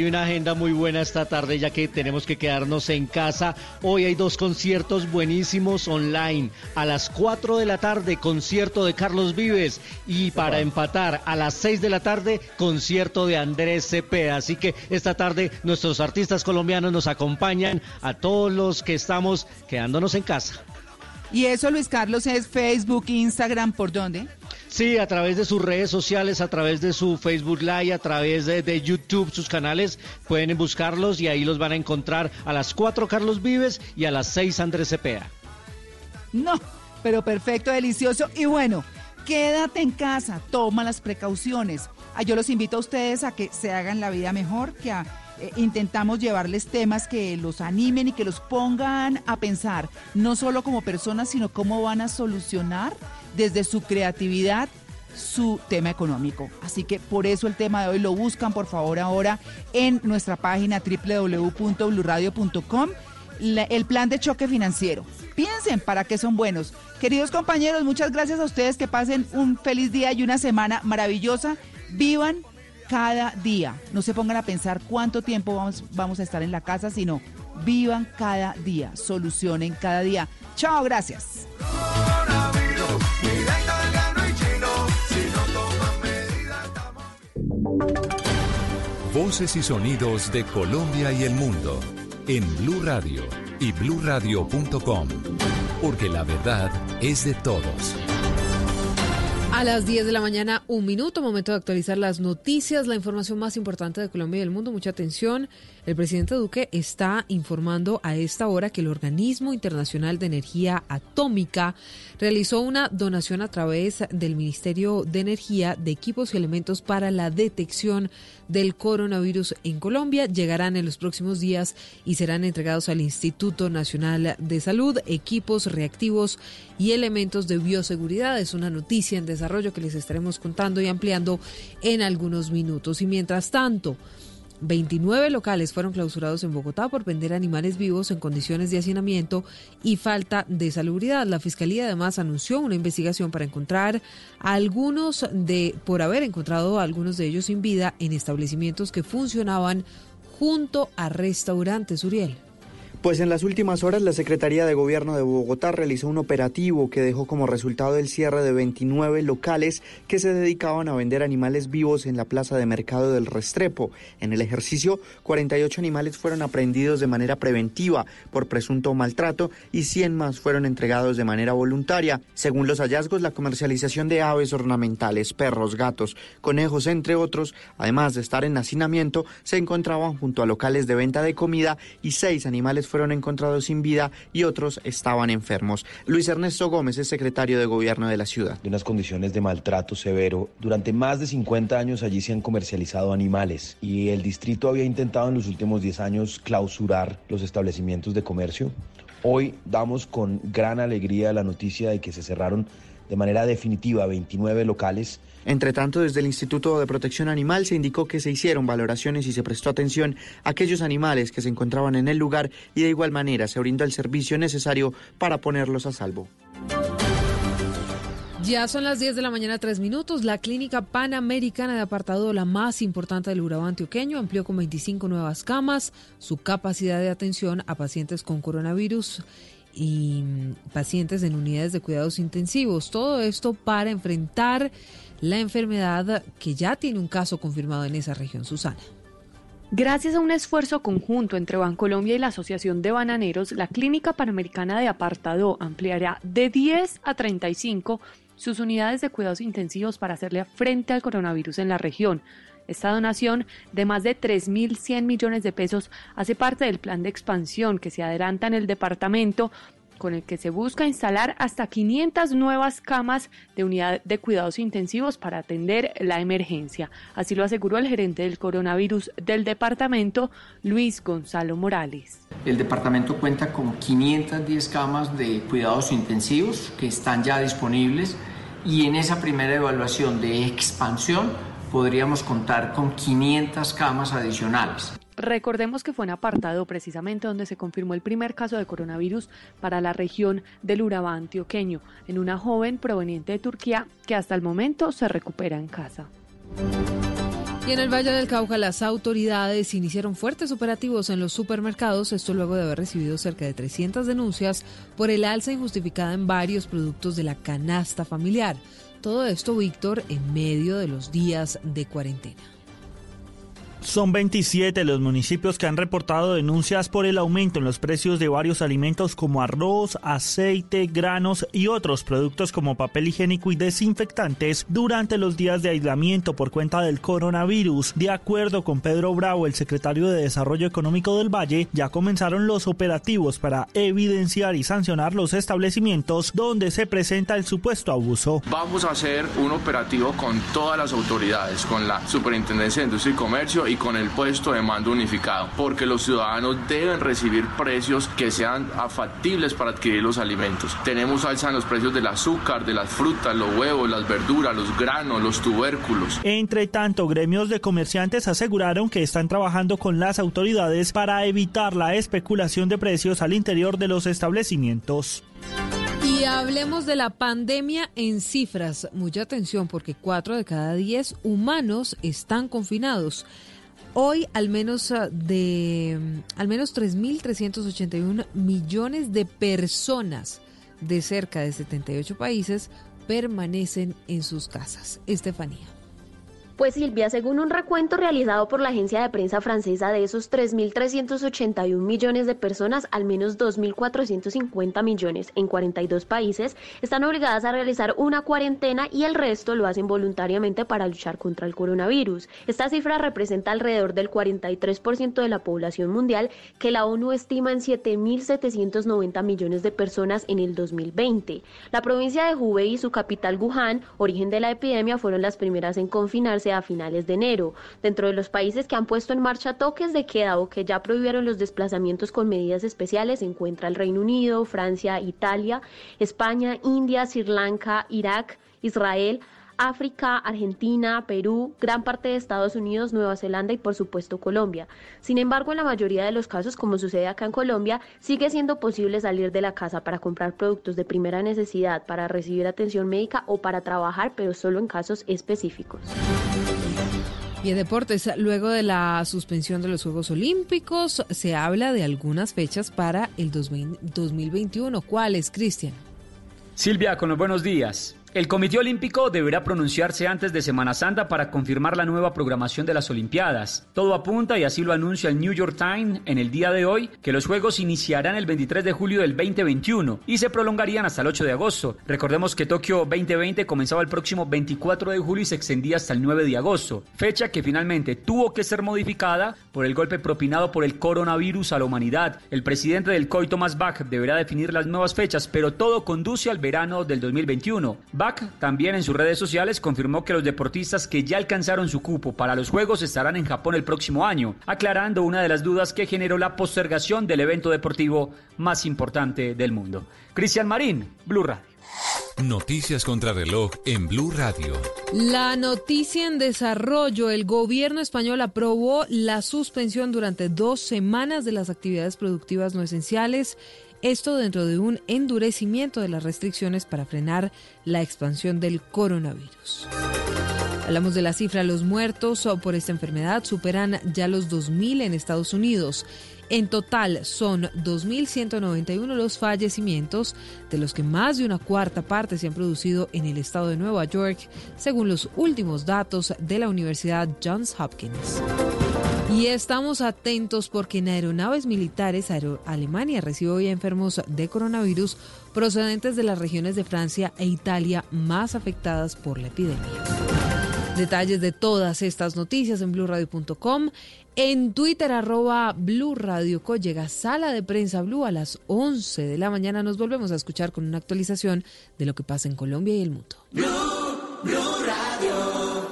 Hay una agenda muy buena esta tarde ya que tenemos que quedarnos en casa. Hoy hay dos conciertos buenísimos online. A las 4 de la tarde, concierto de Carlos Vives. Y para empatar, a las 6 de la tarde, concierto de Andrés Cepeda. Así que esta tarde nuestros artistas colombianos nos acompañan a todos los que estamos quedándonos en casa. Y eso, Luis Carlos, es Facebook, Instagram, ¿por dónde? Sí, a través de sus redes sociales, a través de su Facebook Live, a través de, YouTube, sus canales, pueden buscarlos y ahí los van a encontrar a las 4 Carlos Vives y a las 6 Andrés Cepeda. No, pero perfecto, delicioso. Y bueno, quédate en casa, toma las precauciones. Ah, yo los invito a ustedes a que se hagan la vida mejor, que eh, intentamos llevarles temas que los animen y que los pongan a pensar, no solo como personas, sino cómo van a solucionar desde su creatividad su tema económico. Así que por eso el tema de hoy lo buscan, por favor, ahora en nuestra página www.bluradio.com, el plan de choque financiero. Piensen para qué son buenos. Queridos compañeros, muchas gracias a ustedes, que pasen un feliz día y una semana maravillosa. Vivan cada día. No se pongan a pensar cuánto tiempo vamos, vamos a estar en la casa, sino vivan cada día, solucionen cada día. Chao, gracias. Voces y sonidos de Colombia y el mundo en Blue Radio y bluradio.com, porque la verdad es de todos. A las 10 de la mañana, un minuto, momento de actualizar las noticias, la información más importante de Colombia y del mundo. Mucha atención. El presidente Duque está informando a esta hora que el Organismo Internacional de Energía Atómica realizó una donación a través del Ministerio de Energía de equipos y elementos para la detección del coronavirus en Colombia. Llegarán en los próximos días y serán entregados al Instituto Nacional de Salud equipos reactivos y elementos de bioseguridad. Es una noticia en desarrollo que les estaremos contando y ampliando en algunos minutos. Y mientras tanto, 29 locales fueron clausurados en Bogotá por vender animales vivos en condiciones de hacinamiento y falta de salubridad. La fiscalía además anunció una investigación para encontrar a algunos de por haber encontrado a algunos de ellos sin vida en establecimientos que funcionaban junto a restaurantes Uriel. Pues en las últimas horas la Secretaría de Gobierno de Bogotá realizó un operativo que dejó como resultado el cierre de 29 locales que se dedicaban a vender animales vivos en la plaza de mercado del Restrepo. En el ejercicio, 48 animales fueron aprehendidos de manera preventiva por presunto maltrato y 100 más fueron entregados de manera voluntaria. Según los hallazgos, la comercialización de aves ornamentales, perros, gatos, conejos, entre otros, además de estar en hacinamiento, se encontraban junto a locales de venta de comida y seis animales fueron encontrados sin vida y otros estaban enfermos. Luis Ernesto Gómez es secretario de gobierno de la ciudad. De unas condiciones de maltrato severo. Durante más de 50 años allí se han comercializado animales y el distrito había intentado en los últimos 10 años clausurar los establecimientos de comercio. Hoy damos con gran alegría la noticia de que se cerraron de manera definitiva 29 locales entre tanto, desde el Instituto de Protección Animal se indicó que se hicieron valoraciones y se prestó atención a aquellos animales que se encontraban en el lugar y de igual manera se brindó el servicio necesario para ponerlos a salvo. Ya son las 10 de la mañana, tres minutos. La clínica panamericana de apartado, la más importante del Urabá antioqueño, amplió con 25 nuevas camas su capacidad de atención a pacientes con coronavirus y pacientes en unidades de cuidados intensivos. Todo esto para enfrentar la enfermedad que ya tiene un caso confirmado en esa región, Susana. Gracias a un esfuerzo conjunto entre Bancolombia y la Asociación de Bananeros, la Clínica Panamericana de Apartado ampliará de 10 a 35 sus unidades de cuidados intensivos para hacerle frente al coronavirus en la región. Esta donación de más de 3.100 millones de pesos hace parte del plan de expansión que se adelanta en el departamento con el que se busca instalar hasta 500 nuevas camas de unidad de cuidados intensivos para atender la emergencia. Así lo aseguró el gerente del coronavirus del departamento, Luis Gonzalo Morales. El departamento cuenta con 510 camas de cuidados intensivos que están ya disponibles y en esa primera evaluación de expansión podríamos contar con 500 camas adicionales. Recordemos que fue en apartado precisamente donde se confirmó el primer caso de coronavirus para la región del Urabá antioqueño, en una joven proveniente de Turquía que hasta el momento se recupera en casa. Y en el Valle del Cauca las autoridades iniciaron fuertes operativos en los supermercados, esto luego de haber recibido cerca de 300 denuncias por el alza injustificada en varios productos de la canasta familiar. Todo esto, Víctor, en medio de los días de cuarentena. Son 27 los municipios que han reportado denuncias por el aumento en los precios de varios alimentos como arroz, aceite, granos y otros productos como papel higiénico y desinfectantes durante los días de aislamiento por cuenta del coronavirus. De acuerdo con Pedro Bravo, el secretario de Desarrollo Económico del Valle, ya comenzaron los operativos para evidenciar y sancionar los establecimientos donde se presenta el supuesto abuso. Vamos a hacer un operativo con todas las autoridades, con la Superintendencia de Industria y Comercio y con el puesto de mando unificado, porque los ciudadanos deben recibir precios que sean factibles para adquirir los alimentos. Tenemos alza en los precios del azúcar, de las frutas, los huevos, las verduras, los granos, los tubérculos. Entre tanto, gremios de comerciantes aseguraron que están trabajando con las autoridades para evitar la especulación de precios al interior de los establecimientos. Y hablemos de la pandemia en cifras. Mucha atención porque 4 de cada 10 humanos están confinados. Hoy al menos ah, de al menos 3.381 millones de personas de cerca de 78 países permanecen en sus casas. Estefanía. Pues Silvia, según un recuento realizado por la agencia de prensa francesa de esos 3.381 millones de personas, al menos 2.450 millones en 42 países están obligadas a realizar una cuarentena y el resto lo hacen voluntariamente para luchar contra el coronavirus. Esta cifra representa alrededor del 43% de la población mundial que la ONU estima en 7.790 millones de personas en el 2020. La provincia de Hubei y su capital Wuhan, origen de la epidemia, fueron las primeras en confinarse a finales de enero. Dentro de los países que han puesto en marcha toques de queda o que ya prohibieron los desplazamientos con medidas especiales se encuentra el Reino Unido, Francia, Italia, España, India, Sri Lanka, Irak, Israel, África, Argentina, Perú, gran parte de Estados Unidos, Nueva Zelanda y por supuesto Colombia. Sin embargo, en la mayoría de los casos, como sucede acá en Colombia, sigue siendo posible salir de la casa para comprar productos de primera necesidad, para recibir atención médica o para trabajar, pero solo en casos específicos. Y en deportes, luego de la suspensión de los Juegos Olímpicos, se habla de algunas fechas para el 2021. ¿Cuáles, Cristian? Silvia, con los buenos días. El Comité Olímpico deberá pronunciarse antes de Semana Santa para confirmar la nueva programación de las Olimpiadas. Todo apunta, y así lo anuncia el New York Times en el día de hoy, que los Juegos iniciarán el 23 de julio del 2021 y se prolongarían hasta el 8 de agosto. Recordemos que Tokio 2020 comenzaba el próximo 24 de julio y se extendía hasta el 9 de agosto, fecha que finalmente tuvo que ser modificada por el golpe propinado por el coronavirus a la humanidad. El presidente del COI, Thomas Bach, deberá definir las nuevas fechas, pero todo conduce al verano del 2021. Bach también en sus redes sociales confirmó que los deportistas que ya alcanzaron su cupo para los Juegos estarán en Japón el próximo año, aclarando una de las dudas que generó la postergación del evento deportivo más importante del mundo. Cristian Marín, Blue Radio. Noticias contra reloj en Blue Radio. La noticia en desarrollo. El gobierno español aprobó la suspensión durante dos semanas de las actividades productivas no esenciales esto dentro de un endurecimiento de las restricciones para frenar la expansión del coronavirus. Hablamos de la cifra, los muertos por esta enfermedad superan ya los 2.000 en Estados Unidos. En total son 2.191 los fallecimientos, de los que más de una cuarta parte se han producido en el estado de Nueva York, según los últimos datos de la Universidad Johns Hopkins. Y estamos atentos porque en aeronaves militares Alemania recibe hoy enfermos de coronavirus procedentes de las regiones de Francia e Italia más afectadas por la epidemia. Detalles de todas estas noticias en blurradio.com. En Twitter, arroba Blue llega Sala de Prensa Blue a las 11 de la mañana. Nos volvemos a escuchar con una actualización de lo que pasa en Colombia y el mundo.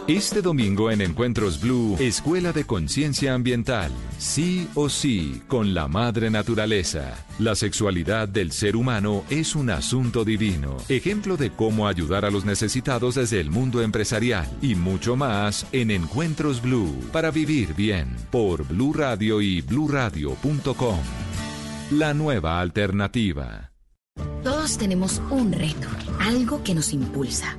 Este domingo en Encuentros Blue, Escuela de Conciencia Ambiental. Sí o sí, con la madre naturaleza. La sexualidad del ser humano es un asunto divino. Ejemplo de cómo ayudar a los necesitados desde el mundo empresarial. Y mucho más en Encuentros Blue. Para vivir bien. Por Blue Radio y bluradio.com. La nueva alternativa. Todos tenemos un reto. Algo que nos impulsa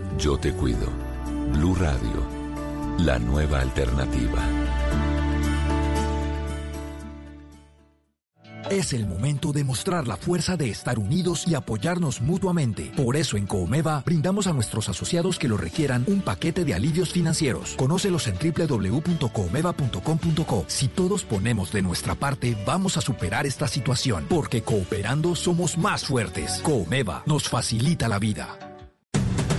yo te cuido. Blue Radio, la nueva alternativa. Es el momento de mostrar la fuerza de estar unidos y apoyarnos mutuamente. Por eso en Coomeva brindamos a nuestros asociados que lo requieran un paquete de alivios financieros. Conócelos en www.coomeva.com.co. Si todos ponemos de nuestra parte, vamos a superar esta situación, porque cooperando somos más fuertes. Coomeva nos facilita la vida.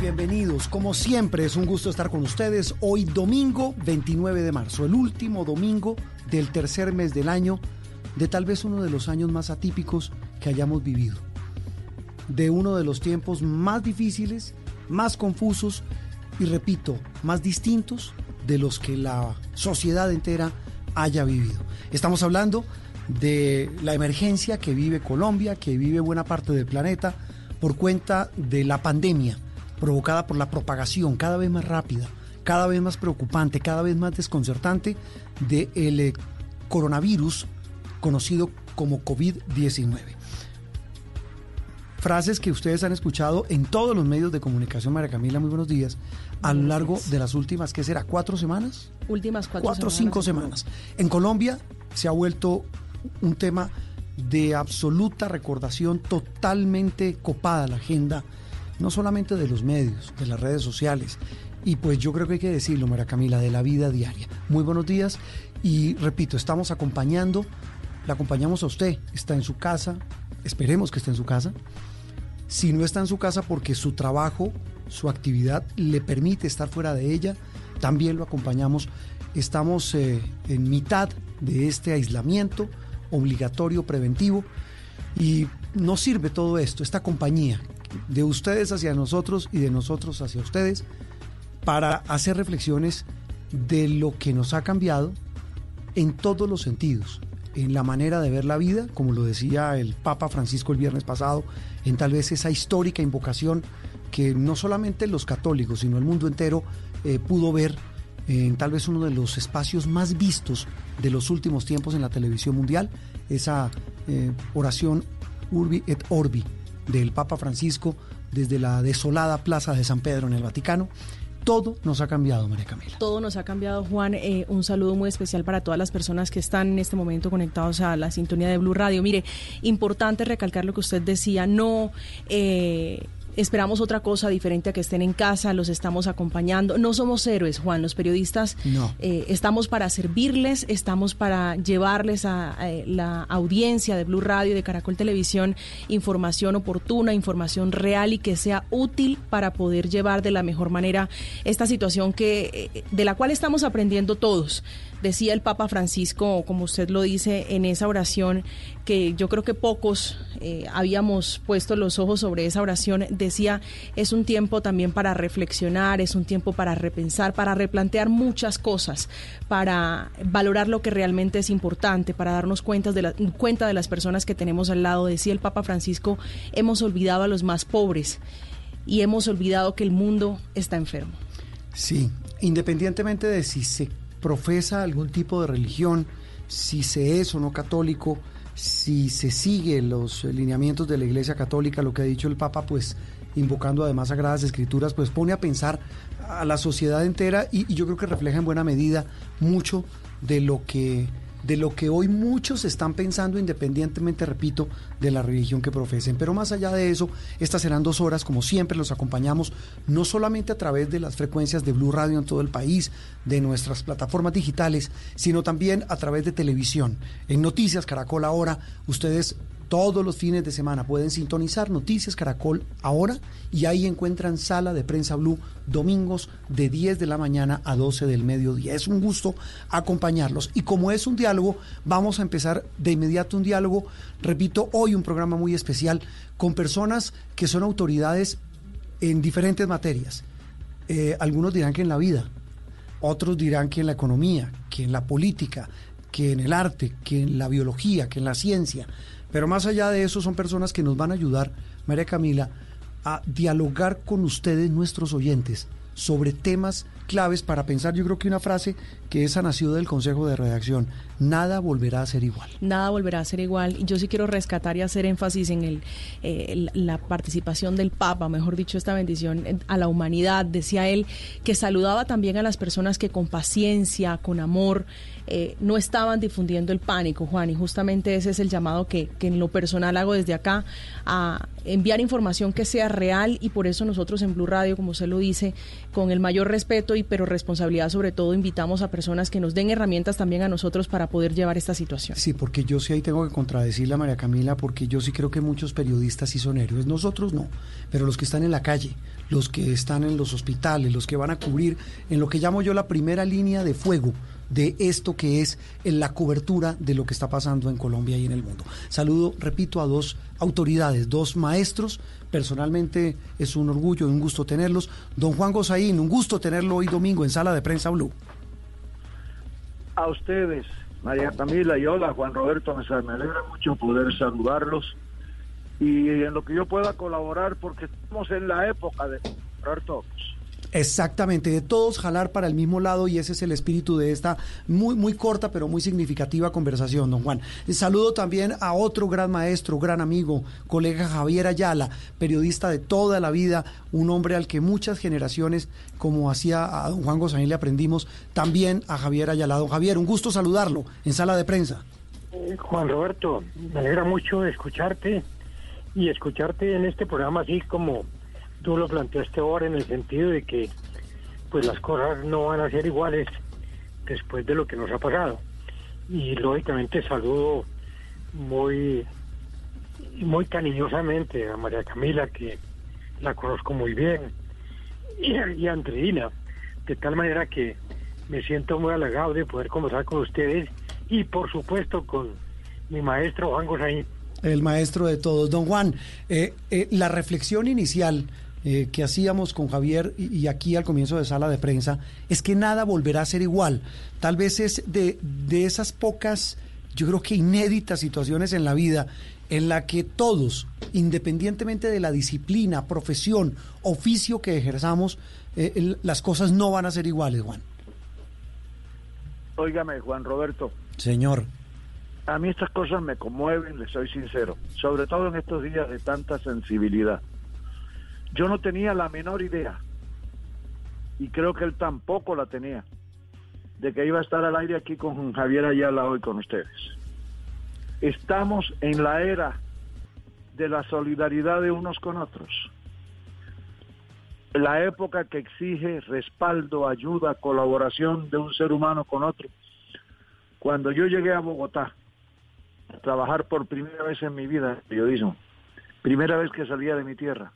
Bienvenidos. Como siempre, es un gusto estar con ustedes hoy domingo 29 de marzo, el último domingo del tercer mes del año, de tal vez uno de los años más atípicos que hayamos vivido, de uno de los tiempos más difíciles, más confusos y, repito, más distintos de los que la sociedad entera haya vivido. Estamos hablando de la emergencia que vive Colombia, que vive buena parte del planeta, por cuenta de la pandemia provocada por la propagación cada vez más rápida, cada vez más preocupante, cada vez más desconcertante del eh, coronavirus conocido como COVID-19. Frases que ustedes han escuchado en todos los medios de comunicación, María Camila, muy buenos días, a lo largo de las últimas, ¿qué será? ¿Cuatro semanas? Últimas cuatro, cuatro o semanas. cinco semanas. En Colombia se ha vuelto un tema de absoluta recordación, totalmente copada la agenda, no solamente de los medios, de las redes sociales, y pues yo creo que hay que decirlo, María Camila, de la vida diaria. Muy buenos días y repito, estamos acompañando, la acompañamos a usted, está en su casa, esperemos que esté en su casa. Si no está en su casa porque su trabajo, su actividad le permite estar fuera de ella, también lo acompañamos. Estamos eh, en mitad de este aislamiento obligatorio, preventivo, y nos sirve todo esto, esta compañía de ustedes hacia nosotros y de nosotros hacia ustedes, para hacer reflexiones de lo que nos ha cambiado en todos los sentidos, en la manera de ver la vida, como lo decía el Papa Francisco el viernes pasado, en tal vez esa histórica invocación que no solamente los católicos, sino el mundo entero eh, pudo ver en tal vez uno de los espacios más vistos de los últimos tiempos en la televisión mundial, esa eh, oración Urbi et Orbi del Papa Francisco desde la desolada Plaza de San Pedro en el Vaticano. Todo nos ha cambiado, María Camila. Todo nos ha cambiado, Juan. Eh, un saludo muy especial para todas las personas que están en este momento conectados a la sintonía de Blue Radio. Mire, importante recalcar lo que usted decía, no... Eh, Esperamos otra cosa diferente a que estén en casa, los estamos acompañando. No somos héroes, Juan, los periodistas no. eh, estamos para servirles, estamos para llevarles a, a, la audiencia de Blue Radio y de Caracol Televisión información oportuna, información real y que sea útil para poder llevar de la mejor manera esta situación que eh, de la cual estamos aprendiendo todos. Decía el Papa Francisco, como usted lo dice en esa oración, que yo creo que pocos eh, habíamos puesto los ojos sobre esa oración, decía, es un tiempo también para reflexionar, es un tiempo para repensar, para replantear muchas cosas, para valorar lo que realmente es importante, para darnos cuenta de, la, cuenta de las personas que tenemos al lado. Decía el Papa Francisco, hemos olvidado a los más pobres y hemos olvidado que el mundo está enfermo. Sí, independientemente de si se profesa algún tipo de religión, si se es o no católico, si se sigue los lineamientos de la Iglesia Católica, lo que ha dicho el Papa, pues invocando además sagradas escrituras, pues pone a pensar a la sociedad entera y, y yo creo que refleja en buena medida mucho de lo que de lo que hoy muchos están pensando independientemente, repito, de la religión que profesen. Pero más allá de eso, estas serán dos horas, como siempre, los acompañamos no solamente a través de las frecuencias de Blue Radio en todo el país, de nuestras plataformas digitales, sino también a través de televisión. En Noticias Caracol ahora, ustedes todos los fines de semana pueden sintonizar Noticias Caracol ahora y ahí encuentran Sala de Prensa Blue domingos de 10 de la mañana a 12 del mediodía. Es un gusto acompañarlos y como es un diálogo, vamos a empezar de inmediato un diálogo, repito, hoy un programa muy especial con personas que son autoridades en diferentes materias. Eh, algunos dirán que en la vida, otros dirán que en la economía, que en la política, que en el arte, que en la biología, que en la ciencia. Pero más allá de eso son personas que nos van a ayudar, María Camila, a dialogar con ustedes, nuestros oyentes, sobre temas claves para pensar. Yo creo que una frase que esa nació del Consejo de Redacción, nada volverá a ser igual. Nada volverá a ser igual. Yo sí quiero rescatar y hacer énfasis en el, eh, la participación del Papa, mejor dicho, esta bendición a la humanidad. Decía él que saludaba también a las personas que con paciencia, con amor, eh, no estaban difundiendo el pánico, Juan, y justamente ese es el llamado que, que, en lo personal hago desde acá, a enviar información que sea real y por eso nosotros en Blue Radio, como usted lo dice, con el mayor respeto y pero responsabilidad sobre todo, invitamos a personas que nos den herramientas también a nosotros para poder llevar esta situación. Sí, porque yo sí ahí tengo que contradecirle a María Camila, porque yo sí creo que muchos periodistas sí son héroes, nosotros no, pero los que están en la calle, los que están en los hospitales, los que van a cubrir en lo que llamo yo la primera línea de fuego de esto que es la cobertura de lo que está pasando en Colombia y en el mundo. Saludo, repito, a dos autoridades, dos maestros. Personalmente es un orgullo y un gusto tenerlos. Don Juan Gozaín, un gusto tenerlo hoy domingo en Sala de Prensa Blue. A ustedes, María Camila y hola, Juan Roberto, me alegra mucho poder saludarlos y en lo que yo pueda colaborar porque estamos en la época de colaborar todos. Exactamente, de todos jalar para el mismo lado y ese es el espíritu de esta muy muy corta pero muy significativa conversación, don Juan. Saludo también a otro gran maestro, gran amigo, colega Javier Ayala, periodista de toda la vida, un hombre al que muchas generaciones, como hacía a don Juan Gozaín, le aprendimos, también a Javier Ayala. Don Javier, un gusto saludarlo en sala de prensa. Eh, Juan Roberto, me alegra mucho escucharte y escucharte en este programa así como tú lo planteaste ahora en el sentido de que pues las cosas no van a ser iguales después de lo que nos ha pasado. Y lógicamente saludo muy muy cariñosamente a María Camila, que la conozco muy bien, y, y a Andreina, de tal manera que me siento muy halagado de poder conversar con ustedes y por supuesto con mi maestro Juan Gosaín. El maestro de todos. Don Juan, eh, eh, la reflexión inicial eh, que hacíamos con Javier y, y, aquí al comienzo de sala de prensa es que nada volverá a ser igual. Tal vez es de, de esas pocas, yo creo que inéditas situaciones en la vida en la que todos, independientemente de la disciplina, profesión, oficio que ejerzamos, eh, el, las cosas no van a ser iguales, Juan. Óigame, Juan Roberto. Señor. a mí estas cosas me conmueven, le soy sincero, sobre todo en estos días de tanta sensibilidad. Yo no tenía la menor idea, y creo que él tampoco la tenía, de que iba a estar al aire aquí con Javier Ayala hoy con ustedes. Estamos en la era de la solidaridad de unos con otros. La época que exige respaldo, ayuda, colaboración de un ser humano con otro. Cuando yo llegué a Bogotá, a trabajar por primera vez en mi vida periodismo, primera vez que salía de mi tierra,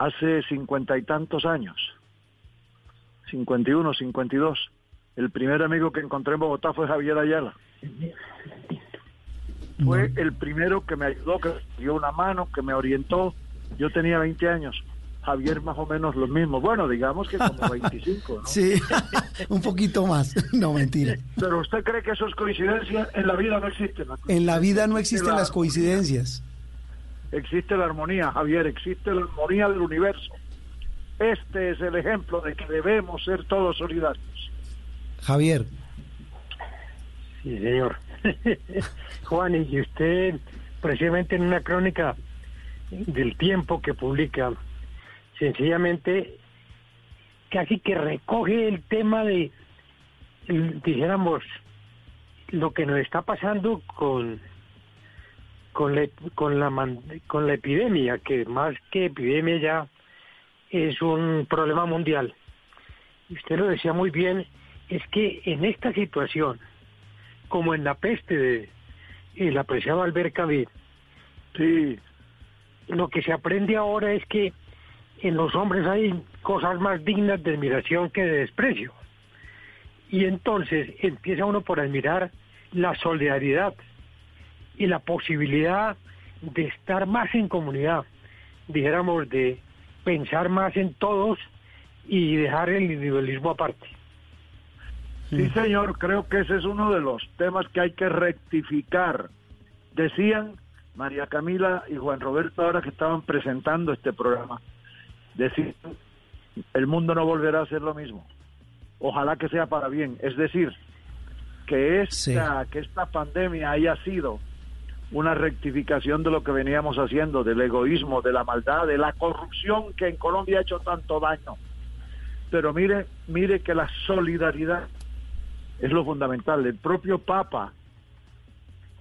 hace cincuenta y tantos años, 51, 52, el primer amigo que encontré en Bogotá fue Javier Ayala. Fue el primero que me ayudó, que me dio una mano, que me orientó. Yo tenía 20 años. Javier más o menos los mismos. Bueno, digamos que como 25, ¿no? Sí, un poquito más. No, mentira. Pero usted cree que eso es coincidencia? En la vida no existe. En la vida no existen las coincidencias. Existe la armonía, Javier, existe la armonía del universo. Este es el ejemplo de que debemos ser todos solidarios. Javier. Sí, señor. Juan, y usted, precisamente en una crónica del tiempo que publica, sencillamente casi que recoge el tema de, dijéramos, lo que nos está pasando con con la, con la con la epidemia, que más que epidemia ya es un problema mundial. Usted lo decía muy bien, es que en esta situación, como en la peste de el apreciado Albert Camus, sí, lo que se aprende ahora es que en los hombres hay cosas más dignas de admiración que de desprecio. Y entonces empieza uno por admirar la solidaridad y la posibilidad de estar más en comunidad, dijéramos, de pensar más en todos y dejar el individualismo aparte. Sí, señor, creo que ese es uno de los temas que hay que rectificar. Decían María Camila y Juan Roberto ahora que estaban presentando este programa, decir, el mundo no volverá a ser lo mismo. Ojalá que sea para bien. Es decir, que esta, que esta pandemia haya sido una rectificación de lo que veníamos haciendo, del egoísmo, de la maldad, de la corrupción que en Colombia ha hecho tanto daño. Pero mire, mire que la solidaridad es lo fundamental. El propio Papa,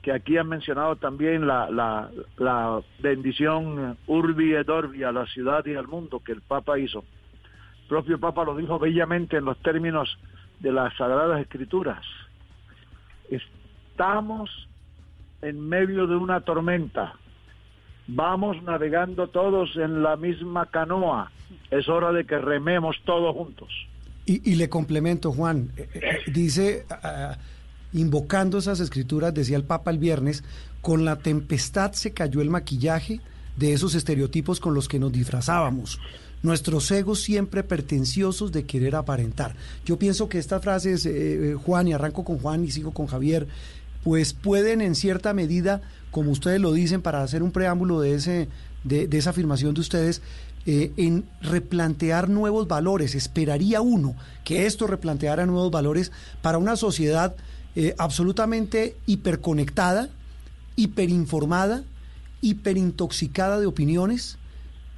que aquí han mencionado también la, la, bendición Urbi et Orbi a la ciudad y al mundo que el Papa hizo. El propio Papa lo dijo bellamente en los términos de las Sagradas Escrituras. Estamos en medio de una tormenta. Vamos navegando todos en la misma canoa. Es hora de que rememos todos juntos. Y, le complemento, Juan. Eh, eh, dice, ah, invocando esas escrituras, decía el Papa el viernes, con la tempestad se cayó el maquillaje de esos estereotipos con los que nos disfrazábamos. Nuestros egos siempre pretenciosos de querer aparentar. Yo pienso que estas frases, eh, Juan, y arranco con Juan y sigo con Javier, pues pueden en cierta medida, como ustedes lo dicen, para hacer un preámbulo de, ese, de, esa afirmación de ustedes, eh, en replantear nuevos valores. Esperaría uno que esto replanteara nuevos valores para una sociedad eh, absolutamente hiperconectada, hiperinformada, hiperintoxicada de opiniones,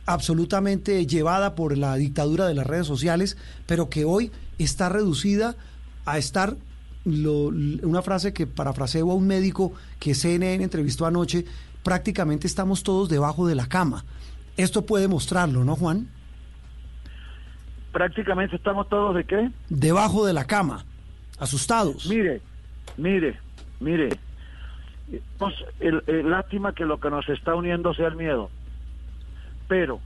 absolutamente llevada por la dictadura de las redes sociales, pero que hoy está reducida a estar una frase que parafraseo a un médico que CNN entrevistó anoche, prácticamente estamos todos debajo de la cama. Esto puede mostrarlo, ¿no, Juan? Prácticamente estamos todos de qué? Debajo de la cama, asustados. Mire, mire, mire. Pues, lástima que lo que nos está uniendo sea el miedo. Pero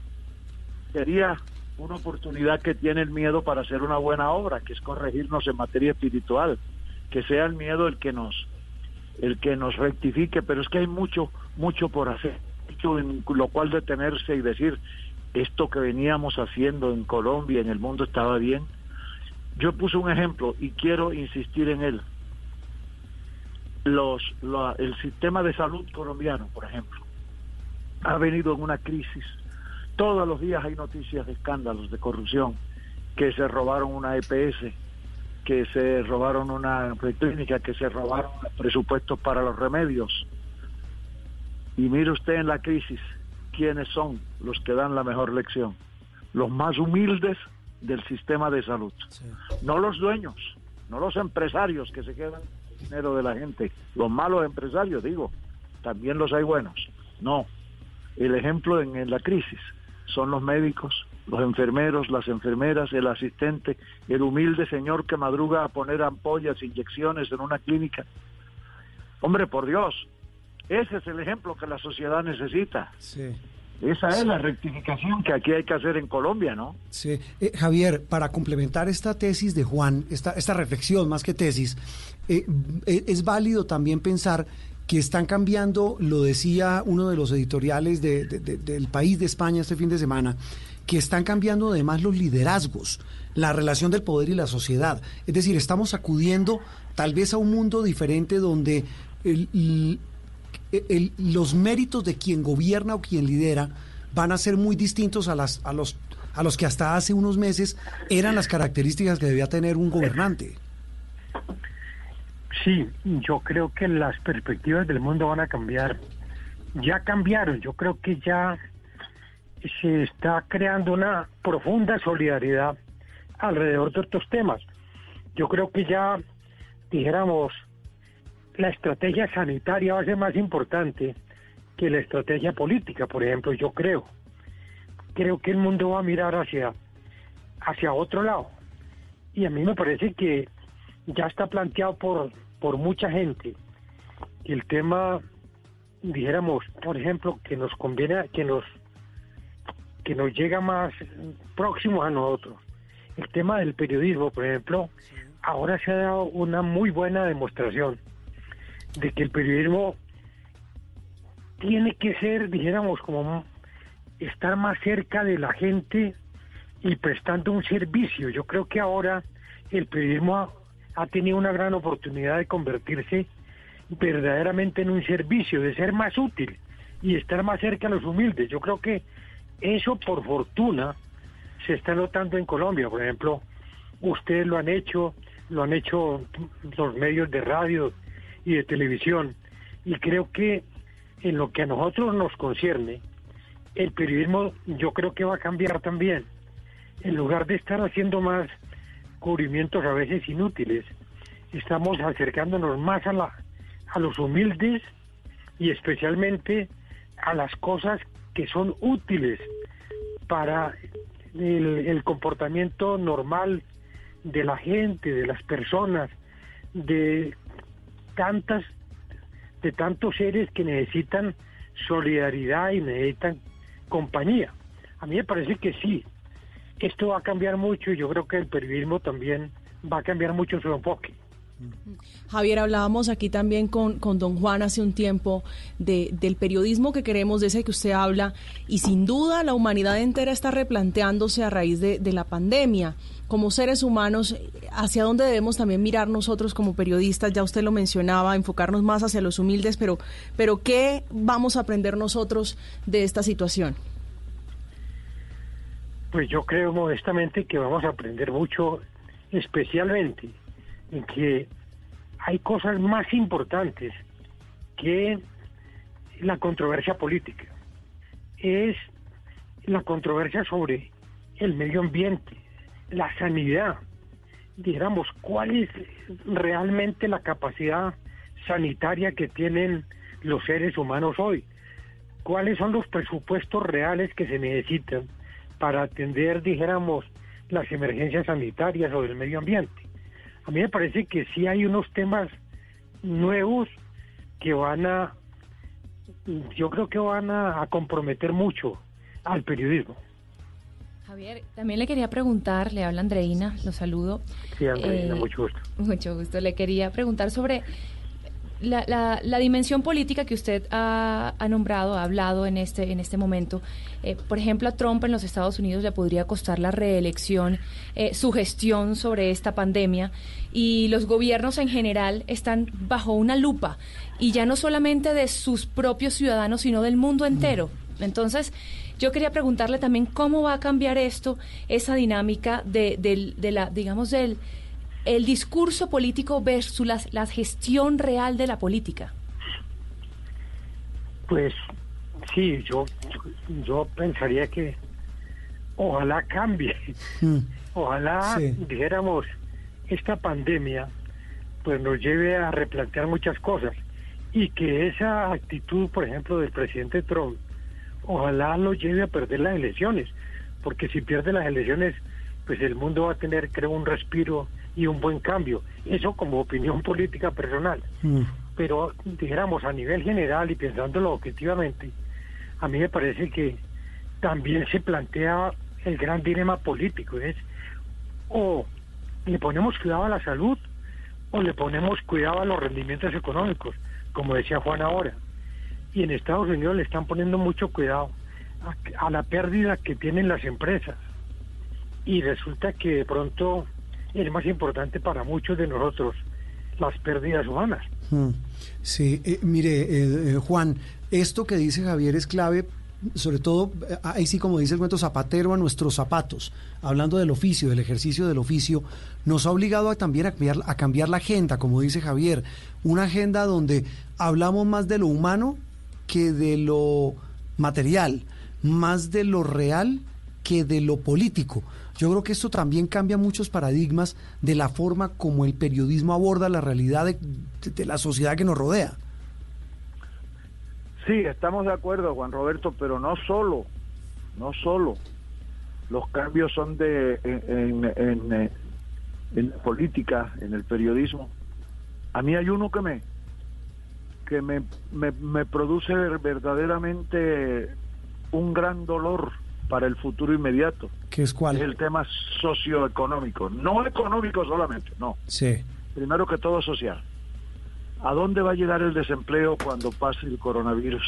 sería una oportunidad que tiene el miedo para hacer una buena obra, que es corregirnos en materia espiritual que sea el miedo el que nos el que nos rectifique, pero es que hay mucho mucho por hacer, mucho en lo cual detenerse y decir esto que veníamos haciendo en Colombia, en el mundo estaba bien. Yo puse un ejemplo y quiero insistir en él. Los, el sistema de salud colombiano, por ejemplo, ha venido en una crisis. Todos los días hay noticias de escándalos de corrupción, que se robaron una EPS, que se robaron una clínica, que se robaron presupuestos para los remedios. Y mire usted en la crisis quiénes son los que dan la mejor lección. Los más humildes del sistema de salud. No los dueños, no los empresarios que se quedan dinero de la gente. Los malos empresarios, digo, también los hay buenos. No. El ejemplo en, en la crisis son los médicos, los enfermeros, las enfermeras, el asistente, el humilde señor que madruga a poner ampollas, inyecciones en una clínica. Hombre, por Dios, ese es el ejemplo que la sociedad necesita. Esa es la rectificación que aquí hay que hacer en Colombia, ¿no? Sí. Eh, Javier, para complementar esta tesis de Juan, esta, esta reflexión más que tesis, eh, eh, es válido también pensar que están cambiando, lo decía uno de los editoriales del país de España este fin de semana, que están cambiando además los liderazgos, la relación del poder y la sociedad. Es decir, estamos acudiendo tal vez a un mundo diferente donde los méritos de quien gobierna o quien lidera van a ser muy distintos a, las, a, los, a los que hasta hace unos meses eran las características que debía tener un gobernante. Sí, yo creo que las perspectivas del mundo van a cambiar. Ya cambiaron, yo creo que ya se está creando una profunda solidaridad alrededor de estos temas. Yo creo que ya, dijéramos, la estrategia sanitaria va a ser más importante que la estrategia política, por ejemplo, yo creo. Creo que el mundo va a mirar hacia, hacia otro lado. Y a mí me parece que ya está planteado por, por mucha gente el tema, dijéramos, por ejemplo, que nos conviene, que nos que nos llega más próximo a nosotros. El tema del periodismo, por ejemplo, ahora se ha dado una muy buena demostración de que el periodismo tiene que ser, dijéramos, como estar más cerca de la gente y prestando un servicio. Yo creo que ahora el periodismo ha, ha tenido una gran oportunidad de convertirse verdaderamente en un servicio, de ser más útil y estar más cerca a los humildes. Yo creo que eso, por fortuna, se está notando en Colombia. Por ejemplo, ustedes lo han hecho, lo han hecho los medios de radio y de televisión. Y creo que en lo que a nosotros nos concierne, el periodismo yo creo que va a cambiar también. En lugar de estar haciendo más cubrimientos a veces inútiles, estamos acercándonos más a, la, a los humildes y especialmente a las cosas que son útiles para el, comportamiento normal de la gente, de las personas, de tantas, de tantos seres que necesitan solidaridad y necesitan compañía. A mí me parece que sí, esto va a cambiar mucho y yo creo que el periodismo también va a cambiar mucho su enfoque. Javier, hablábamos aquí también con, con don Juan hace un tiempo de, del periodismo que queremos, de ese que usted habla, y sin duda la humanidad entera está replanteándose a raíz de, de la pandemia. Como seres humanos, hacia dónde debemos también mirar nosotros como periodistas, ya usted lo mencionaba, enfocarnos más hacia los humildes, pero, pero ¿qué vamos a aprender nosotros de esta situación? Pues yo creo modestamente que vamos a aprender mucho, especialmente en que hay cosas más importantes que la controversia política. Es la controversia sobre el medio ambiente, la sanidad, digamos, cuál es realmente la capacidad sanitaria que tienen los seres humanos hoy, cuáles son los presupuestos reales que se necesitan para atender, dijéramos, las emergencias sanitarias o del medio ambiente a mí me parece que sí hay unos temas nuevos que van a, yo creo que van a, comprometer mucho al periodismo. Javier, también le quería preguntar, le habla Andreina, lo saludo. Sí, Andreina, eh, mucho gusto. Mucho gusto. Le quería preguntar sobre la, la, dimensión política que usted ha, nombrado, ha hablado en este, en este momento, eh, por ejemplo, a Trump en los Estados Unidos le podría costar la reelección, eh, su gestión sobre esta pandemia. Y los gobiernos en general están bajo una lupa. Y ya no solamente de sus propios ciudadanos, sino del mundo entero. Entonces, yo quería preguntarle también cómo va a cambiar esto, esa dinámica de, de la, digamos, del el discurso político versus la, gestión real de la política. Pues sí, yo, yo pensaría que ojalá cambie, mm. ojalá dijéramos esta pandemia pues nos lleve a replantear muchas cosas y que esa actitud, por ejemplo, del presidente Trump, ojalá lo lleve a perder las elecciones, porque si pierde las elecciones, pues el mundo va a tener, creo, un respiro y un buen cambio. Eso como opinión política personal. Mm. Pero dijéramos a nivel general y pensándolo objetivamente, a mí me parece que también se plantea el gran dilema político, es o le ponemos cuidado a la salud o le ponemos cuidado a los rendimientos económicos, como decía Juan ahora. Y en Estados Unidos le están poniendo mucho cuidado a, la pérdida que tienen las empresas. Y resulta que de pronto es más importante para muchos de nosotros las pérdidas humanas. Hmm. Sí, eh, mire, eh, eh, Juan, esto que dice Javier es clave sobre todo, ahí sí como dice el cuento, zapatero a nuestros zapatos, hablando del oficio, del ejercicio del oficio, nos ha obligado a también a cambiar, a cambiar la agenda, como dice Javier, una agenda donde hablamos más de lo humano que de lo material, más de lo real que de lo político. Yo creo que esto también cambia muchos paradigmas de la forma como el periodismo aborda la realidad de la sociedad que nos rodea. Sí, estamos de acuerdo, Juan Roberto, pero no solo, no solo. Los cambios son de en, en, en, política, en el periodismo. A mí hay uno que me que me, me, me produce verdaderamente un gran dolor para el futuro inmediato. ¿Qué es cuál? Es el tema socioeconómico, no económico solamente, no. Sí. Primero que todo social. ¿A dónde va a llegar el desempleo cuando pase el coronavirus?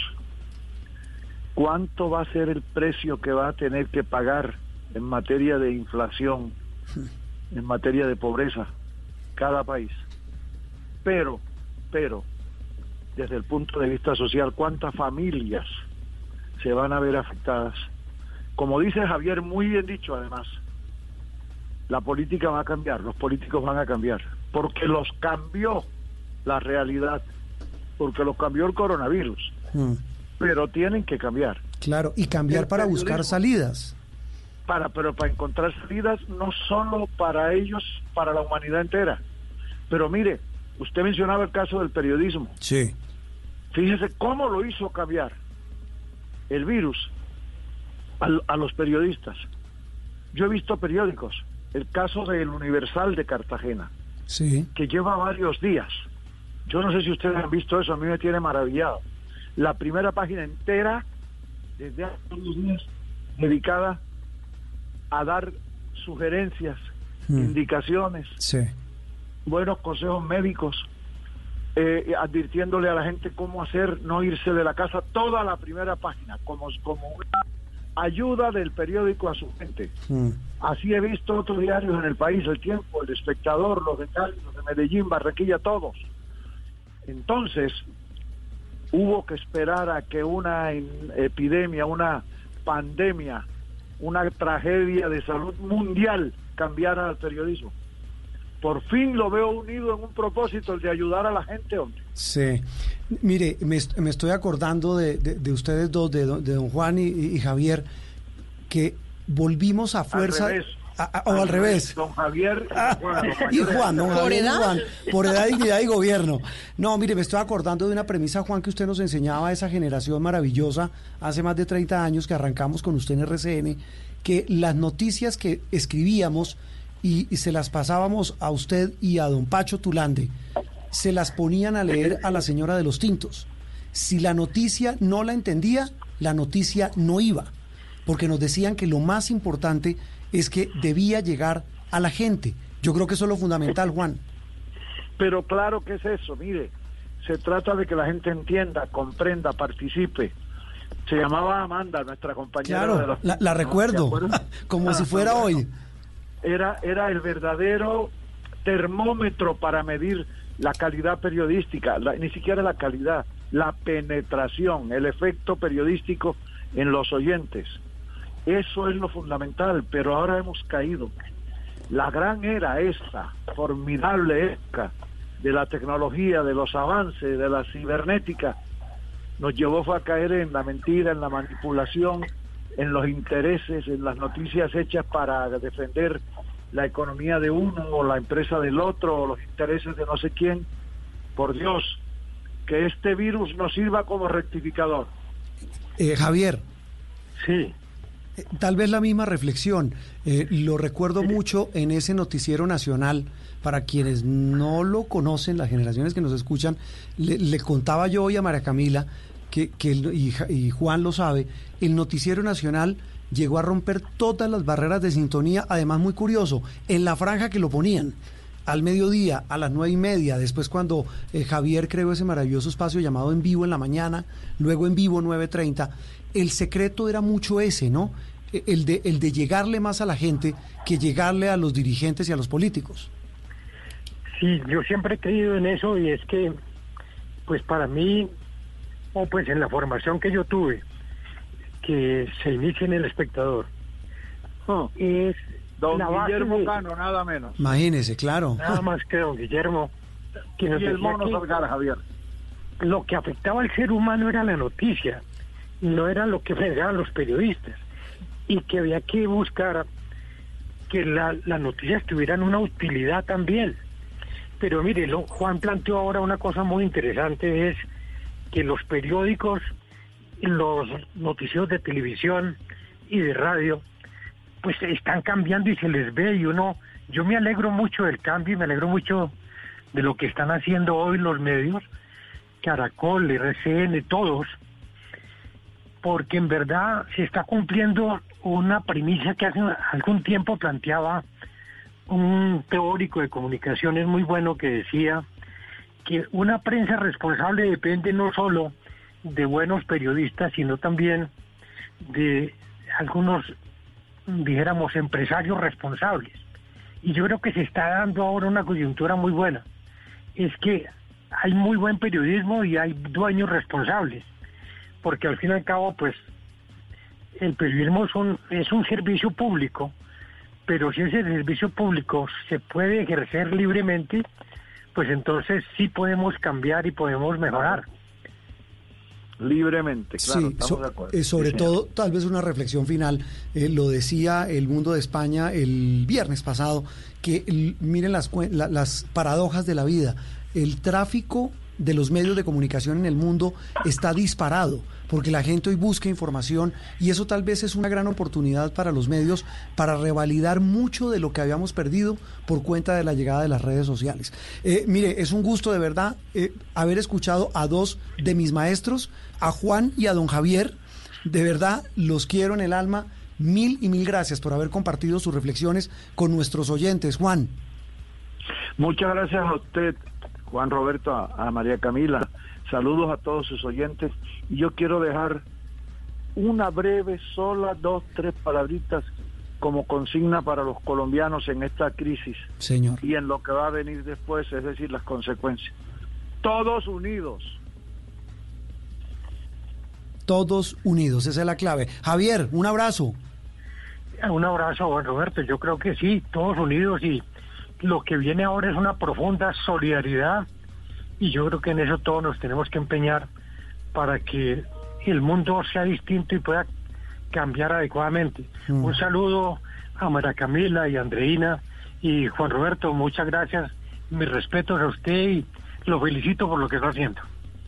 ¿Cuánto va a ser el precio que va a tener que pagar en materia de inflación, en materia de pobreza, cada país? Pero, pero, desde el punto de vista social, ¿cuántas familias se van a ver afectadas? Como dice Javier, muy bien dicho además, la política va a cambiar, los políticos van a cambiar, porque los cambió la realidad, porque lo cambió el coronavirus. Mm. Pero tienen que cambiar. Claro, y cambiar para buscar salidas. Para, pero para encontrar salidas no solo para ellos, para la humanidad entera. Pero mire, usted mencionaba el caso del periodismo. Sí. Fíjese cómo lo hizo cambiar el virus a, a los periodistas. Yo he visto periódicos, el caso del Universal de Cartagena, sí. que lleva varios días yo no sé si ustedes han visto eso, a mí me tiene maravillado. La primera página entera, desde hace unos días, dedicada a dar sugerencias, hmm. indicaciones, buenos consejos médicos, eh, advirtiéndole a la gente cómo hacer, no irse de la casa, toda la primera página, como, como una ayuda del periódico a su gente. Hmm. Así he visto otros diarios en el país, El Tiempo, El Espectador, los de Cali, los de Medellín, Barranquilla, todos. Entonces, hubo que esperar a que una epidemia, una pandemia, una tragedia de salud mundial cambiara el periodismo. Por fin lo veo unido en un propósito, el de ayudar a la gente, hombre. Sí. Mire, me, estoy acordando de, ustedes dos, de, don Juan y, Javier, que volvimos a fuerza o al, revés. Don Javier ah, y Juan, don Javier ¿Por edad? Juan, por edad, dignidad y gobierno. No, mire, me estoy acordando de una premisa, Juan, que usted nos enseñaba a esa generación maravillosa hace más de 30 años que arrancamos con usted en RCN, que las noticias que escribíamos y, y se las pasábamos a usted y a don Pacho Tulande, se las ponían a leer a la señora de los tintos. Si la noticia no la entendía, la noticia no iba, porque nos decían que lo más importante es que debía llegar a la gente. Yo creo que eso es lo fundamental, Juan. Pero claro que es eso, mire, se trata de que la gente entienda, comprenda, participe. Se llamaba Amanda, nuestra compañera. Claro, la, recuerdo, como si fuera hoy. Era, era el verdadero termómetro para medir la calidad periodística, ni siquiera la calidad, la penetración, el efecto periodístico en los oyentes. Eso es lo fundamental, pero ahora hemos caído. La gran era esta, formidable época de la tecnología, de los avances, de la cibernética, nos llevó a caer en la mentira, en la manipulación, en los intereses, en las noticias hechas para defender la economía de uno o la empresa del otro o los intereses de no sé quién. Por Dios, que este virus nos sirva como rectificador. Eh, Javier. Sí. Eh, tal vez la misma reflexión. Eh, lo recuerdo mucho en ese noticiero nacional. Para quienes no lo conocen, las generaciones que nos escuchan, le, contaba yo hoy a María Camila, que, que y, Juan lo sabe, el noticiero nacional llegó a romper todas las barreras de sintonía, además muy curioso, en la franja que lo ponían al mediodía, a las nueve y media, después cuando eh, Javier creó ese maravilloso espacio llamado En Vivo en la mañana, luego En Vivo 9.30, el secreto era mucho ese, ¿no? E, el de, el de llegarle más a la gente que llegarle a los dirigentes y a los políticos. Sí, yo siempre he creído en eso y es que, pues para mí, o pues en la formación que yo tuve, que se inicia en el espectador, oh. es Don Guillermo Cano, nada menos. Imagínese, claro. Nada más que don Guillermo. y el mono Salgar, Javier. Lo que afectaba al ser humano era la noticia, no era lo que fregaban los periodistas. Y que había que buscar que la, las noticias tuvieran una utilidad también. Pero mire, lo, Juan planteó ahora una cosa muy interesante, es que los periódicos, los noticios de televisión y de radio, pues están cambiando y se les ve y uno, yo me alegro mucho del cambio y me alegro mucho de lo que están haciendo hoy los medios, Caracol, RCN, todos, porque en verdad se está cumpliendo una primicia que hace algún tiempo planteaba un teórico de comunicaciones muy bueno que decía que una prensa responsable depende no solo de buenos periodistas, sino también de algunos dijéramos, empresarios responsables. Y yo creo que se está dando ahora una coyuntura muy buena. Es que hay muy buen periodismo y hay dueños responsables. Porque al fin y al cabo, pues, el periodismo es es un servicio público, pero si ese servicio público se puede ejercer libremente, pues entonces sí podemos cambiar y podemos mejorar libremente. Claro, sí, eh, sobre todo, tal vez una reflexión final. Eh, lo decía el Mundo de España el viernes pasado, que miren las, las paradojas de la vida. El tráfico de los medios de comunicación en el mundo está disparado, porque la gente hoy busca información y eso tal vez es una gran oportunidad para los medios para revalidar mucho de lo que habíamos perdido por cuenta de la llegada de las redes sociales. Eh, mire, es un gusto de verdad eh, haber escuchado a dos de mis maestros, a Juan y a don Javier. De verdad, los quiero en el alma. Mil y mil gracias por haber compartido sus reflexiones con nuestros oyentes. Juan. Muchas gracias a usted, Juan Roberto, a, María Camila. Saludos a todos sus oyentes. Y yo quiero dejar una breve, sola, dos, tres palabritas como consigna para los colombianos en esta crisis. Señor. Y en lo que va a venir después, es decir, las consecuencias. Todos unidos. Todos unidos, esa es la clave. Javier, un abrazo. Un abrazo, Juan Roberto. Yo creo que sí, todos unidos y lo que viene ahora es una profunda solidaridad y yo creo que en eso todos nos tenemos que empeñar para que el mundo sea distinto y pueda cambiar adecuadamente. Mm. Un saludo a María Camila y Andreina y Juan Roberto, muchas gracias, mis respetos a usted y lo felicito por lo que está haciendo.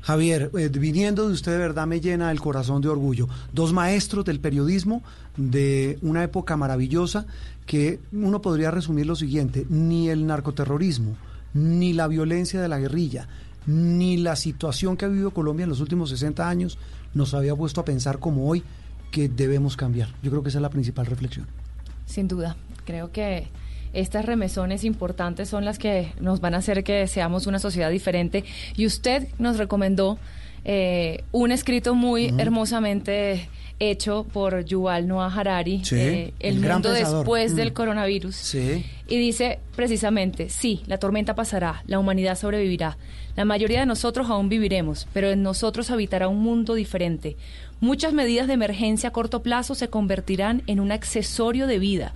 Javier, eh, viniendo de usted de verdad me llena el corazón de orgullo. Dos maestros del periodismo de una época maravillosa que uno podría resumir lo siguiente, ni el narcoterrorismo, ni la violencia de la guerrilla, ni la situación que ha vivido Colombia en los últimos 60 años nos había puesto a pensar como hoy que debemos cambiar. Yo creo que esa es la principal reflexión. Sin duda, creo que estas remesones importantes son las que nos van a hacer que seamos una sociedad diferente. Y usted nos recomendó eh, un escrito muy hermosamente hecho por Yuval Noah Harari, eh, El, mundo después del mm. coronavirus. Y dice precisamente, sí, la tormenta pasará, la humanidad sobrevivirá. La mayoría de nosotros aún viviremos, pero en nosotros habitará un mundo diferente. Muchas medidas de emergencia a corto plazo se convertirán en un accesorio de vida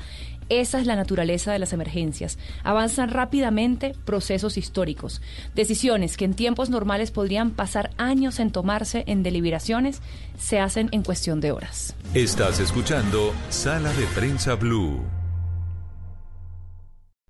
Esa es la naturaleza de las emergencias. Avanzan rápidamente procesos históricos. Decisiones que en tiempos normales podrían pasar años en tomarse en deliberaciones se hacen en cuestión de horas. Estás escuchando Sala de Prensa Blue.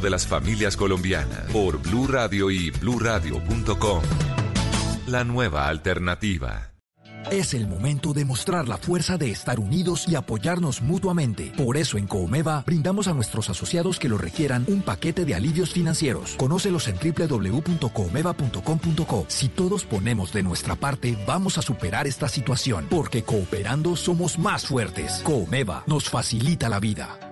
de las familias colombianas por Blue Radio y bluradio.com. La nueva alternativa. Es el momento de mostrar la fuerza de estar unidos y apoyarnos mutuamente. Por eso en Coomeva brindamos a nuestros asociados que lo requieran un paquete de alivios financieros. Conócelos en www.coomeva.com.co. Si todos ponemos de nuestra parte, vamos a superar esta situación, porque cooperando somos más fuertes. Coomeva nos facilita la vida.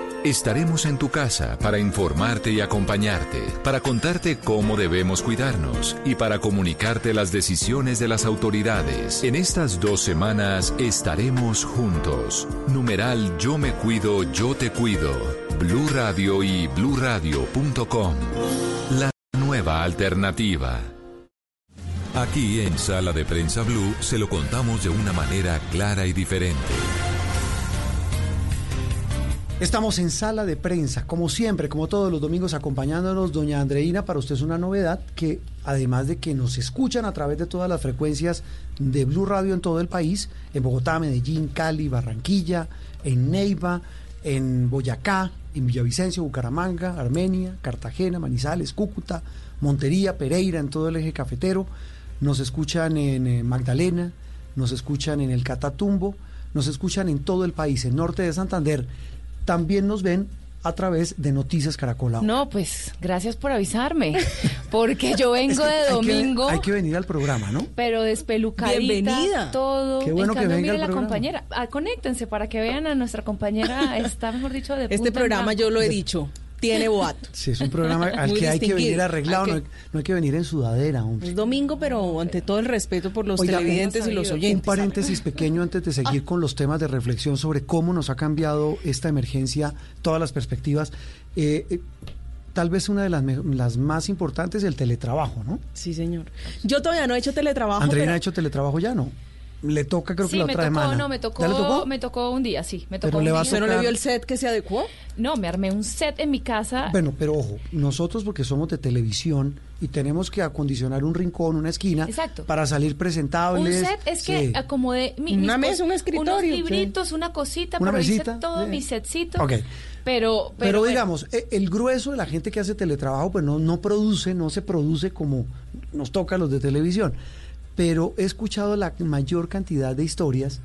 Estaremos en tu casa para informarte y acompañarte, para contarte cómo debemos cuidarnos y para comunicarte las decisiones de las autoridades. En estas dos semanas estaremos juntos. Numeral Yo me cuido, yo te cuido. Blue Radio y bluradio.com. La nueva alternativa. Aquí en Sala de Prensa Blue se lo contamos de una manera clara y diferente. Estamos en sala de prensa, como siempre, como todos los domingos, acompañándonos. Doña Andreina, para usted es una novedad que, además de que nos escuchan a través de todas las frecuencias de Blue Radio en todo el país, en Bogotá, Medellín, Cali, Barranquilla, en Neiva, en Boyacá, en Villavicencio, Bucaramanga, Armenia, Cartagena, Manizales, Cúcuta, Montería, Pereira, en todo el eje cafetero. Nos escuchan en eh, Magdalena, nos escuchan en el Catatumbo, nos escuchan en todo el país, en norte de Santander también nos ven a través de Noticias Caracol. Ahora. No, pues gracias por avisarme, porque yo vengo de domingo. Hay que, hay que, venir al programa, ¿no? Pero despelucadita, Bienvenida. todo. Qué bueno en que cambio, venga mire la programa. compañera, ah, conéctense para que vean a nuestra compañera, está mejor dicho de Este punta programa yo lo he dicho, tiene boato. Sí, es un programa al que hay que venir arreglado, Hay no hay, no hay que venir en sudadera, hombre. Es domingo, pero ante todo el respeto por los Oiga, un- televidentes y los Un oyentes. paréntesis pequeño antes de seguir con los temas de reflexión sobre cómo nos ha cambiado esta emergencia, todas las perspectivas. Eh, eh, tal vez una de las, las más importantes, el teletrabajo, ¿no? Sí, señor. Yo todavía no he hecho teletrabajo. Andreina pero- ha hecho teletrabajo ya, ¿no? Le toca creo que la me otra tocó, semana. no, me tocó, ¿Ya le tocó? me tocó un día, sí, me Pero tocó le un va a día. ¿Usted no le vio el set que se adecuó? No, me armé un set en mi casa. Bueno, pero ojo, nosotros porque somos de televisión y tenemos que acondicionar un rincón, una esquina, Exacto. para salir un presentables. set es que Sí. acomodé mi, Una mis mesa, un escritorio, unos sí. libritos, una cosita, Una pero mesita, hice todo mi setcito. Pero, pero, Pero, digamos, e- el grueso de la gente que hace teletrabajo, pues no, no produce, no se produce como nos toca a los de televisión. Pero he escuchado la mayor cantidad de historias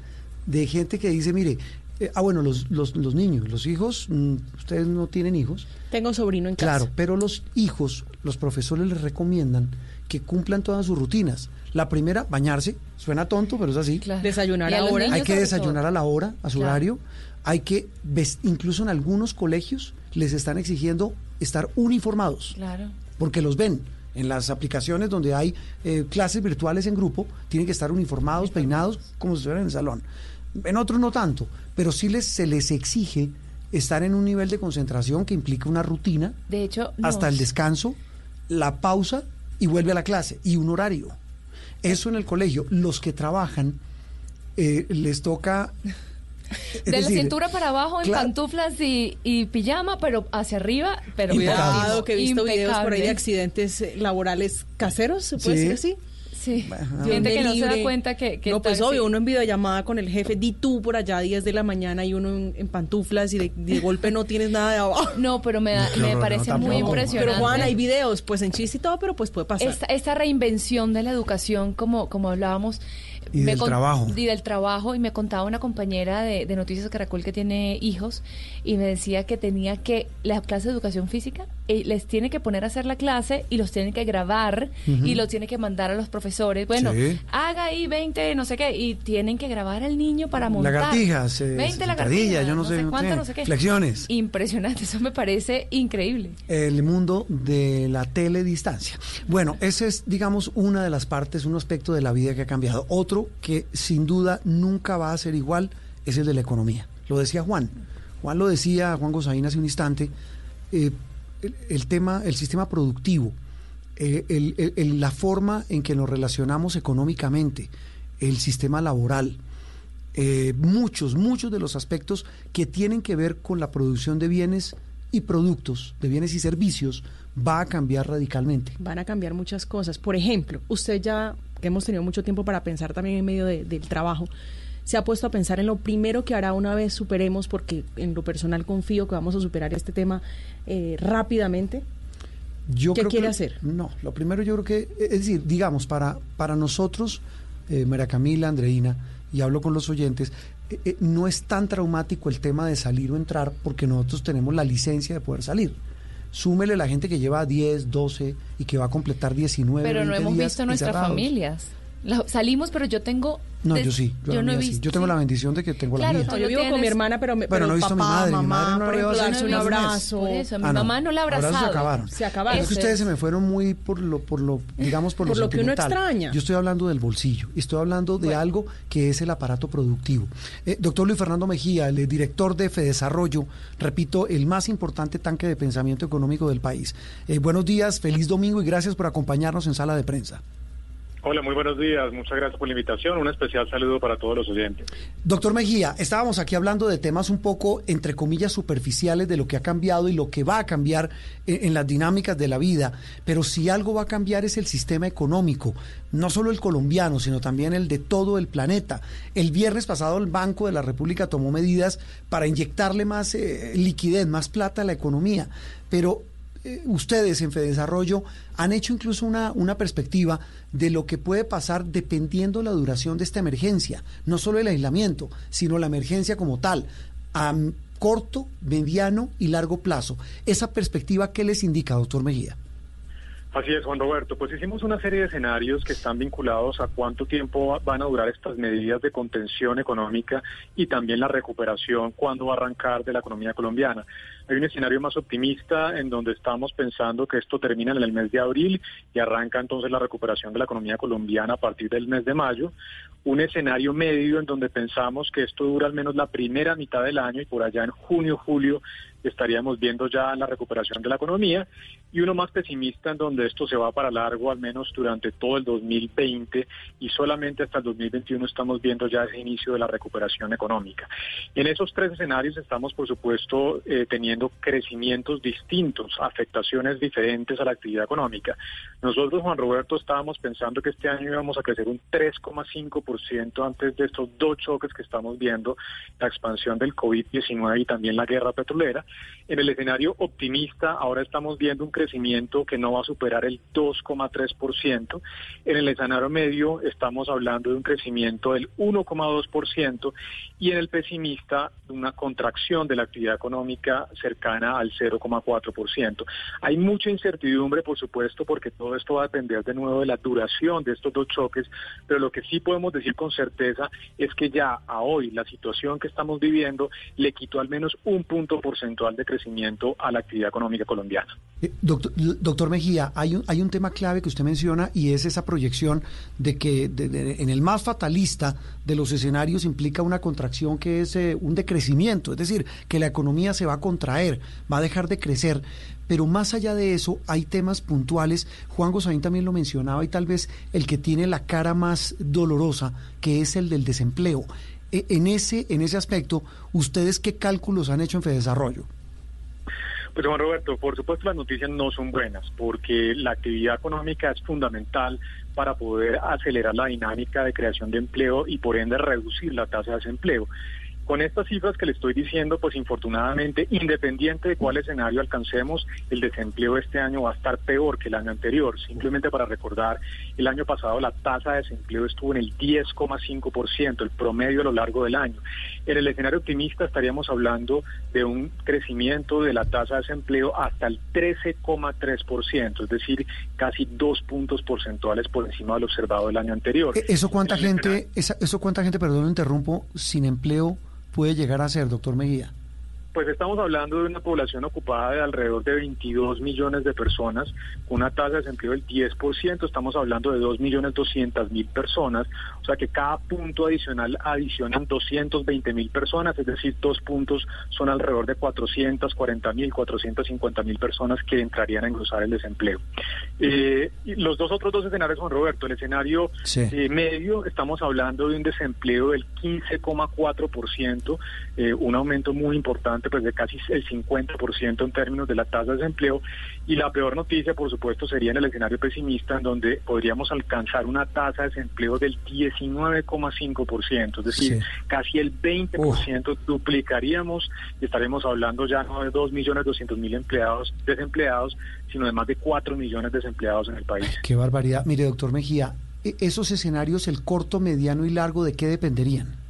de gente que dice, mire, eh, ah, bueno, los, los, los niños, los hijos, mm, ustedes no tienen hijos, Tengo sobrino en casa. Claro, pero los hijos, los profesores les recomiendan que cumplan todas sus rutinas. La primera, bañarse. Suena tonto, pero es así. Desayunar a ahora. niños Hay que desayunar todo. a la hora, a su Claro. horario. Hay que, ves- incluso en algunos colegios, les están exigiendo estar uniformados, Claro. porque los ven. En las aplicaciones donde hay eh, clases virtuales en grupo, tienen que estar uniformados, peinados, como si estuvieran en el salón. En otros no tanto, pero sí les, se les exige estar en un nivel de concentración que implica una rutina, De hecho, hasta el descanso, la pausa y vuelve a la clase y un horario. Eso en el colegio. Los que trabajan eh, les toca de la cintura para abajo en pantuflas y, y, pijama, pero hacia arriba, pero cuidado que he visto videos por ahí de accidentes eh, laborales caseros, ¿se puede decir así? Sí, gente que no se da cuenta que... no, pues obvio, uno en videollamada con el jefe, di tú por allá 10 de la mañana y uno en, pantuflas y de, golpe no tienes nada de abajo. No, pero me, me parece muy impresionante. Pero Juan, hay videos, pues en chiste y todo, pero pues puede pasar. Esta, esta reinvención de la educación, como, como hablábamos, y del trabajo. Y del trabajo. Y me contaba una compañera de, de, Noticias Caracol que tiene hijos y me decía que tenía que, la clase de educación física, eh, les tiene que poner a hacer la clase y los tiene que grabar y los tiene que mandar a los profesores. Bueno, haga ahí 20, no sé qué, y tienen que grabar al niño para montar. Lagartijas, 20 lagartijas, yo no, sé, cuánto, no sé qué. Flexiones. Impresionante, eso me parece increíble. El mundo de la teledistancia. Bueno, ese es, digamos, una de las partes, un aspecto de la vida que ha cambiado. Otro que sin duda nunca va a ser igual es el de la economía. Lo decía Juan. Juan lo decía, Juan Gozaín hace un instante, eh, el, tema, el sistema productivo, eh, la forma en que nos relacionamos económicamente, el sistema laboral, eh, muchos, muchos de los aspectos que tienen que ver con la producción de bienes y productos, de bienes y servicios, va a cambiar radicalmente. Van a cambiar muchas cosas. Por ejemplo, usted ya que hemos tenido mucho tiempo para pensar también en medio del trabajo, se ha puesto a pensar en lo primero que hará una vez superemos, porque en lo personal confío que vamos a superar este tema eh, rápidamente. Yo ¿Qué quiere hacer? No, lo primero yo creo que, es decir, digamos, para, para nosotros, eh, María Camila, Andreina, y hablo con los oyentes, eh, eh, no es tan traumático el tema de salir o entrar porque nosotros tenemos la licencia de poder salir súmele la gente que lleva 10, 12 y que va a completar 19. Pero no hemos visto nuestras familias. Salimos, pero yo tengo no, yo sí. Yo, no he visto. Yo tengo la bendición de que tengo la mía. yo vivo con mi hermana, pero, me, pero, no he visto papá, a mi madre. Mamá, mi madre no por ejemplo, un abrazo. Por eso, mi ah, mamá no la. Ahora se acabaron. Se acabaron. Es que ustedes se me fueron muy por lo, por lo digamos, por, por lo, lo que uno extraña. Yo estoy hablando del bolsillo. Estoy hablando de algo que es el aparato productivo. Eh, doctor Luis Fernando Mejía, el director de Fedesarrollo, repito, el más importante tanque de pensamiento económico del país. Eh, buenos días, feliz domingo y gracias por acompañarnos en Sala de Prensa. Hola, muy buenos días. Muchas gracias por la invitación. Un especial saludo para todos los oyentes. Doctor Mejía, estábamos aquí hablando de temas un poco, entre comillas, superficiales de lo que ha cambiado y lo que va a cambiar en, las dinámicas de la vida. Pero si algo va a cambiar es el sistema económico, no solo el colombiano, sino también el de todo el planeta. El viernes pasado el Banco de la República tomó medidas para inyectarle más eh, liquidez, más plata a la economía. Pero eh, ustedes en Fedesarrollo han hecho incluso una, una perspectiva de lo que puede pasar dependiendo la duración de esta emergencia, no solo el aislamiento, sino la emergencia como tal, a corto, mediano y largo plazo. Esa perspectiva, ¿qué les indica, doctor Mejía? Así es, Juan Roberto. Pues hicimos una serie de escenarios que están vinculados a cuánto tiempo van a durar estas medidas de contención económica y también la recuperación, cuándo va a arrancar de la economía colombiana. Hay un escenario más optimista en donde estamos pensando que esto termina en el mes de abril y arranca entonces la recuperación de la economía colombiana a partir del mes de mayo. Un escenario medio en donde pensamos que esto dura al menos la primera mitad del año y por allá en junio, julio estaríamos viendo ya la recuperación de la economía y uno más pesimista en donde esto se va para largo al menos durante todo el 2020 y solamente hasta el 2021 estamos viendo ya ese inicio de la recuperación económica. En esos tres escenarios estamos por supuesto eh, teniendo crecimientos distintos, afectaciones diferentes a la actividad económica. Nosotros, Juan Roberto, estábamos pensando que este año íbamos a crecer un 3,5% antes de estos dos choques que estamos viendo, la expansión del COVID-19 y también la guerra petrolera. En el escenario optimista, ahora estamos viendo un crecimiento que no va a superar el 2,3%. En el escenario medio, estamos hablando de un crecimiento del 1,2% y en el pesimista, una contracción de la actividad económica cercana al 0,4%. Hay mucha incertidumbre, por supuesto, porque todo esto va a depender de nuevo de la duración de estos dos choques, pero lo que sí podemos decir con certeza es que ya a hoy la situación que estamos viviendo le quitó al menos un punto porcentual de crecimiento a la actividad económica colombiana. Eh, doctor, Mejía, hay un, hay un tema clave que usted menciona y es esa proyección de que en el más fatalista de los escenarios implica una contracción que es eh, un decrecimiento, es decir, que la economía se va a contraer va a dejar de crecer. Pero más allá de eso, hay temas puntuales. Juan Gozaín también lo mencionaba y tal vez el que tiene la cara más dolorosa, que es el del desempleo. E, en ese, en ese aspecto, ¿ustedes qué cálculos han hecho en Fedesarrollo? Pues Juan Roberto, por supuesto las noticias no son buenas porque la actividad económica es fundamental para poder acelerar la dinámica de creación de empleo y por ende reducir la tasa de desempleo. Con estas cifras que le estoy diciendo, pues infortunadamente, independiente de cuál escenario alcancemos, el desempleo este año va a estar peor que el año anterior. Simplemente para recordar, el año pasado la tasa de desempleo estuvo en el 10,5%, el promedio a lo largo del año. En el escenario optimista estaríamos hablando de un crecimiento de la tasa de desempleo hasta el 13,3%, es decir, casi dos puntos porcentuales por encima del observado el año anterior. ¿E-, ¿Eso cuánta gente, eso cuánta gente, perdón, interrumpo, sin empleo? Puede llegar a ser, doctor Mejía? Pues estamos hablando de una población ocupada de alrededor de 22 millones de personas, con una tasa de desempleo del 10%, estamos hablando de 2 millones 200 mil personas, o sea que cada punto adicional adicionan 220 mil personas, es decir, dos puntos son alrededor de 440 mil, 450 mil personas que entrarían a engrosar el desempleo. Eh, los dos otros dos escenarios, Juan Roberto, el escenario eh, medio, estamos hablando de un desempleo del 15,4%, eh, un aumento muy importante pues de casi el 50% en términos de la tasa de desempleo. Y la peor noticia, por supuesto, sería en el escenario pesimista, en donde podríamos alcanzar una tasa de desempleo del 19,5%, es decir, casi el 20% duplicaríamos y estaremos hablando ya no de 2.200.000 empleados desempleados, sino de más de 4 millones de desempleados en el país. Qué barbaridad. Mire, doctor Mejía, e-, esos escenarios, el corto, mediano y largo, ¿de qué dependerían?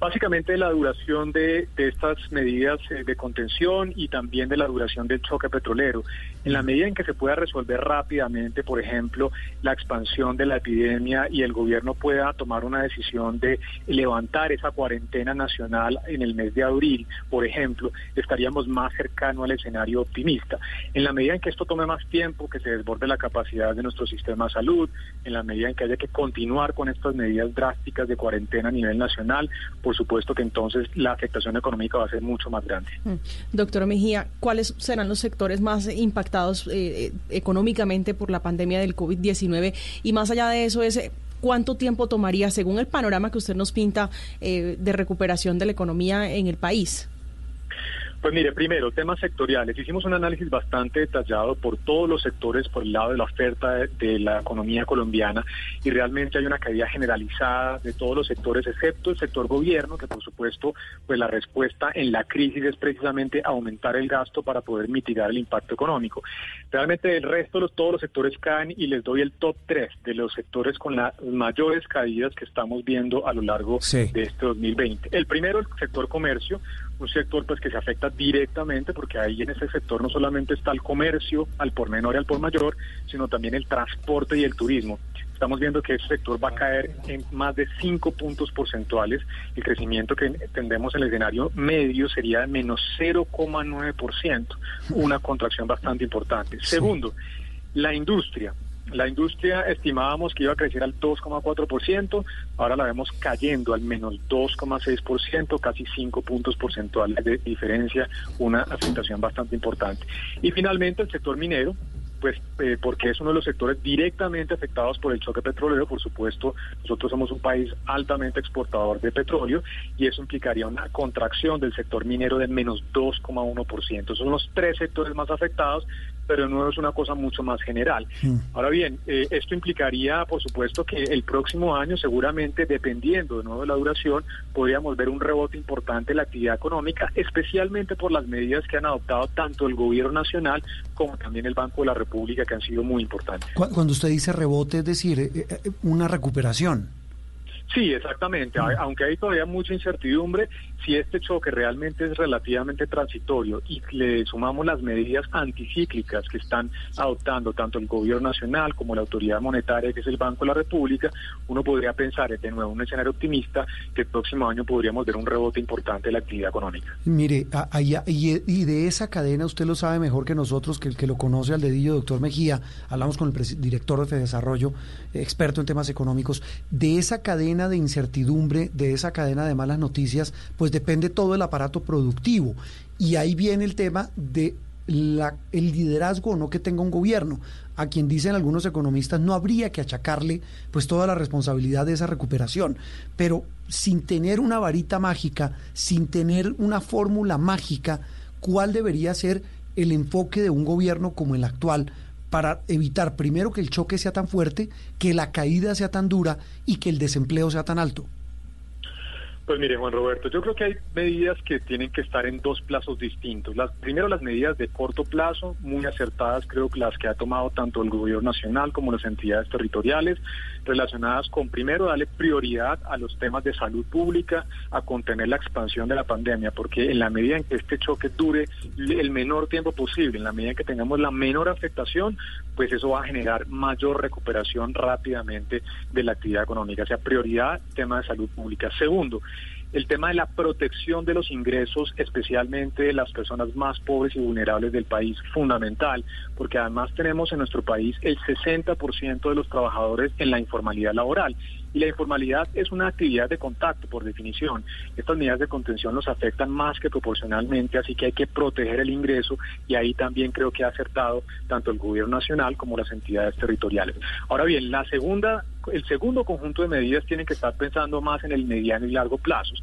Básicamente la duración de, estas medidas eh, de contención y también de la duración del choque petrolero. En la medida en que se pueda resolver rápidamente, por ejemplo, la expansión de la epidemia y el gobierno pueda tomar una decisión de levantar esa cuarentena nacional en el mes de abril, por ejemplo, estaríamos más cercano al escenario optimista. En la medida en que esto tome más tiempo, que se desborde la capacidad de nuestro sistema de salud, en la medida en que haya que continuar con estas medidas drásticas de cuarentena a nivel nacional, por supuesto que entonces la afectación económica va a ser mucho más grande. Mm. Doctor Mejía, ¿cuáles serán los sectores más impactados eh, eh, económicamente por la pandemia del COVID-19? Y más allá de eso, es ¿cuánto tiempo tomaría, según el panorama que usted nos pinta, eh, de recuperación de la economía en el país? Pues mire, primero, temas sectoriales. Hicimos un análisis bastante detallado por todos los sectores, por el lado de la oferta de, la economía colombiana y realmente hay una caída generalizada de todos los sectores, excepto el sector gobierno, que por supuesto, pues la respuesta en la crisis es precisamente aumentar el gasto para poder mitigar el impacto económico. Realmente el resto, de todos los sectores caen y les doy el top 3 de los sectores con las mayores caídas que estamos viendo a lo largo de este 2020. El primero, el sector comercio, un sector pues que se afecta directamente porque ahí en ese sector no solamente está el comercio al por menor y al por mayor, sino también el transporte y el turismo. Estamos viendo que ese sector va a caer en más de 5 puntos porcentuales. El crecimiento que tendemos en el escenario medio sería de menos 0,9%, una contracción bastante importante. Segundo, la industria. La industria estimábamos que iba a crecer al 2,4%, ahora la vemos cayendo al menos 2,6%, casi 5 puntos porcentuales de diferencia, una afectación bastante importante. Y finalmente el sector minero, pues eh, porque es uno de los sectores directamente afectados por el choque petrolero. Por supuesto, nosotros somos un país altamente exportador de petróleo y eso implicaría una contracción del sector minero de menos 2,1%. Son los tres sectores más afectados, pero nuevo es una cosa mucho más general. Mm. Ahora bien, eh, esto implicaría, por supuesto, que el próximo año, seguramente, dependiendo de nuevo de la duración, podríamos ver un rebote importante en la actividad económica, especialmente por las medidas que han adoptado tanto el gobierno nacional como también el Banco de la República, que han sido muy importantes. Cuando usted dice rebote, es decir, eh, eh, una recuperación. Sí, exactamente. Mm. Aunque hay todavía mucha incertidumbre, si este choque realmente es relativamente transitorio y le sumamos las medidas anticíclicas que están adoptando tanto el gobierno nacional como la autoridad monetaria, que es el Banco de la República, uno podría pensar, de nuevo, un escenario optimista, que el próximo año podríamos ver un rebote importante de la actividad económica. Mire, y de esa cadena usted lo sabe mejor que nosotros, que el que lo conoce al dedillo, doctor Mejía, hablamos con el director de Fedesarrollo, experto en temas económicos, de esa cadena de incertidumbre, de esa cadena de malas noticias, pues depende todo el aparato productivo. Y ahí viene el tema de la, el liderazgo o no que tenga un gobierno, a quien dicen algunos economistas no habría que achacarle pues toda la responsabilidad de esa recuperación, pero sin tener una varita mágica, sin tener una fórmula mágica, ¿cuál debería ser el enfoque de un gobierno como el actual para evitar primero que el choque sea tan fuerte, que la caída sea tan dura y que el desempleo sea tan alto? Pues mire, Juan Roberto, yo creo que hay medidas que tienen que estar en dos plazos distintos. Las, primero, las medidas de corto plazo, muy acertadas, creo que las que ha tomado tanto el gobierno nacional como las entidades territoriales, relacionadas con, primero, darle prioridad a los temas de salud pública, a contener la expansión de la pandemia, porque en la medida en que este choque dure el menor tiempo posible, en la medida en que tengamos la menor afectación, pues eso va a generar mayor recuperación rápidamente de la actividad económica. O sea, prioridad, tema de salud pública. Segundo, el tema de la protección de los ingresos, especialmente de las personas más pobres y vulnerables del país, fundamental, porque además tenemos en nuestro país el 60% de los trabajadores en la informalidad laboral y la informalidad es una actividad de contacto por definición. Estas medidas de contención los afectan más que proporcionalmente, así que hay que proteger el ingreso y ahí también creo que ha acertado tanto el gobierno nacional como las entidades territoriales. Ahora bien, la segunda el segundo conjunto de medidas tienen que estar pensando más en el mediano y largo plazo.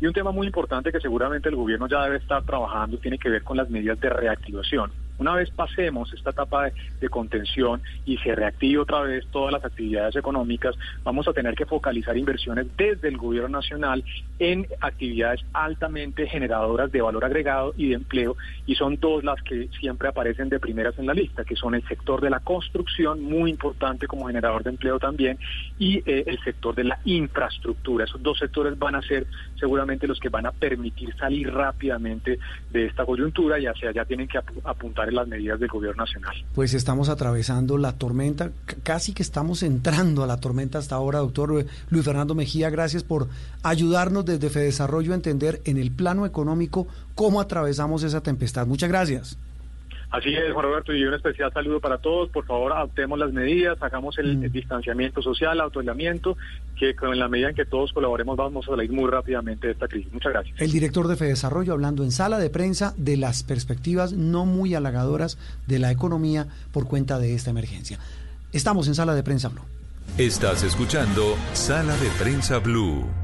Y un tema muy importante que seguramente el gobierno ya debe estar trabajando tiene que ver con las medidas de reactivación. Una vez pasemos esta etapa de, contención y se reactive otra vez todas las actividades económicas, vamos a tener que focalizar inversiones desde el gobierno nacional en actividades altamente generadoras de valor agregado y de empleo, y son dos las que siempre aparecen de primeras en la lista, que son el sector de la construcción, muy importante como generador de empleo también, y eh, el sector de la infraestructura. Esos dos sectores van a ser seguramente los que van a permitir salir rápidamente de esta coyuntura y hacia allá tienen que apuntar en las medidas del gobierno nacional. Pues estamos atravesando la tormenta, casi que estamos entrando a la tormenta hasta ahora, doctor eh, Luis Fernando Mejía. Gracias por ayudarnos desde Fedesarrollo a entender en el plano económico cómo atravesamos esa tempestad. Muchas gracias. Así es, Juan Roberto, y un especial saludo para todos. Por favor, adoptemos las medidas, hagamos el, mm. distanciamiento social, autoaislamiento, que con la medida en que todos colaboremos vamos a salir muy rápidamente de esta crisis. Muchas gracias. El director de Fedesarrollo hablando en sala de prensa de las perspectivas no muy halagadoras de la economía por cuenta de esta emergencia. Estamos en sala de prensa Blue. Estás escuchando Sala de Prensa Blue.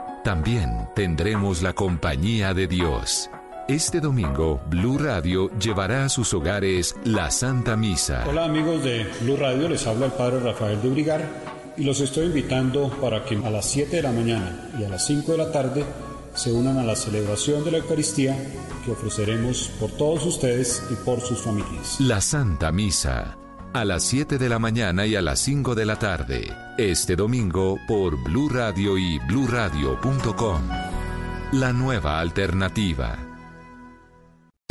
también tendremos la compañía de Dios. Este domingo, Blue Radio llevará a sus hogares la Santa Misa. Hola amigos de Blue Radio, les habla el Padre Rafael de Brigar y los estoy invitando para que a las 7 de la mañana y a las 5 de la tarde se unan a la celebración de la Eucaristía que ofreceremos por todos ustedes y por sus familias. La Santa Misa a las 7 de la mañana y a las 5 de la tarde, este domingo por Blue Radio y bluradio.com. La nueva alternativa.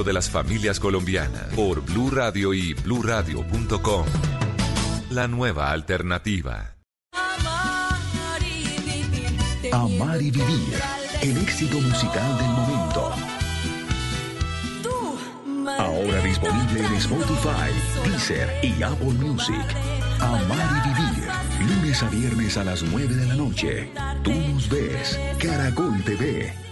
de las familias colombianas por Blue Radio y bluradio.com. La nueva alternativa. Amar y vivir, el éxito musical del momento. Ahora disponible en Spotify, Deezer y Apple Music. Amar y vivir, lunes a viernes a las 9 de la noche. Tú nos ves, Caracol TV.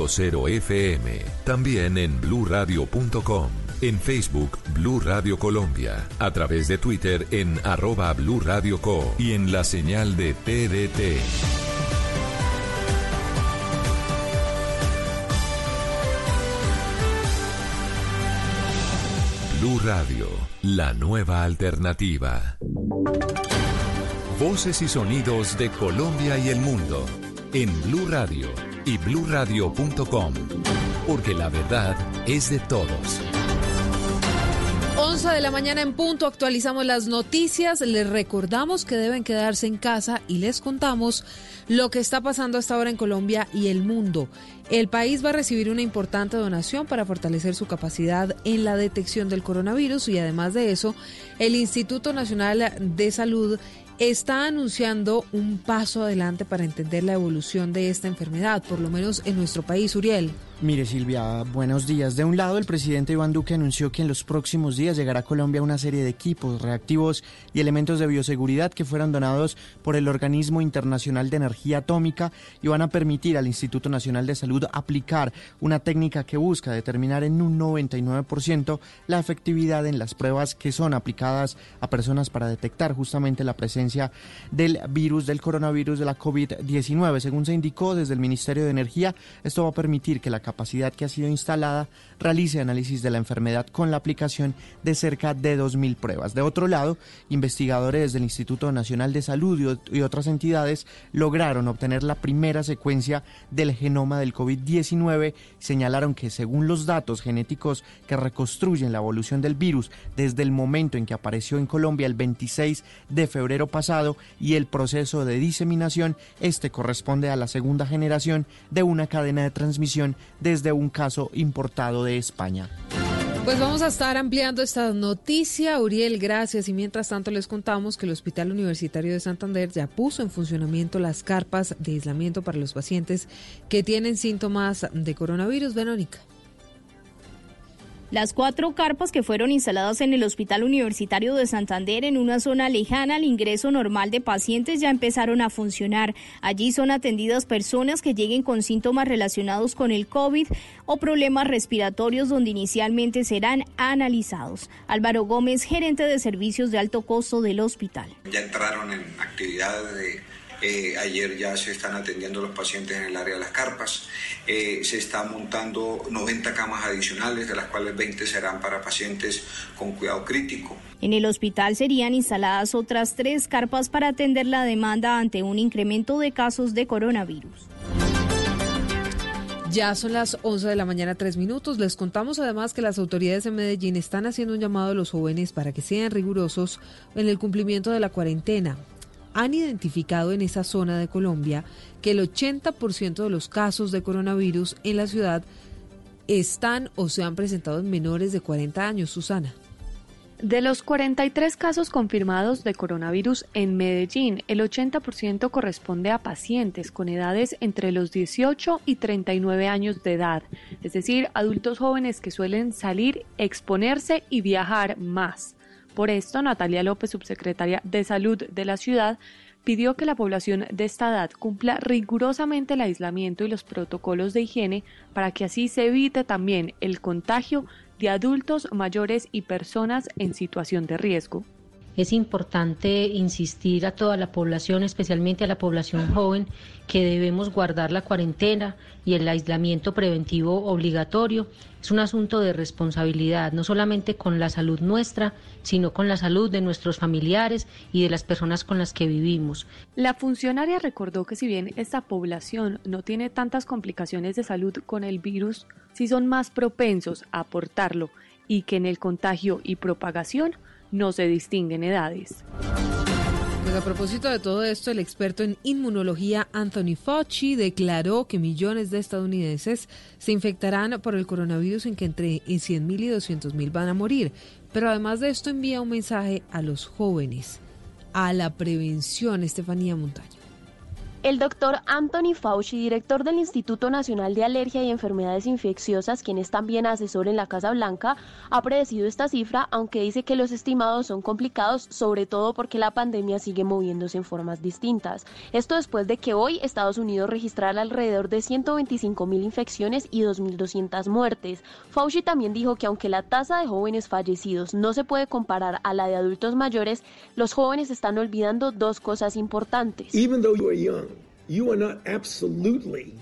96.0 FM. También en bluradio.com. En Facebook, Blue Radio Colombia. A través de Twitter en arroba Blue Radio Co. Y en la señal de TDT. Blue Radio, la nueva alternativa. Voces y sonidos de Colombia y el mundo en Blue Radio y bluradio.com, porque la verdad es de todos. 11 de la mañana en punto actualizamos las noticias, les recordamos que deben quedarse en casa y les contamos lo que está pasando hasta ahora en Colombia y el mundo. El país va a recibir una importante donación para fortalecer su capacidad en la detección del coronavirus y además de eso, el Instituto Nacional de Salud está anunciando un paso adelante para entender la evolución de esta enfermedad, por lo menos en nuestro país, Uriel. Mire Silvia, buenos días. De un lado, el presidente Iván Duque anunció que en los próximos días llegará a Colombia una serie de equipos, reactivos y elementos de bioseguridad que fueron donados por el Organismo Internacional de Energía Atómica y van a permitir al Instituto Nacional de Salud aplicar una técnica que busca determinar en un 99% la efectividad en las pruebas que son aplicadas a personas para detectar justamente la presencia del virus, del coronavirus de la COVID-19. Según se indicó desde el Ministerio de Energía, esto va a permitir que la capacidad que ha sido instalada realice análisis de la enfermedad con la aplicación de cerca de 2.000 pruebas. De otro lado, investigadores del Instituto Nacional de Salud y otras entidades lograron obtener la primera secuencia del genoma del COVID-19 y señalaron que según los datos genéticos que reconstruyen la evolución del virus desde el momento en que apareció en Colombia el 26 de febrero pasado y el proceso de diseminación, este corresponde a la segunda generación de una cadena de transmisión desde un caso importado de España. Pues vamos a estar ampliando esta noticia, Uriel, gracias. Y mientras tanto les contamos que el Hospital Universitario de Santander ya puso en funcionamiento las carpas de aislamiento para los pacientes que tienen síntomas de coronavirus. Verónica. Las cuatro carpas que fueron instaladas en el Hospital Universitario de Santander en una zona lejana al ingreso normal de pacientes ya empezaron a funcionar. Allí son atendidas personas que lleguen con síntomas relacionados con el COVID o problemas respiratorios donde inicialmente serán analizados. Álvaro Gómez, gerente de servicios de alto costo del hospital. Ya entraron en actividades de eh, ayer ya se están atendiendo los pacientes en el área de las carpas. Eh, se están montando 90 camas adicionales, de las cuales 20 serán para pacientes con cuidado crítico. En el hospital serían instaladas otras tres carpas para atender la demanda ante un incremento de casos de coronavirus. Ya son las 11 de la mañana, tres minutos. Les contamos además que las autoridades de Medellín están haciendo un llamado a los jóvenes para que sean rigurosos en el cumplimiento de la cuarentena han identificado en esa zona de Colombia que el 80% de los casos de coronavirus en la ciudad están o se han presentado en menores de 40 años, Susana. De los 43 casos confirmados de coronavirus en Medellín, el 80% corresponde a pacientes con edades entre los 18 y 39 años de edad, es decir, adultos jóvenes que suelen salir, exponerse y viajar más. Por esto, Natalia López, subsecretaria de Salud de la ciudad, pidió que la población de esta edad cumpla rigurosamente el aislamiento y los protocolos de higiene para que así se evite también el contagio de adultos mayores y personas en situación de riesgo. Es importante insistir a toda la población, especialmente a la población joven, que debemos guardar la cuarentena y el aislamiento preventivo obligatorio. Es un asunto de responsabilidad, no solamente con la salud nuestra, sino con la salud de nuestros familiares y de las personas con las que vivimos. La funcionaria recordó que si bien esta población no tiene tantas complicaciones de salud con el virus, sí son más propensos a aportarlo y que en el contagio y propagación no se distinguen edades. Pues a propósito de todo esto, el experto en inmunología Anthony Fauci declaró que millones de estadounidenses se infectarán por el coronavirus en que entre 100.000 y 200.000 van a morir. Pero además de esto envía un mensaje a los jóvenes, a la prevención, Estefanía Montaño. El doctor Anthony Fauci, director del Instituto Nacional de Alergia y Enfermedades Infecciosas, quien es también asesor en la Casa Blanca, ha predecido esta cifra, aunque dice que los estimados son complicados, sobre todo porque la pandemia sigue moviéndose en formas distintas. Esto después de que hoy Estados Unidos registrara alrededor de 125 mil infecciones y 2.200 muertes. Fauci también dijo que aunque la tasa de jóvenes fallecidos no se puede comparar a la de adultos mayores, los jóvenes están olvidando dos cosas importantes. you are not absolutely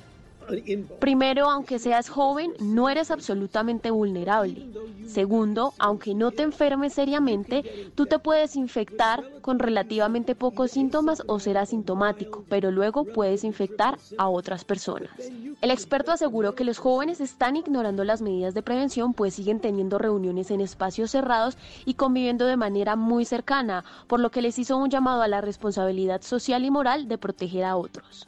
Primero, aunque seas joven, no eres absolutamente vulnerable. Segundo, aunque no te enfermes seriamente, tú te puedes infectar con relativamente pocos síntomas o ser asintomático, pero luego puedes infectar a otras personas. El experto aseguró que los jóvenes están ignorando las medidas de prevención, pues siguen teniendo reuniones en espacios cerrados y conviviendo de manera muy cercana, por lo que les hizo un llamado a la responsabilidad social y moral de proteger a otros.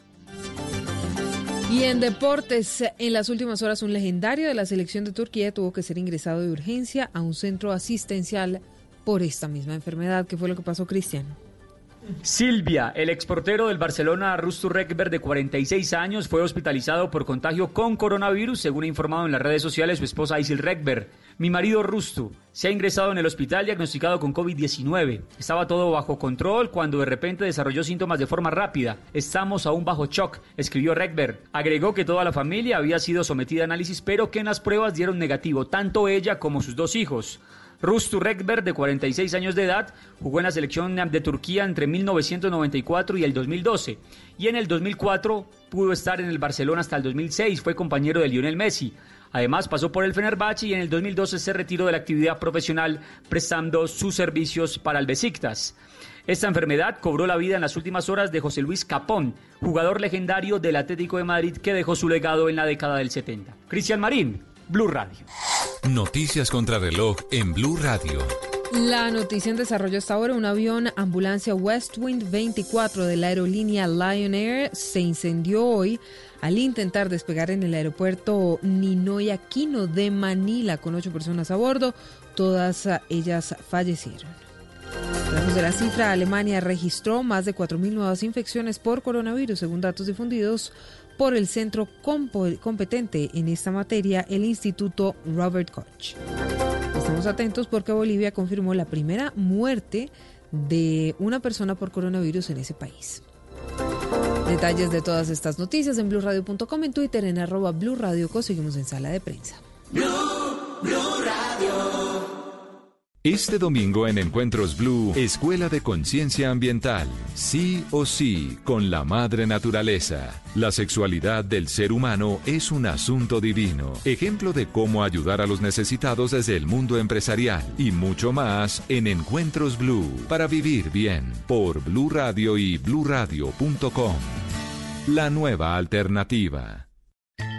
Y en deportes, en las últimas horas un legendario de la selección de Turquía tuvo que ser ingresado de urgencia a un centro asistencial por esta misma enfermedad. ¿Qué fue lo que pasó, Cristian? Silvia, el exportero del Barcelona Rustu Rekber de 46 años, fue hospitalizado por contagio con coronavirus, según ha informado en las redes sociales su esposa Isil Rekber. Mi marido Rustu se ha ingresado en el hospital diagnosticado con COVID-19. Estaba todo bajo control cuando de repente desarrolló síntomas de forma rápida. Estamos aún bajo shock, escribió Rekber. Agregó que toda la familia había sido sometida a análisis, pero que en las pruebas dieron negativo, tanto ella como sus dos hijos. Rustu Rekber, de 46 años de edad, jugó en la selección de Turquía entre 1994 y el 2012. Y en el 2004 pudo estar en el Barcelona hasta el 2006, fue compañero de Lionel Messi. Además pasó por el Fenerbahce y en el 2012 se retiró de la actividad profesional prestando sus servicios para el Besiktas. Esta enfermedad cobró la vida en las últimas horas de José Luis Capón, jugador legendario del Atlético de Madrid que dejó su legado en la década del 70. Cristian Marín, Blue Radio. Noticias contra reloj en Blue Radio. La noticia en desarrollo hasta ahora, un avión ambulancia Westwind 24 de la aerolínea Lion Air se incendió hoy al intentar despegar en el aeropuerto Ninoy Aquino de Manila con ocho personas a bordo. Todas ellas fallecieron. Hablamos de la cifra, Alemania registró más de 4.000 nuevas infecciones por coronavirus, según datos difundidos por el centro competente en esta materia, el Instituto Robert Koch. Estamos atentos porque Bolivia confirmó la primera muerte de una persona por coronavirus en ese país. Detalles de todas estas noticias en blurradio.com, en Twitter, en arroba blurradio, seguimos en sala de prensa. Este domingo en Encuentros Blue, Escuela de Conciencia Ambiental. Sí o sí, con la madre naturaleza. La sexualidad del ser humano es un asunto divino. Ejemplo de cómo ayudar a los necesitados desde el mundo empresarial. Y mucho más en Encuentros Blue. Para vivir bien. Por Blue Radio y bluradio.com. La nueva alternativa.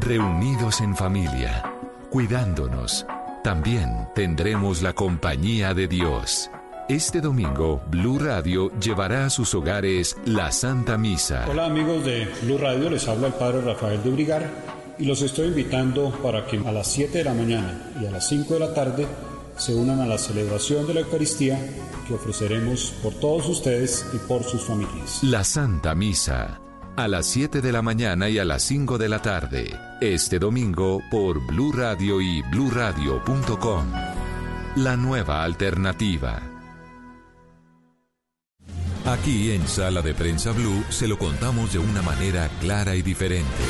Reunidos en familia, cuidándonos, también tendremos la compañía de Dios. Este domingo, Blue Radio llevará a sus hogares la Santa Misa. Hola amigos de Blue Radio, les habla el Padre Rafael de Brigar y los estoy invitando para que a las 7 de la mañana y a las 5 de la tarde se unan a la celebración de la Eucaristía que ofreceremos por todos ustedes y por sus familias. La Santa Misa a las 7 de la mañana y a las 5 de la tarde. Este domingo por Blue Radio y bluradio.com. La nueva alternativa. Aquí en Sala de Prensa Blue se lo contamos de una manera clara y diferente.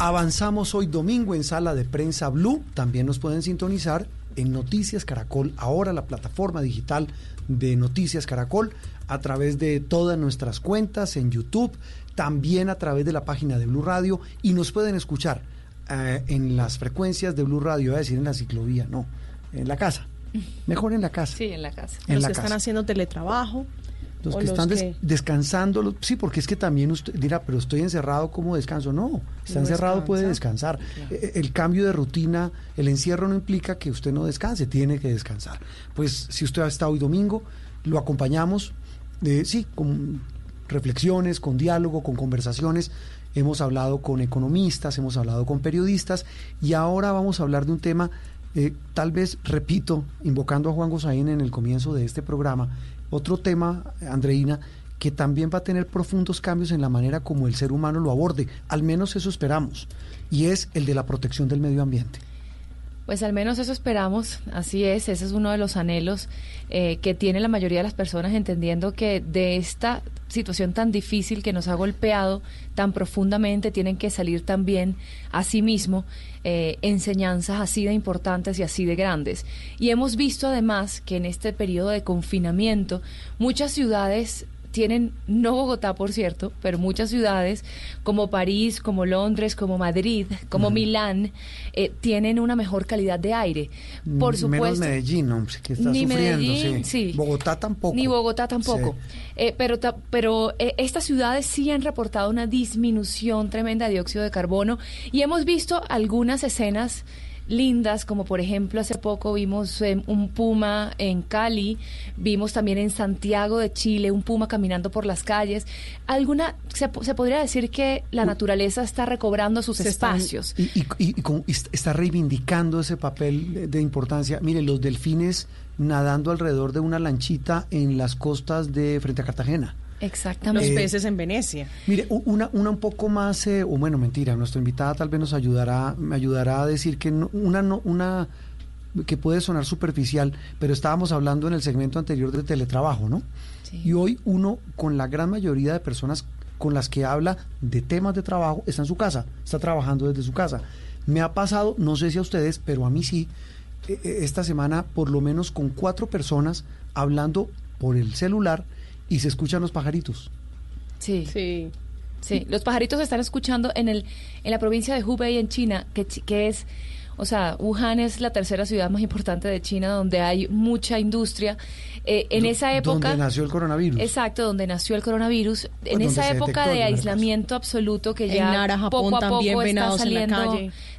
Avanzamos hoy domingo en Sala de Prensa Blue. También nos pueden sintonizar en Noticias Caracol, ahora la plataforma digital de Noticias Caracol, a través de todas nuestras cuentas en YouTube, también a través de la página de Blue Radio y nos pueden escuchar eh, en las frecuencias de Blue Radio, voy a decir en la ciclovía, no, en la casa. Mejor en la casa. Sí, en la casa. En los la que casa. están haciendo teletrabajo. Los que están des- que- descansando, sí, porque es que también usted dirá, pero estoy encerrado, ¿cómo descanso? No, está No encerrado, puede descansa. descansar. Eh, El cambio de rutina, el encierro no implica que usted no descanse, tiene que descansar. Pues si usted está hoy domingo, lo acompañamos, eh, sí, con reflexiones, con diálogo, con conversaciones. Hemos hablado con economistas, hemos hablado con periodistas y ahora vamos a hablar de un tema, eh, tal vez, repito, invocando a Juan Gosaín en el comienzo de este programa, otro tema, Andreina, que también va a tener profundos cambios en la manera como el ser humano lo aborde, al menos eso esperamos, y es el de la protección del medio ambiente. Pues al menos eso esperamos, así es, ese es uno de los anhelos eh, que tiene la mayoría de las personas entendiendo que de esta situación tan difícil que nos ha golpeado tan profundamente tienen que salir también a sí mismo eh, enseñanzas así de importantes y así de grandes. Y hemos visto además que en este periodo de confinamiento muchas ciudades tienen, no Bogotá por cierto, pero muchas ciudades como París, como Londres, como Madrid, como Milán, eh, tienen una mejor calidad de aire. Por Menos supuesto. Medellín, hombre, que está Ni sufriendo, Medellín, sí. sí. Bogotá tampoco. Ni Bogotá tampoco. Eh, pero ta- pero eh, estas ciudades sí han reportado una disminución tremenda de dióxido de carbono y hemos visto algunas escenas lindas, como por ejemplo hace poco vimos eh, un puma en Cali, vimos también en Santiago de Chile un puma caminando por las calles. Alguna se, po- se podría decir que la naturaleza está recobrando sus Se espacios. Y, y- y- y con- y est- está reivindicando ese papel de, de importancia. Mire, los delfines nadando alrededor de una lanchita en las costas de frente a Cartagena. Exactamente. Los Eh, peces en Venecia. Mire, una, una un poco más, eh, o bueno, mentira, nuestra invitada tal vez nos ayudará, me ayudará a decir que no- una, no- una que puede sonar superficial, pero estábamos hablando en el segmento anterior de teletrabajo, ¿no? Y hoy uno, con la gran mayoría de personas con las que habla de temas de trabajo, está en su casa, está trabajando desde su casa. Me ha pasado, no sé si a ustedes, pero a mí sí, eh, eh, esta semana por lo menos con cuatro personas hablando por el celular y se escuchan los pajaritos. Sí. Sí. Sí, los pajaritos se están escuchando en el en la provincia de Hubei en China, que, chi- que es o sea, Wuhan es la tercera ciudad más importante de China donde hay mucha industria. Eh, en Do- esa época Donde nació el coronavirus. Exacto, donde nació el coronavirus. en donde esa época de en aislamiento absoluto que En ya Nara, Japón, poco a también poco está en saliendo.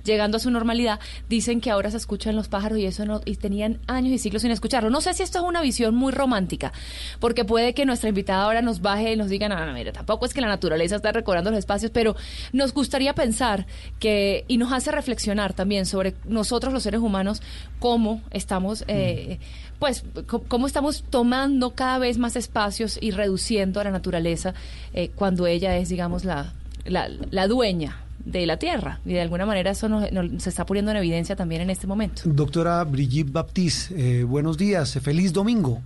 Llegando a su normalidad, dicen que ahora se escuchan los pájaros y eso no y tenían años y siglos sin escucharlo. No sé si esto es una visión muy romántica, porque puede que nuestra invitada ahora nos baje y nos diga, no, no, mira, tampoco es que la naturaleza está recobrando los espacios, pero nos gustaría pensar que y nos hace reflexionar también sobre nosotros los seres humanos cómo estamos eh, pues c- cómo estamos tomando cada vez más espacios y reduciendo a la naturaleza eh, cuando ella es digamos la, la, la dueña de la tierra y de alguna manera eso nos- nos- se está poniendo en evidencia también en este momento. Doctora Brigitte Baptiste, eh, buenos días, feliz domingo.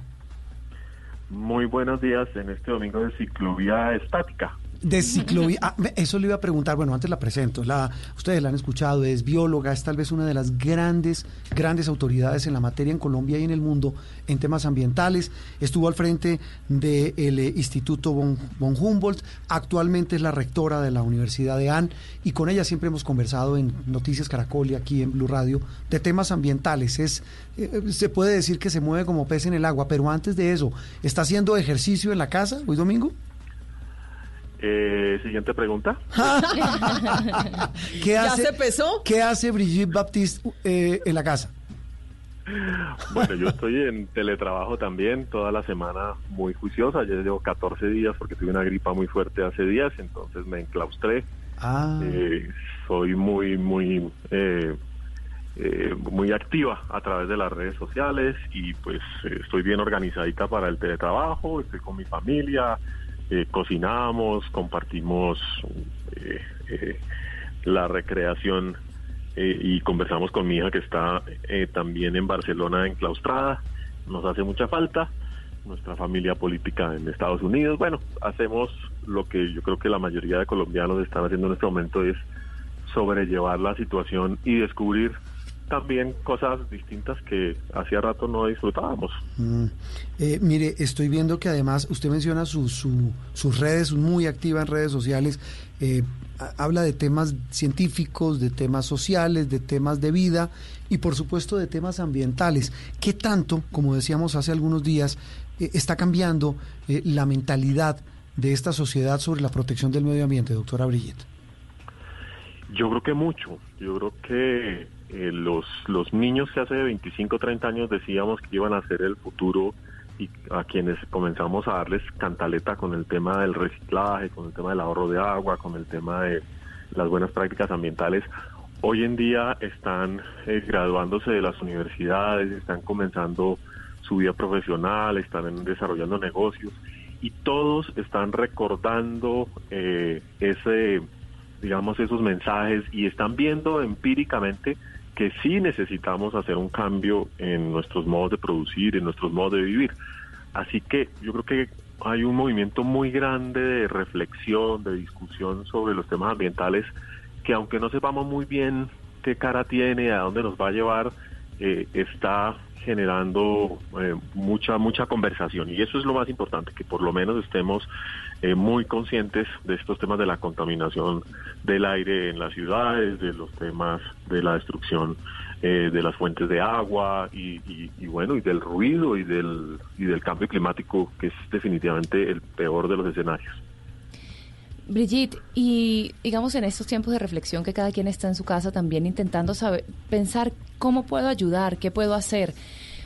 Muy buenos días en este domingo de ciclovía estática. De ciclovía, ah, eso le iba a preguntar, bueno, antes la presento, la, ustedes la han escuchado, es bióloga, es tal vez una de las grandes, grandes autoridades en la materia en Colombia y en el mundo en temas ambientales, estuvo al frente del Instituto von, von Humboldt, actualmente es la rectora de la Universidad de Ann y con ella siempre hemos conversado en Noticias Caracol y aquí en Blue Radio de temas ambientales, es, eh, se puede decir que se mueve como pez en el agua, pero antes de eso, ¿está haciendo ejercicio en la casa hoy domingo? Eh, siguiente pregunta. ¿Qué ¿Ya hace, se pesó? ¿Qué hace Brigitte Baptiste eh, en la casa? Bueno, yo estoy en teletrabajo también toda la semana muy juiciosa. Ya llevo 14 días porque tuve una gripa muy fuerte hace días, entonces me enclaustré. Ah, Eh, soy muy, muy, eh, eh, muy activa a través de las redes sociales y pues eh, estoy bien organizadita para el teletrabajo, estoy con mi familia, eh, cocinamos, compartimos eh, eh, la recreación eh, y conversamos con mi hija que está eh, también en Barcelona enclaustrada, nos hace mucha falta, nuestra familia política en Estados Unidos, bueno, hacemos lo que yo creo que la mayoría de colombianos están haciendo en este momento es sobrellevar la situación y descubrir también cosas distintas que hacía rato no disfrutábamos. Mm. Eh, mire, estoy viendo que además usted menciona su, sus redes, muy activa en redes sociales, eh, habla de temas científicos, de temas sociales, de temas de vida y por supuesto de temas ambientales. ¿Qué tanto, como decíamos hace algunos días, eh, está cambiando la mentalidad de esta sociedad sobre la protección del medio ambiente, doctora Brigitte? Yo creo que mucho. Yo creo que eh, los, los niños que hace 25, 30 años decíamos que iban a ser el futuro y a quienes comenzamos a darles cantaleta con el tema del reciclaje, con el tema del ahorro de agua, con el tema de las buenas prácticas ambientales, hoy en día están eh, graduándose de las universidades, están comenzando su vida profesional, están desarrollando negocios y todos están recordando eh, ese digamos esos mensajes y están viendo empíricamente que sí necesitamos hacer un cambio en nuestros modos de producir, en nuestros modos de vivir. Así que yo creo que hay un movimiento muy grande de reflexión, de discusión sobre los temas ambientales, que aunque no sepamos muy bien qué cara tiene, a dónde nos va a llevar, eh, está generando eh, mucha mucha conversación y eso es lo más importante que por lo menos estemos eh, muy conscientes de estos temas de la contaminación del aire en las ciudades de los temas de la destrucción eh, de las fuentes de agua y, y, bueno y del ruido y del y del cambio climático que es definitivamente el peor de los escenarios. Brigitte, y digamos en estos tiempos de reflexión que cada quien está en su casa también intentando saber, pensar cómo puedo ayudar, qué puedo hacer,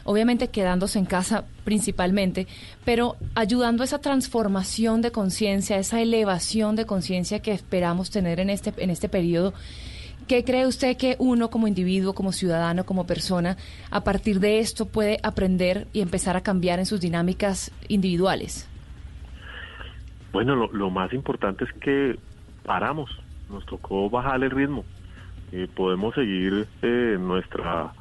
obviamente quedándose en casa principalmente, pero ayudando a esa transformación de conciencia, esa elevación de conciencia que esperamos tener en este, en este periodo. ¿Qué cree usted que uno como individuo, como ciudadano, como persona, a partir de esto puede aprender y empezar a cambiar en sus dinámicas individuales? Bueno, lo, más importante es que paramos, nos tocó bajar el ritmo. Eh, podemos seguir eh, nuestra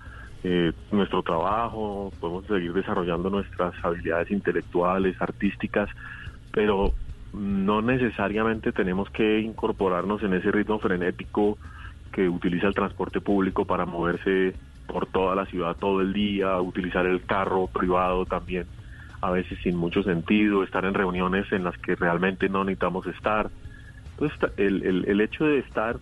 eh, nuestro trabajo, podemos seguir desarrollando nuestras habilidades intelectuales, artísticas, pero no necesariamente tenemos que incorporarnos en ese ritmo frenético que utiliza el transporte público para moverse por toda la ciudad todo el día, utilizar el carro privado también a veces sin mucho sentido, estar en reuniones en las que realmente no necesitamos estar. Entonces, el, el, el hecho de estar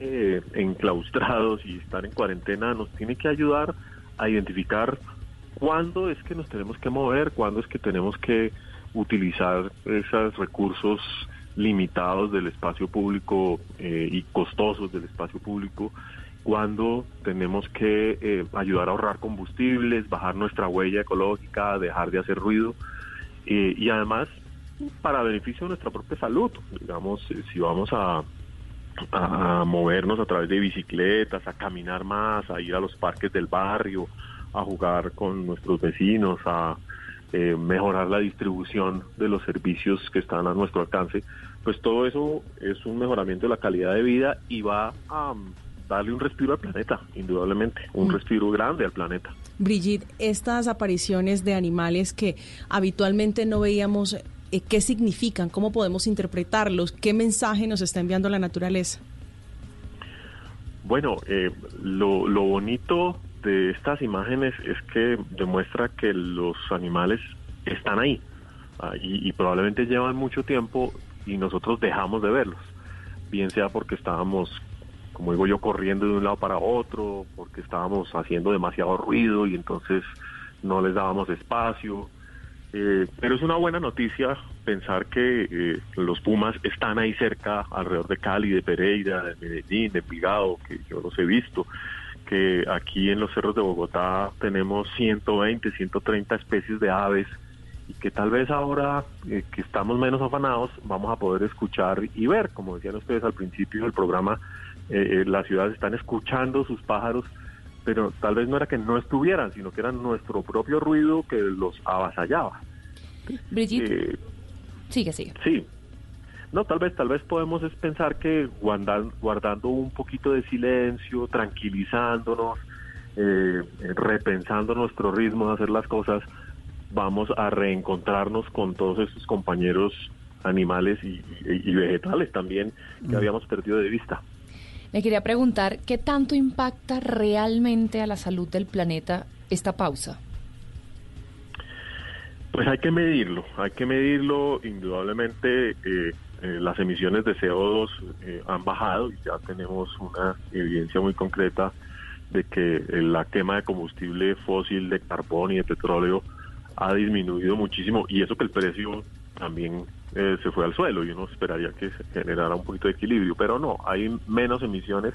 eh, enclaustrados y estar en cuarentena nos tiene que ayudar a identificar cuándo es que nos tenemos que mover, cuándo es que tenemos que utilizar esos recursos limitados del espacio público eh, y costosos del espacio público cuando tenemos que eh, ayudar a ahorrar combustibles, bajar nuestra huella ecológica, dejar de hacer ruido eh, y además para beneficio de nuestra propia salud. Digamos, si vamos a, a movernos a través de bicicletas, a caminar más, a ir a los parques del barrio, a jugar con nuestros vecinos, a mejorar la distribución de los servicios que están a nuestro alcance, pues todo eso es un mejoramiento de la calidad de vida y va a darle un respiro al planeta, indudablemente, un mm. respiro grande al planeta. Brigitte, estas apariciones de animales que habitualmente no veíamos, eh, ¿qué significan? ¿Cómo podemos interpretarlos? ¿Qué mensaje nos está enviando la naturaleza? Bueno, eh, lo, bonito de estas imágenes es que demuestra que los animales están ahí ah, y, probablemente llevan mucho tiempo y nosotros dejamos de verlos, bien sea porque estábamos como digo yo, corriendo de un lado para otro, porque estábamos haciendo demasiado ruido y entonces no les dábamos espacio. Eh, pero es una buena noticia pensar que eh, los Pumas están ahí cerca, alrededor de Cali, de Pereira, de Medellín, de Envigado, que yo los he visto, que aquí en los cerros de Bogotá tenemos 120, 130 especies de aves y que tal vez ahora eh, que estamos menos afanados vamos a poder escuchar y ver, como decían ustedes al principio del programa, las ciudades están escuchando sus pájaros, pero tal vez no era que no estuvieran, sino que era nuestro propio ruido que los avasallaba. Brigitte, eh, sigue, sigue. Sí. No, tal vez, tal vez podemos pensar que guardando, guardando un poquito de silencio, tranquilizándonos, eh, repensando nuestro ritmo de hacer las cosas, vamos a reencontrarnos con todos estos compañeros animales y, vegetales también que mm. habíamos perdido de vista. Le quería preguntar, ¿qué tanto impacta realmente a la salud del planeta esta pausa? Pues hay que medirlo, hay que medirlo. Indudablemente eh, eh, las emisiones de CO2 eh, han bajado y ya tenemos una evidencia muy concreta de que la quema de combustible fósil, de carbón y de petróleo ha disminuido muchísimo y eso que el precio también se fue al suelo y uno esperaría que se generara un poquito de equilibrio, pero no, hay menos emisiones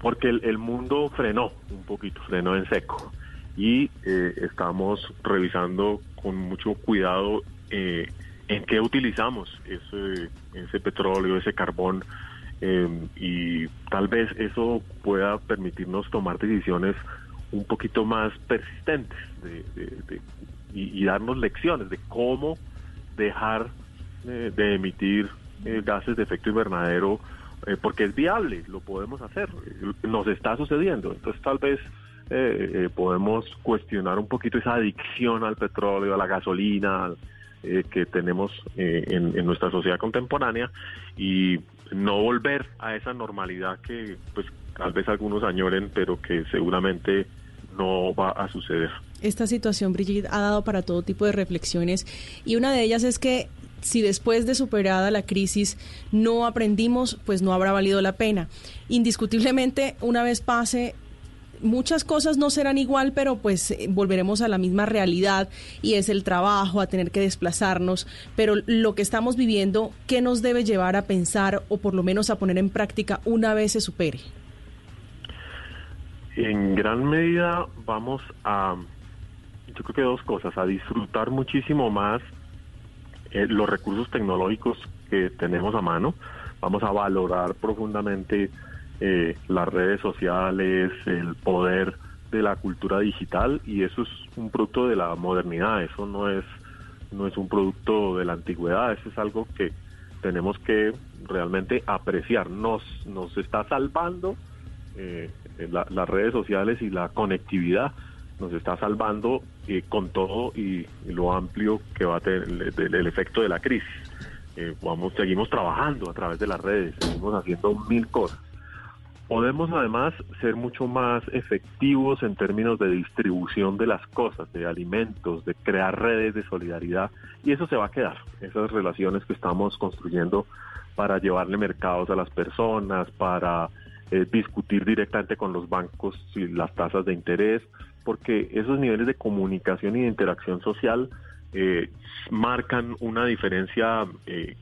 porque el mundo frenó un poquito, frenó en seco y eh, estamos revisando con mucho cuidado eh, en qué utilizamos ese, ese petróleo, ese carbón, em, y tal vez eso pueda permitirnos tomar decisiones un poquito más persistentes y, darnos lecciones de cómo dejar eh, de emitir gases de efecto invernadero, porque es viable, lo podemos hacer, nos está sucediendo, entonces tal vez eh, eh, podemos cuestionar un poquito esa adicción al petróleo, a la gasolina eh, que tenemos en, nuestra sociedad contemporánea y no volver a esa normalidad que pues tal vez algunos añoren, pero que seguramente no va a suceder. Esta situación, Brigitte, ha dado para todo tipo de reflexiones y una de ellas es que si después de superada la crisis no aprendimos, pues no habrá valido la pena. Indiscutiblemente, una vez pase muchas cosas no serán igual, pero pues eh, volveremos a la misma realidad y es el trabajo, a tener que desplazarnos, pero lo que estamos viviendo, ¿qué nos debe llevar a pensar o por lo menos a poner en práctica una vez se supere? En gran medida vamos a, yo creo que dos cosas, a disfrutar muchísimo más eh, los recursos tecnológicos que tenemos a mano, vamos a valorar profundamente eh, las redes sociales, el poder de la cultura digital y eso es un producto de la modernidad, eso no es no es un producto de la antigüedad, eso es algo que tenemos que realmente apreciar. Nos nos está salvando eh, las redes sociales y la conectividad nos está salvando eh, con todo y, lo amplio que va a tener el, efecto de la crisis. vamos, seguimos trabajando a través de las redes, seguimos haciendo mil cosas Podemos además ser mucho más efectivos en términos de distribución de las cosas, de alimentos, de crear redes de solidaridad y eso se va a quedar, esas relaciones que estamos construyendo para llevarle mercados a las personas, para eh, discutir directamente con los bancos y las tasas de interés, porque esos niveles de comunicación y de interacción social eh, marcan una diferencia eh,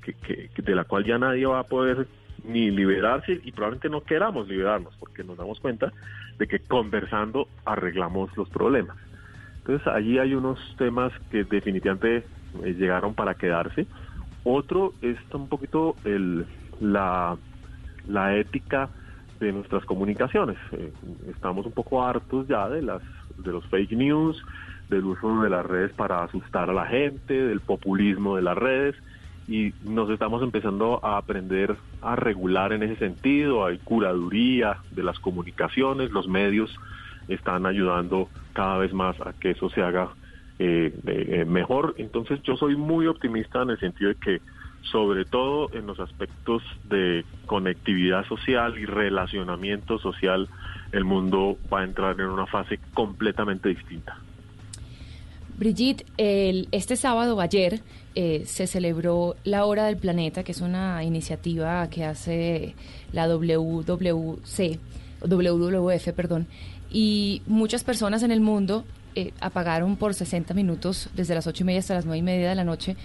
de la cual ya nadie va a poder ni liberarse y probablemente no queramos liberarnos porque nos damos cuenta de que conversando arreglamos los problemas. Entonces allí hay unos temas que definitivamente eh, llegaron para quedarse. Otro es un poquito el, la, la ética de nuestras comunicaciones. Eh, estamos un poco hartos ya de las de los fake news, del uso de las redes para asustar a la gente, del populismo de las redes y nos estamos empezando a aprender a regular en ese sentido, hay curaduría de las comunicaciones, los medios están ayudando cada vez más a que eso se haga eh, eh, mejor. Entonces yo soy muy optimista en el sentido de que sobre todo en los aspectos de conectividad social y relacionamiento social, el mundo va a entrar en una fase completamente distinta. Brigitte, el, este sábado, ayer, eh, se celebró la Hora del Planeta, que es una iniciativa que hace la WWC, WWF, perdón, y muchas personas en el mundo eh, apagaron por 60 minutos, desde las 8 y media hasta las 9 y media de la noche,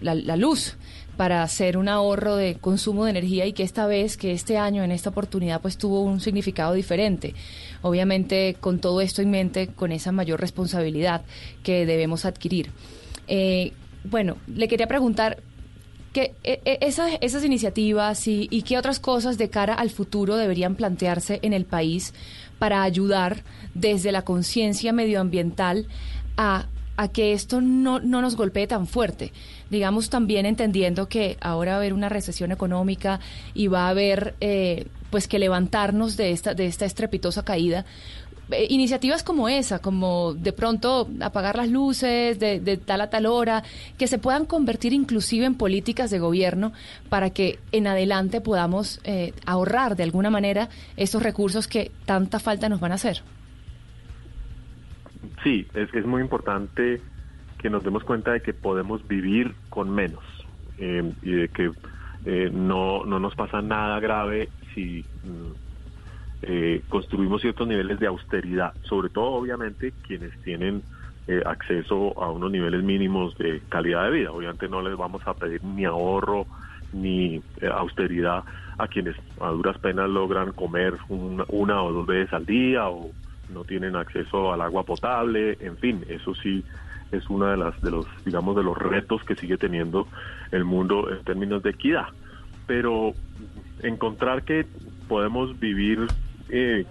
la, luz para hacer un ahorro de consumo de energía y que esta vez, que este año, en esta oportunidad, pues tuvo un significado diferente. Obviamente, con todo esto en mente, con esa mayor responsabilidad que debemos adquirir. Eh, bueno, le quería preguntar, que e, e, esas, esas iniciativas y, qué otras cosas de cara al futuro deberían plantearse en el país para ayudar desde la conciencia medioambiental a a que esto no, no nos golpee tan fuerte. Digamos también entendiendo que ahora va a haber una recesión económica y va a haber eh, pues que levantarnos de esta, de esta estrepitosa caída. eh, iniciativas como esa, como de pronto apagar las luces de, tal a tal hora, que se puedan convertir inclusive en políticas de gobierno para que en adelante podamos eh, ahorrar de alguna manera esos recursos que tanta falta nos van a hacer. Sí, es, es muy importante que nos demos cuenta de que podemos vivir con menos eh, y de que no, no nos pasa nada grave si mm, eh, construimos ciertos niveles de austeridad, sobre todo obviamente quienes tienen eh, acceso a unos niveles mínimos de calidad de vida. Obviamente no les vamos a pedir ni ahorro ni eh, austeridad a quienes a duras penas logran comer una, o dos veces al día o no tienen acceso al agua potable, en fin, eso sí es uno de las de los digamos de los retos que sigue teniendo el mundo en términos de equidad. Pero encontrar que podemos vivir eh,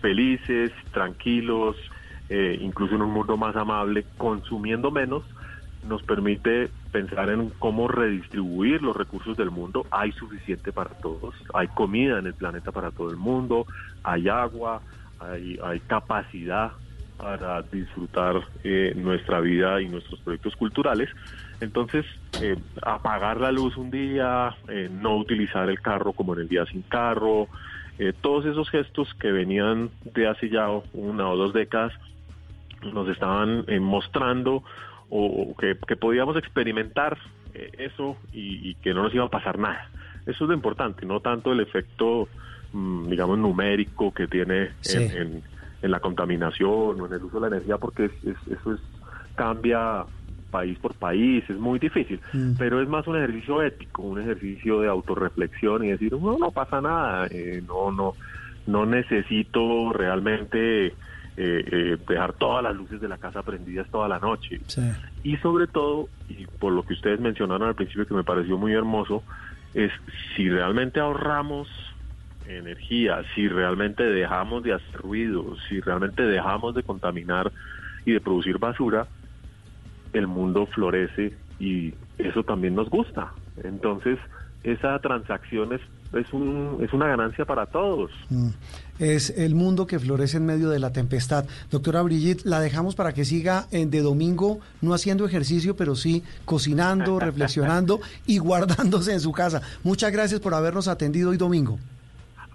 felices, tranquilos, eh, incluso en un mundo más amable, consumiendo menos, nos permite pensar en cómo redistribuir los recursos del mundo. Hay suficiente para todos, hay comida en el planeta para todo el mundo, hay agua, hay, hay capacidad para disfrutar eh, nuestra vida y nuestros proyectos culturales. Entonces, eh, apagar la luz un día, no utilizar el carro como en el día sin carro, eh, todos esos gestos que venían de hace ya una o dos décadas nos estaban eh, mostrando o, que, podíamos experimentar eh, eso y, que no nos iba a pasar nada. Eso es lo importante, no tanto el efecto, digamos, numérico que tiene en, la contaminación o en el uso de la energía, porque eso es cambia país por país, es muy difícil, mm. pero es más un ejercicio ético, un ejercicio de autorreflexión y decir, no, no pasa nada, eh, no, no, no necesito realmente eh, eh, dejar todas las luces de la casa prendidas toda la noche. Y sobre todo, y por lo que ustedes mencionaron al principio que me pareció muy hermoso, es si realmente ahorramos energía, si realmente dejamos de hacer ruido, si realmente dejamos de contaminar y de producir basura, el mundo florece y eso también nos gusta. Entonces, esa transacción es, es, un, es una ganancia para todos. Mm. Es el mundo que florece en medio de la tempestad. Doctora Brigitte, la dejamos para que siga eh, de domingo, no haciendo ejercicio, pero sí cocinando, reflexionando y guardándose en su casa. Muchas gracias por habernos atendido hoy domingo.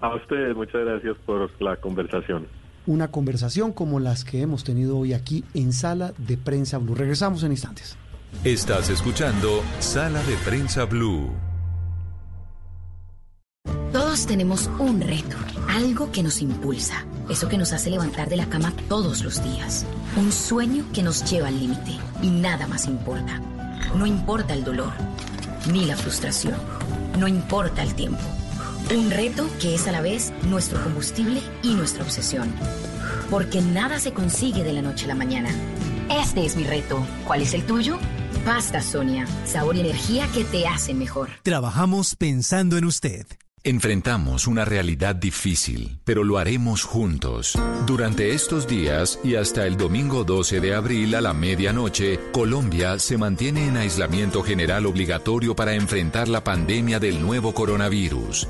A ustedes, muchas gracias por la conversación una conversación como las que hemos tenido hoy aquí en Sala de Prensa Blue. Regresamos en instantes. Estás escuchando Sala de Prensa Blue. Todos tenemos un reto, algo que nos impulsa, eso que nos hace levantar de la cama todos los días, un sueño que nos lleva al límite y nada más importa. No importa el dolor, ni la frustración, no importa el tiempo. Un reto que es a la vez nuestro combustible y nuestra obsesión. Porque nada se consigue de la noche a la mañana. Este es mi reto. ¿Cuál es el tuyo? Pasta Sonia. Sabor y energía que te hacen mejor. Trabajamos pensando en usted. Enfrentamos una realidad difícil, pero lo haremos juntos. Durante estos días y hasta el domingo 12 de abril a la medianoche, Colombia se mantiene en aislamiento general obligatorio para enfrentar la pandemia del nuevo coronavirus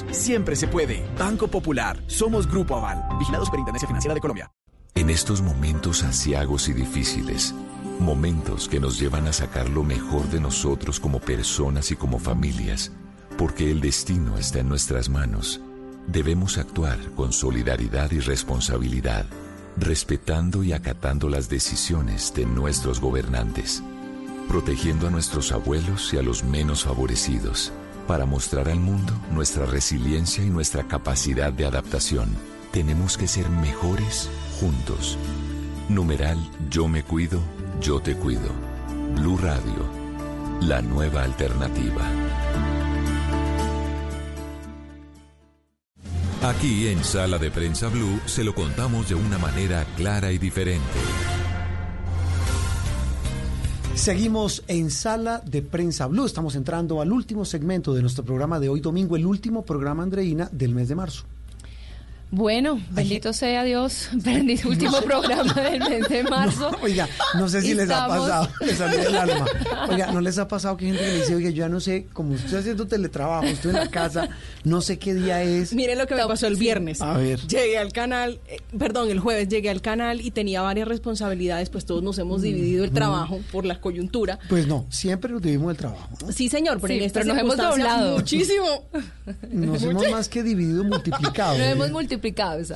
Siempre se puede. Banco Popular. Somos Grupo Aval. Vigilados por Intendencia Financiera de Colombia. En estos momentos asiagos y difíciles, momentos que nos llevan a sacar lo mejor de nosotros como personas y como familias, porque el destino está en nuestras manos, debemos actuar con solidaridad y responsabilidad, respetando y acatando las decisiones de nuestros gobernantes. protegiendo a nuestros abuelos y a los menos favorecidos, para mostrar al mundo nuestra resiliencia y nuestra capacidad de adaptación. Tenemos que ser mejores juntos. Numeral Yo me cuido, yo te cuido. Blue Radio, la nueva alternativa. Aquí en Sala de Prensa Blue se lo contamos de una manera clara y diferente. Seguimos en Sala de Prensa Blue. Estamos entrando al último segmento de nuestro programa de hoy domingo, el último programa, Andreina, del mes de marzo. Bueno, bendito sea Dios, bendito último programa del mes de marzo. oiga, no sé si les ha pasado, les el alma. Oiga, ¿no les ha pasado que hay gente que le dice, oiga, yo ya no sé, como estoy haciendo teletrabajo, estoy en la casa, no sé qué día es? Miren lo que me pasó el viernes. A ver. Llegué al canal, eh, perdón, el jueves llegué al canal y tenía varias responsabilidades, pues todos nos hemos dividido el trabajo por la coyuntura. Pues no, siempre nos dividimos el trabajo. Sí, señor, pero en esta nos hemos doblado muchísimo. Nos hemos más que dividido, multiplicado. Nos hemos multiplicado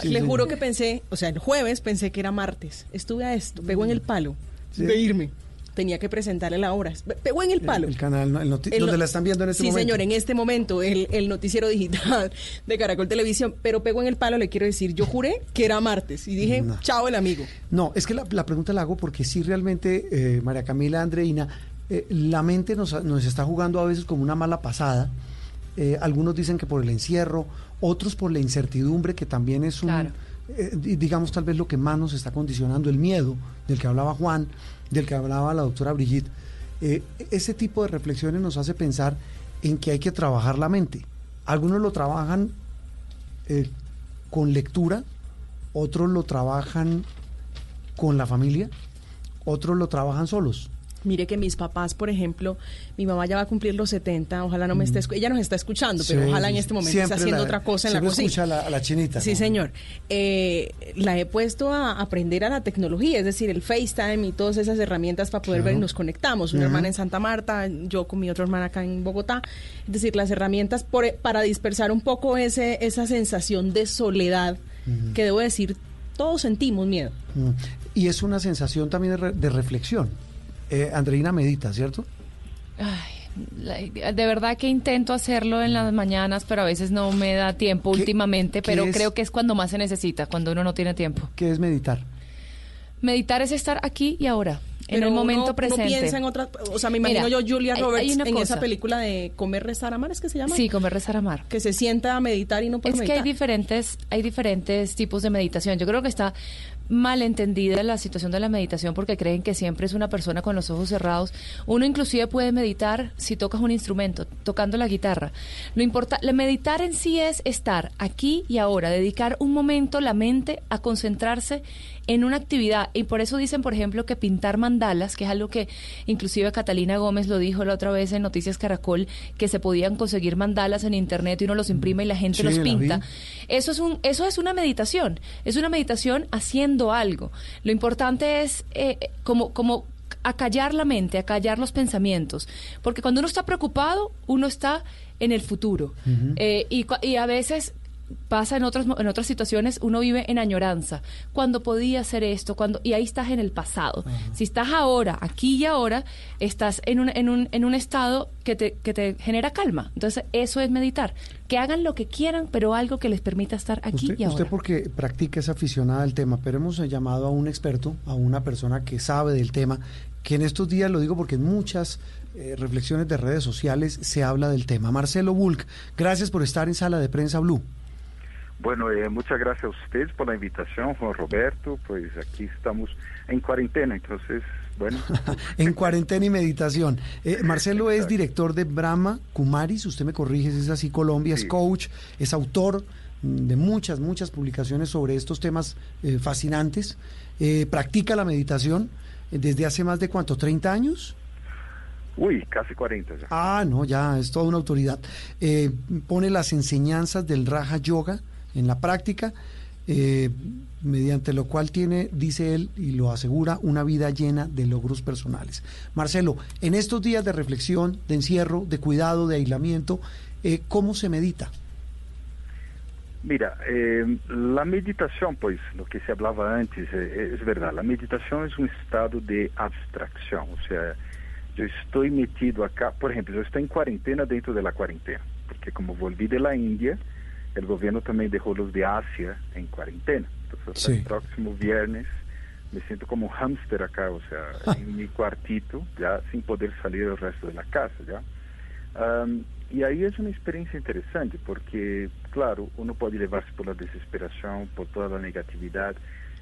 le juro que pensé, o sea, el jueves pensé que era martes. Estuve a esto, pegó en el palo de irme. Tenía que presentarle la obra. Pegó en el palo. El, canal, el donde la están viendo en este momento. Sí, señor, en este momento, el, noticiero digital de Caracol Televisión. Pero pegó en el palo, le quiero decir, yo juré que era martes. Y dije, chao el amigo. No, es que la, pregunta la hago porque sí realmente, eh, María Camila Andreina, eh, la mente nos, nos, está jugando a veces como una mala pasada. Eh, algunos dicen que por el encierro, otros por la incertidumbre, que también es un, eh, digamos, tal vez lo que más nos está condicionando, el miedo del que hablaba Juan, del que hablaba la doctora Brigitte. Eh, ese tipo de reflexiones nos hace pensar en que hay que trabajar la mente. Algunos lo trabajan con lectura, otros lo trabajan con la familia, otros lo trabajan solos. Mire que mis papás, por ejemplo, mi mamá ya va a cumplir los 70, ojalá no me esté, ella nos está escuchando, pero ojalá en este momento esté haciendo otra cosa en la cocina. escucha a la, a la chinita. Sí, señor. Eh, la he puesto a aprender a la tecnología, es decir, el FaceTime y todas esas herramientas para poder ver y nos conectamos. Una hermana en Santa Marta, yo con mi otra hermana acá en Bogotá. Es decir, las herramientas por, para dispersar un poco ese, esa sensación de soledad que debo decir, todos sentimos miedo. Y es una sensación también de reflexión eh, Andreina medita, ¿cierto? Ay, de verdad que intento hacerlo en las mañanas, pero a veces no me da tiempo últimamente, pero creo que es cuando más se necesita, cuando uno no tiene tiempo. ¿Qué es meditar? Meditar es estar aquí y ahora. en el momento presente. No piensa en otra, o sea, me imagino yo Julia Roberts en esa película de Comer, Rezar, Amar, ¿es que se llama? Sí, Comer, Rezar, Amar. Que se sienta a meditar y no puede Es que hay diferentes, hay diferentes tipos de meditación. Yo creo que está malentendida la situación de la meditación porque creen que siempre es una persona con los ojos cerrados. Uno inclusive puede meditar si tocas un instrumento, tocando la guitarra. Lo importa, meditar en sí es estar aquí y ahora, dedicar un momento la mente a concentrarse en una actividad. Y por eso dicen, por ejemplo, que pintar mandalas, que es algo que inclusive Catalina Gómez lo dijo la otra vez en Noticias Caracol, que se podían conseguir mandalas en internet y uno los imprime y la gente los pinta. Eso es un, eso es una meditación. Es una meditación haciendo algo. Lo importante es eh, como, como acallar la mente, acallar los pensamientos. Porque cuando uno está preocupado, uno está en el futuro. Eh, y, y a veces pasa en otras en otras situaciones uno vive en añoranza. Cuando podía hacer esto cuando y ahí estás en el pasado. Si estás ahora aquí y ahora estás en un, en un, en un estado que te, que te genera calma. Entonces eso es meditar. Que hagan lo que quieran pero algo que les permita estar aquí y ahora. usted porque practica es aficionada al tema pero hemos llamado a un experto a una persona que sabe del tema que en estos días lo digo porque en muchas eh, reflexiones de redes sociales se habla del tema. Marcelo Bulk, gracias por estar en Sala de Prensa Blue. Bueno, eh, muchas gracias a ustedes por la invitación, Juan Roberto. Pues aquí estamos en cuarentena, entonces, bueno. en cuarentena y meditación. Eh, Marcelo es director de Brahma Kumaris, usted me corrige es así, Colombia, es coach, es autor de muchas, muchas publicaciones sobre estos temas eh, fascinantes. practica la meditación desde hace más de cuánto, 30 años. Uy, casi 40 ya. Ah, no, ya es toda una autoridad. pone las enseñanzas del Raja Yoga en la práctica, eh, mediante lo cual tiene, dice él, y lo asegura, una vida llena de logros personales. Marcelo, en estos días de reflexión, de encierro, de cuidado, de aislamiento, eh, ¿cómo se medita? Mira, eh, la meditación, pues lo que se hablaba antes, es verdad, la meditación es un estado de abstracción, o sea, yo estoy metido acá, por ejemplo, yo estoy en cuarentena dentro de la cuarentena, porque como volví de la India, el gobierno también dejó los de Asia en cuarentena. Entonces, el próximo viernes me siento como un hámster acá, o sea, en mi cuartito, ya sin poder salir del resto de la casa, ya. y ahí es una experiencia interesante, porque, claro, uno puede llevarse por la desesperación, por toda la negatividad,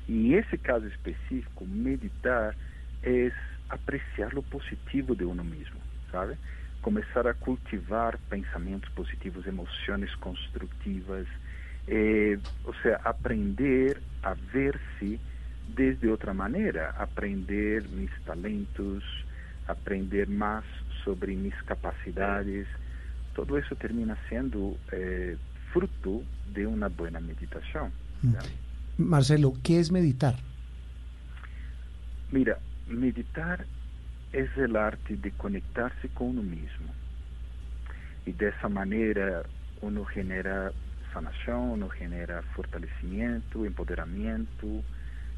y en ese caso específico, meditar es apreciar lo positivo de uno mismo, ¿sabe? Comenzar a cultivar pensamientos positivos, emociones constructivas, eh, o sea, aprender a verse desde otra manera, aprender mis talentos, aprender más sobre mis capacidades, todo eso termina siendo eh, fruto de una buena meditación. Mm. Marcelo, ¿qué es meditar? Mira, meditar es el arte de conectarse con uno mismo. Y de esa manera uno genera sanación, uno genera fortalecimiento, empoderamiento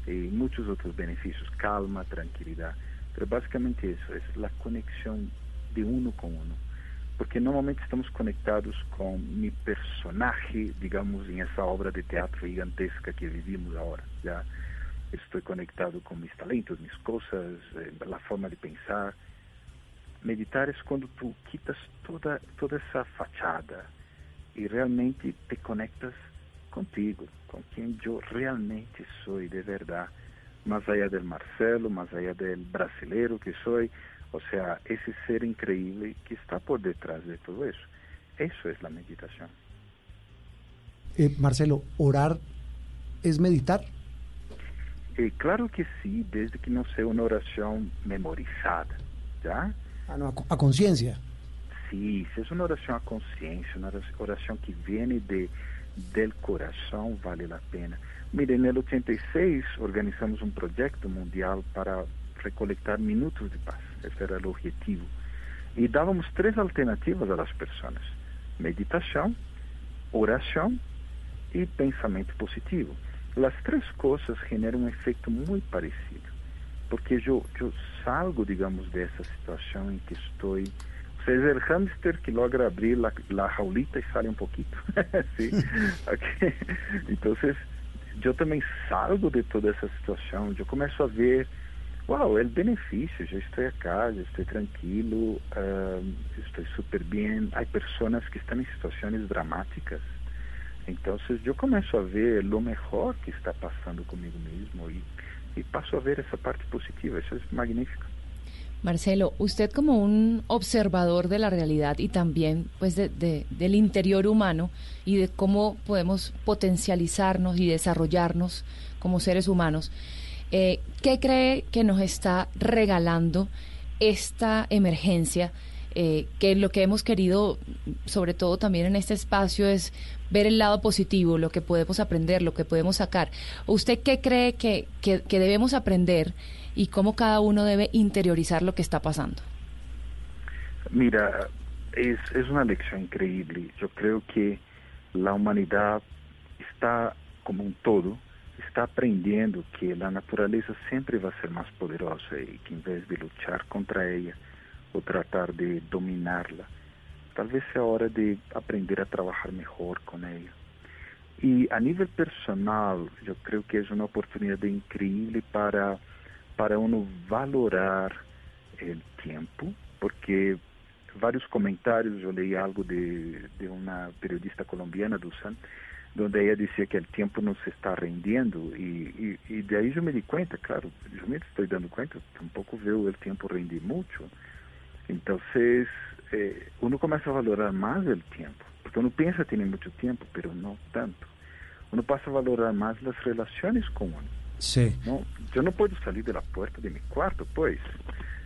y muchos otros beneficios, calma, tranquilidad. Pero básicamente eso, es la conexión de uno con uno. Porque normalmente estamos conectados con mi personaje, digamos, en esa obra de teatro gigantesca que vivimos ahora. ¿ya? Estoy conectado con mis talentos, mis cosas, eh, la forma de pensar. Meditar es cuando tú quitas toda, toda esa fachada y realmente te conectas contigo, con quien yo realmente soy de verdad, más allá del Marcelo, más allá del brasilero que soy, o sea, ese ser increíble que está por detrás de todo eso. Eso es la meditación. Eh, Marcelo, ¿orar es meditar? Eh, claro que sí, desde que no sea una oración memorizada, ¿ya? Ah, no, a, conciencia. Sí, si es una oración a conciencia, una oración que viene de, del corazón, vale la pena. Mire, en el 86 organizamos un proyecto mundial para recolectar minutos de paz, ese era el objetivo. Y dábamos tres alternativas a las personas, meditación, oración y pensamiento positivo. Las tres cosas generan un efecto muy parecido, porque yo, yo salgo, digamos, de esa situación en que estoy, o sea, es el hámster que logra abrir la, la jaulita y sale un poquito, ¿sí? okay. Entonces, yo también salgo de toda esa situación, yo comienzo a ver, wow, el beneficio, yo estoy acá, yo estoy tranquilo, uh, estoy súper bien, hay personas que están en situaciones dramáticas, entonces yo comienzo a ver lo mejor que está pasando conmigo mismo y, y paso a ver esa parte positiva. Eso es magnífico. Marcelo, usted como un observador de la realidad y también pues de, del interior humano y de cómo podemos potencializarnos y desarrollarnos como seres humanos, eh, ¿qué cree que nos está regalando esta emergencia? Eh, que lo que hemos querido, sobre todo también en este espacio, es ver el lado positivo, lo que podemos aprender, lo que podemos sacar. ¿Usted qué cree que, que, debemos aprender y cómo cada uno debe interiorizar lo que está pasando? Mira, es, es una lección increíble. Yo creo que la humanidad está como un todo, está aprendiendo que la naturaleza siempre va a ser más poderosa y que en vez de luchar contra ella o tratar de dominarla, tal vez sea hora de aprender a trabajar mejor con ella. Y a nivel personal, yo creo que es una oportunidad increíble para, para uno valorar el tiempo, porque varios comentarios, yo leí algo de, de una periodista colombiana, Dusan, donde ella decía que el tiempo no se está rendiendo y, y, y, de ahí yo me di cuenta, claro, yo me estoy dando cuenta, tampoco veo el tiempo rendir mucho. Entonces, eh, uno comienza a valorar más el tiempo, porque uno piensa que tiene mucho tiempo, pero no tanto. Uno pasa a valorar más las relaciones con uno. Sí. ¿no? Yo no puedo salir de la puerta de mi cuarto, pues.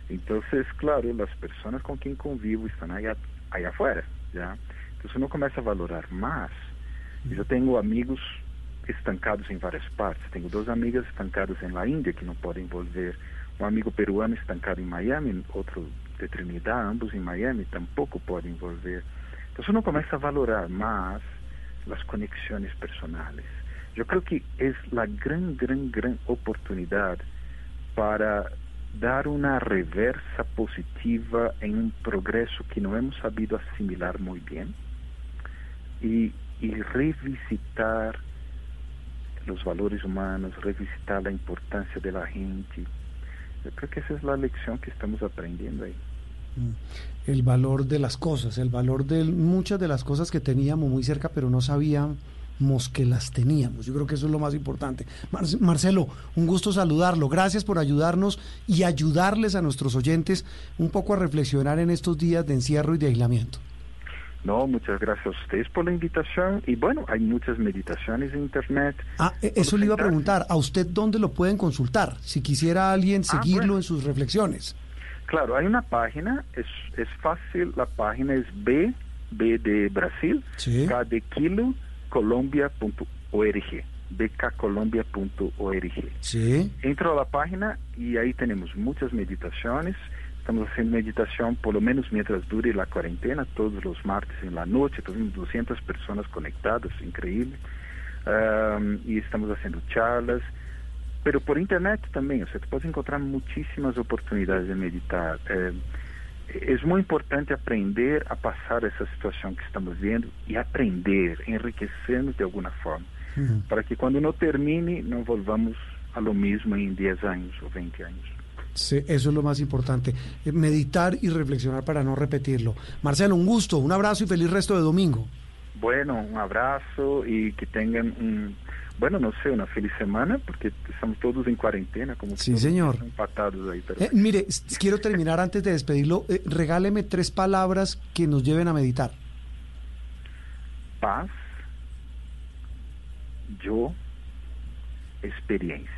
Entonces, claro, las personas con quien convivo están allá, allá afuera, ¿ya? Entonces uno comienza a valorar más. Yo tengo amigos estancados en varias partes. Tengo dos amigas estancadas en la India que no pueden volver. Un amigo peruano estancado en Miami, otro de Trinidad, ambos en Miami, tampoco pueden volver. Entonces uno comienza a valorar más las conexiones personales. Yo creo que es la gran, gran, gran oportunidad para dar una reversa positiva en un progreso que no hemos sabido asimilar muy bien y, y revisitar los valores humanos, revisitar la importancia de la gente. Yo creo que esa es la lección que estamos aprendiendo ahí. El valor de las cosas, el valor de muchas de las cosas que teníamos muy cerca, pero no sabíamos que las teníamos. Yo creo que eso es lo más importante. Marcelo, un gusto saludarlo. Gracias por ayudarnos y ayudarles a nuestros oyentes un poco a reflexionar en estos días de encierro y de aislamiento. No, muchas gracias a ustedes por la invitación. Y bueno, hay muchas meditaciones en Internet. Ah, e, eso le iba a preguntar. ¿A usted dónde lo pueden consultar? Si quisiera alguien ah, seguirlo en sus reflexiones. Claro, hay una página, es, es fácil, la página es B, B de Brasil, K de Kilo, Colombia.org, bkcolombia.org. Sí. Entro a la página y ahí tenemos muchas meditaciones. Estamos haciendo meditación por lo menos mientras dure la cuarentena, todos los martes en la noche, tenemos 200 personas conectadas, increíble. y estamos haciendo charlas pero por internet também, você pode encontrar muitíssimas oportunidades de meditar. É, é muito importante aprender a passar essa situação que estamos vendo e aprender, enriquecernos de alguma forma, uhum. para que quando não termine, não volvamos a lo mesmo em 10 anos ou 20 anos. Sí, eso es lo más importante, eh, meditar y reflexionar para no repetirlo. Marcelo, un gusto, un abrazo y feliz resto de domingo. Bueno, un abrazo y que tengan un bueno, no sé, una feliz semana, porque estamos todos en cuarentena, como sí, señor. empatados ahí. Eh, mire, quiero terminar antes de despedirlo. Eh, regáleme tres palabras que nos lleven a meditar. Paz, yo, experiencia.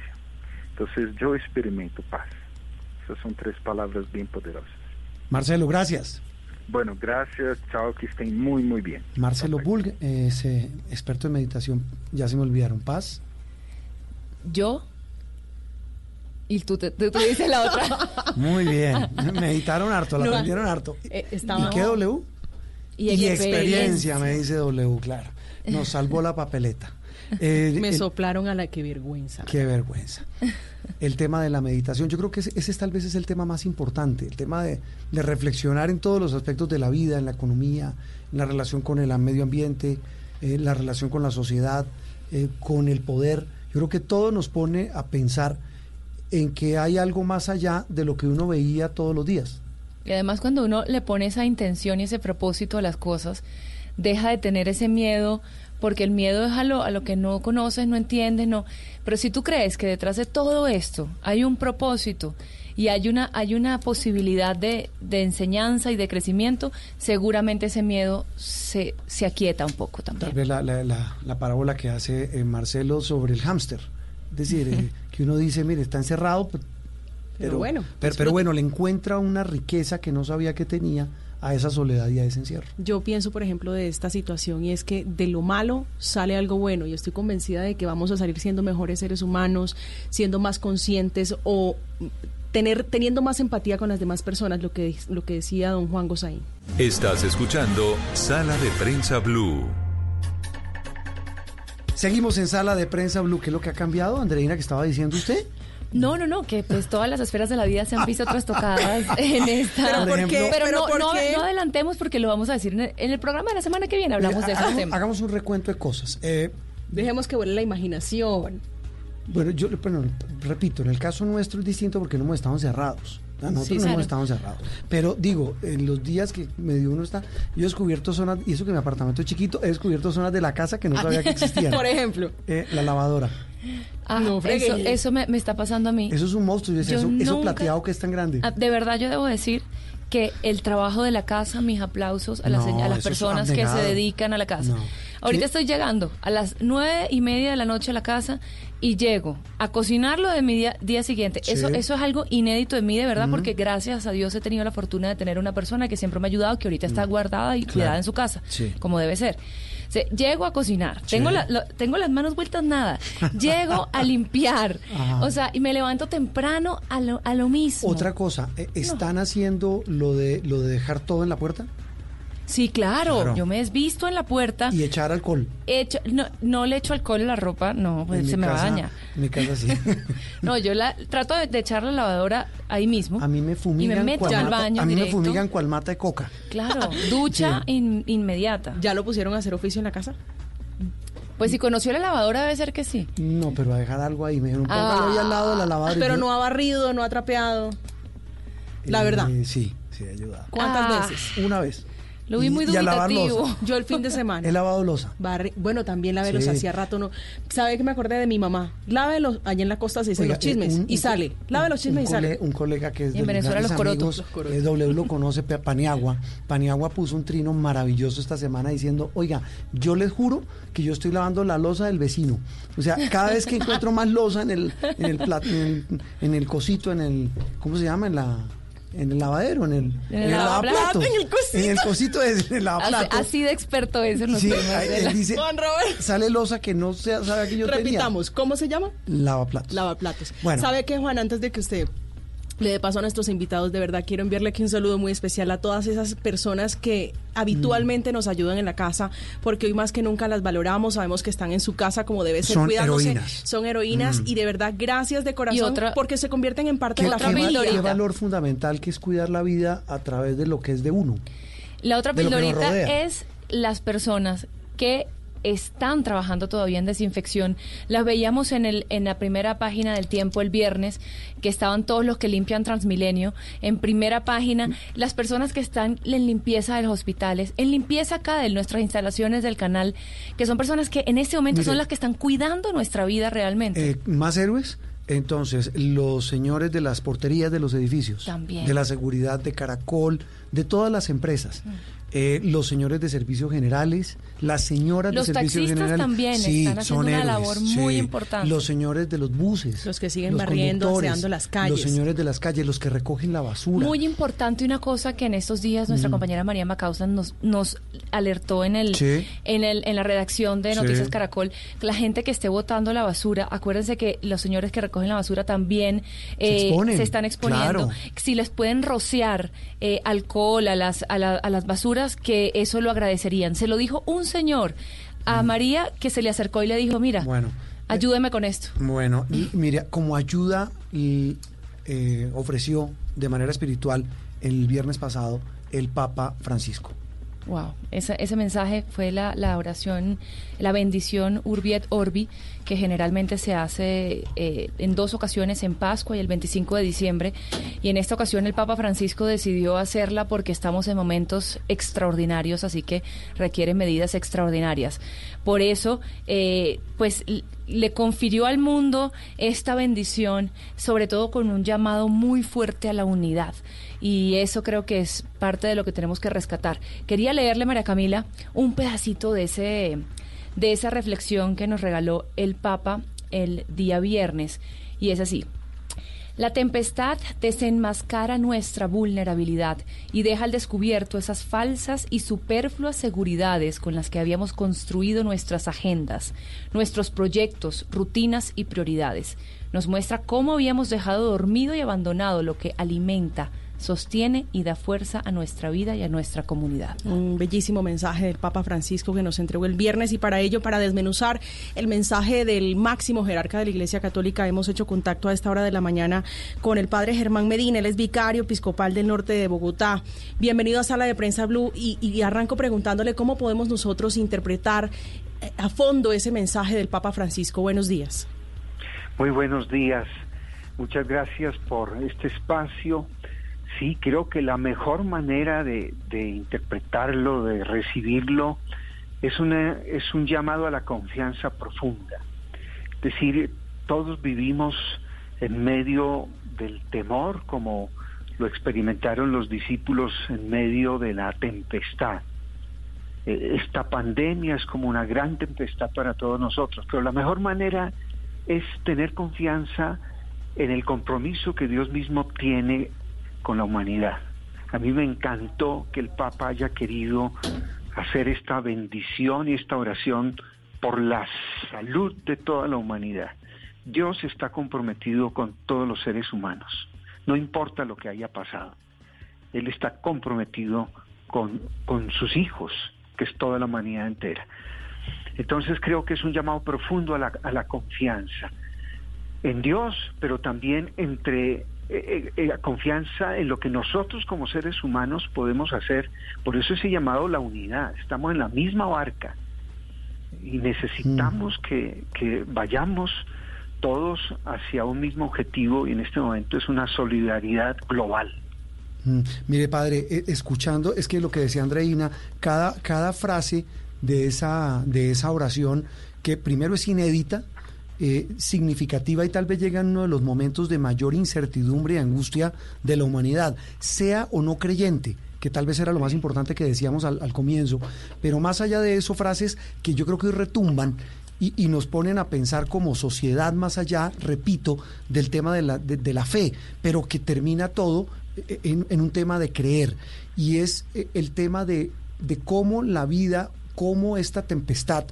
Entonces, yo experimento paz. Esas son tres palabras bien poderosas. Marcelo, gracias. Bueno, gracias, chao, que estén muy, muy bien. Marcelo Bulg, es eh, experto en meditación, ya se me olvidaron, paz. Yo. Y tú, te, dices la otra. Muy bien, meditaron harto, la aprendieron harto. Eh, ¿Y qué W? Y, experiencia, me dice W, claro. Nos salvó la papeleta. Eh, me soplaron a la que vergüenza. Qué vergüenza el tema de la meditación. Yo creo que ese, tal vez es el tema más importante, el tema de, reflexionar en todos los aspectos de la vida, en la economía, en la relación con el medio ambiente, en eh, la relación con la sociedad, eh, con el poder. Yo creo que todo nos pone a pensar en que hay algo más allá de lo que uno veía todos los días. Y además cuando uno le pone esa intención y ese propósito a las cosas, deja de tener ese miedo porque el miedo es a lo, a lo que no conoces, no entiendes, no. Pero si tú crees que detrás de todo esto hay un propósito y hay una, hay una posibilidad de, de enseñanza y de crecimiento, seguramente ese miedo se, se aquieta un poco también. Tal vez la, la, la, parábola que hace eh, Marcelo sobre el hámster. Es decir, eh, que uno dice, mire, está encerrado, pero, bueno, pero, pero bueno, le encuentra una riqueza que no sabía que tenía a esa soledad y a ese encierro. Yo pienso, por ejemplo, de esta situación y es que de lo malo sale algo bueno y estoy convencida de que vamos a salir siendo mejores seres humanos, siendo más conscientes o tener teniendo más empatía con las demás personas, lo que lo que decía don Juan Gosaín. Estás escuchando Sala de Prensa Blue. Seguimos en Sala de Prensa Blue, ¿qué es lo que ha cambiado, Andreina, que estaba diciendo usted? No, no, no, que pues todas las esferas de la vida se han visto trastocadas en esta. ¿Pero, Pero, no, no, adelantemos porque lo vamos a decir en el, programa de la semana que viene. Hablamos de esos temas. Hagamos un recuento de cosas. Eh, Dejemos que vuele la imaginación. Bueno, yo bueno, repito, en el caso nuestro es distinto porque no hemos estado encerrados. Nosotros no hemos estado encerrados. Pero digo, en los días que medio uno está, yo he descubierto zonas, y eso que mi apartamento es chiquito, he descubierto zonas de la casa que no sabía que existían. Por ejemplo. Eh, la lavadora. Ah, eso, eso me, está pasando a mí. Eso es un monstruo. eso, plateado que es tan grande. Ah, de verdad, yo debo decir que el trabajo de la casa, mis aplausos a las, a las personas que se dedican a la casa. Ahorita estoy llegando a las nueve y media de la noche a la casa y llego a cocinarlo de mi día, día siguiente. Eso, eso es algo inédito en mí, de verdad, porque gracias a Dios he tenido la fortuna de tener una persona que siempre me ha ayudado, que ahorita está guardada y cuidada en su casa, como debe ser llego a cocinar, tengo, tengo las manos vueltas nada, llego a limpiar, o sea, y me levanto temprano a lo, a lo mismo. Otra cosa, ¿e-, ¿están haciendo lo de, lo de dejar todo en la puerta? Sí, claro, yo me he desvisto en la puerta. Y echar alcohol. Hecho, no, no le echo alcohol a la ropa, no, pues se me va a dañar. En mi casa sí. no, yo la trato de, echar la lavadora ahí mismo. A mí me fumigan. Y me meto al baño A mí directo. me fumigan cual mata de coca. Claro, ducha in, inmediata. ¿Ya lo pusieron a hacer oficio en la casa? Pues si conoció la lavadora debe ser que sí. No, pero a dejar algo ahí. Me dijeron, póngalo ahí al lado de la lavadora. Pero no ha barrido, no ha trapeado. La Eh, verdad. Sí, sí, ha ayudado. ¿Cuántas Ah. veces? Una vez. Lo vi muy dubitativo. Yo el fin de semana. He lavado losa. Barri- bueno, también lavé los Sí. hacía rato no. ¿Sabe que me acordé de mi mamá? Lávelos, allá en la costa se dicen Oiga, los chismes eh, un- y un- sale. Lave los chismes un y sale. Un colega que es Y en de Venezuela los corotos, amigos, los corotos. eh, W lo conoce, Paniagua. Paniagua puso un trino maravilloso esta semana diciendo, oiga, yo les juro que yo estoy lavando la losa del vecino. O sea, cada vez que encuentro más losa en el, en el, plat- en el, en el cosito, en el, ¿cómo se llama? En la... En el lavadero, en el, En el lavaplatos. En el cosito. En el cosito es en el Así, lavaplatos. así de experto es en los Sí, temas ahí- de él la- dice, Juan Robert. sale losa que no se sabe que yo Repitamos, ¿cómo se llama? Lavaplatos. Lavaplatos. Bueno. ¿Sabe qué, Juan? Antes de que usted le dé paso a nuestros invitados, de verdad quiero enviarle aquí un saludo muy especial a todas esas personas que habitualmente Mm. nos ayudan en la casa, porque hoy más que nunca las valoramos, sabemos que están en su casa como debe ser, Son cuidándose. heroínas. Son heroínas Mm. y de verdad gracias de corazón otra- porque se convierten en parte ¿Qué, de la familia. qué valor fundamental que es cuidar la vida a través de lo que es de uno. La otra pildorita es las personas que están trabajando todavía en desinfección. Las veíamos en, el, en la primera página del tiempo el viernes, que estaban todos los que limpian Transmilenio. En primera página, las personas que están en limpieza de los hospitales, en limpieza acá de nuestras instalaciones del canal, que son personas que en este momento Mire. son las que están cuidando nuestra vida realmente. Eh, ¿Más héroes? Entonces, los señores de las porterías de los edificios, También. de la seguridad de Caracol, de todas las empresas, eh, los señores de servicios generales, las señoras Los de servicios taxistas generales. también sí, están haciendo son una héroes, labor muy sí. importante. Los señores de los buses, Los que siguen los barriendo, aseando las calles. Los señores de las calles, los que recogen la basura. Muy importante una cosa que en estos días nuestra Mm. compañera María Macausan nos, nos alertó en el, Sí. en el en la redacción de Sí. Noticias Caracol, que la gente que esté botando la basura, acuérdense que los señores que recogen la basura también eh, exponen, están exponiendo. claro. Si les pueden rociar eh, alcohol a las, a, la- a las basuras, que eso lo agradecerían. Se lo dijo un señor a María que se le acercó y le dijo, mira, Mm. Bueno, ayúdeme con esto. Bueno, y mira, como ayuda y, eh, ofreció de manera espiritual el viernes pasado el Papa Francisco. Wow, ese, mensaje fue la, oración, la bendición Urbi et Orbi, que generalmente se hace eh, en dos ocasiones, en Pascua y el 25 de diciembre. Y en esta ocasión el Papa Francisco decidió hacerla porque estamos en momentos extraordinarios, así que requiere medidas extraordinarias. Por eso, eh, pues le confirió al mundo esta bendición, sobre todo con un llamado muy fuerte a la unidad. Y eso creo que es parte de lo que tenemos que rescatar. Quería leerle, María Camila, un pedacito de ese de esa reflexión que nos regaló el Papa el día viernes. Y es así. La tempestad desenmascara nuestra vulnerabilidad y deja al descubierto esas falsas y superfluas seguridades con las que habíamos construido nuestras agendas, nuestros proyectos, rutinas y prioridades. Nos muestra cómo habíamos dejado dormido y abandonado lo que alimenta, sostiene y da fuerza a nuestra vida y a nuestra comunidad. Un bellísimo mensaje del Papa Francisco que nos entregó el viernes y para ello, para desmenuzar el mensaje del máximo jerarca de la Iglesia Católica, hemos hecho contacto a esta hora de la mañana con el Padre Germán Medina, él es vicario episcopal del norte de Bogotá. Bienvenido a Sala de Prensa Blue y, y arranco preguntándole cómo podemos nosotros interpretar eh, a fondo ese mensaje del Papa Francisco. Buenos días. Muy buenos días. Muchas gracias por este espacio. Sí, creo que la mejor manera de, interpretarlo, de recibirlo, es, una, es un llamado a la confianza profunda. Es decir, todos vivimos en medio del temor, como lo experimentaron los discípulos en medio de la tempestad. Eh, Esta pandemia es como una gran tempestad para todos nosotros, pero la mejor manera es tener confianza en el compromiso que Dios mismo tiene con la humanidad. A mí me encantó que el Papa haya querido hacer esta bendición y esta oración por la salud de toda la humanidad. Dios está comprometido con todos los seres humanos, no importa lo que haya pasado. Él está comprometido con, con sus hijos, que es toda la humanidad entera. Entonces creo que es un llamado profundo a la, a la confianza en Dios, pero también entre eh, eh, la confianza en lo que nosotros como seres humanos podemos hacer. Por eso ese llamado la unidad. Estamos en la misma barca y necesitamos mm. que, que vayamos todos hacia un mismo objetivo y en este momento es una solidaridad global. Mm. Mire, padre, eh, escuchando, es que lo que decía Andreina, cada, cada frase de esa, de esa oración, que primero es inédita, eh, significativa y tal vez llega en uno de los momentos de mayor incertidumbre y angustia de la humanidad, sea o no creyente que tal vez era lo más importante que decíamos al, comienzo, pero más allá de eso, frases que yo creo que hoy retumban y, nos ponen a pensar como sociedad más allá, repito, del tema de la, de, la fe, pero que termina todo eh, en, en, un tema de creer, y es eh, el tema de, de cómo la vida, cómo esta tempestad,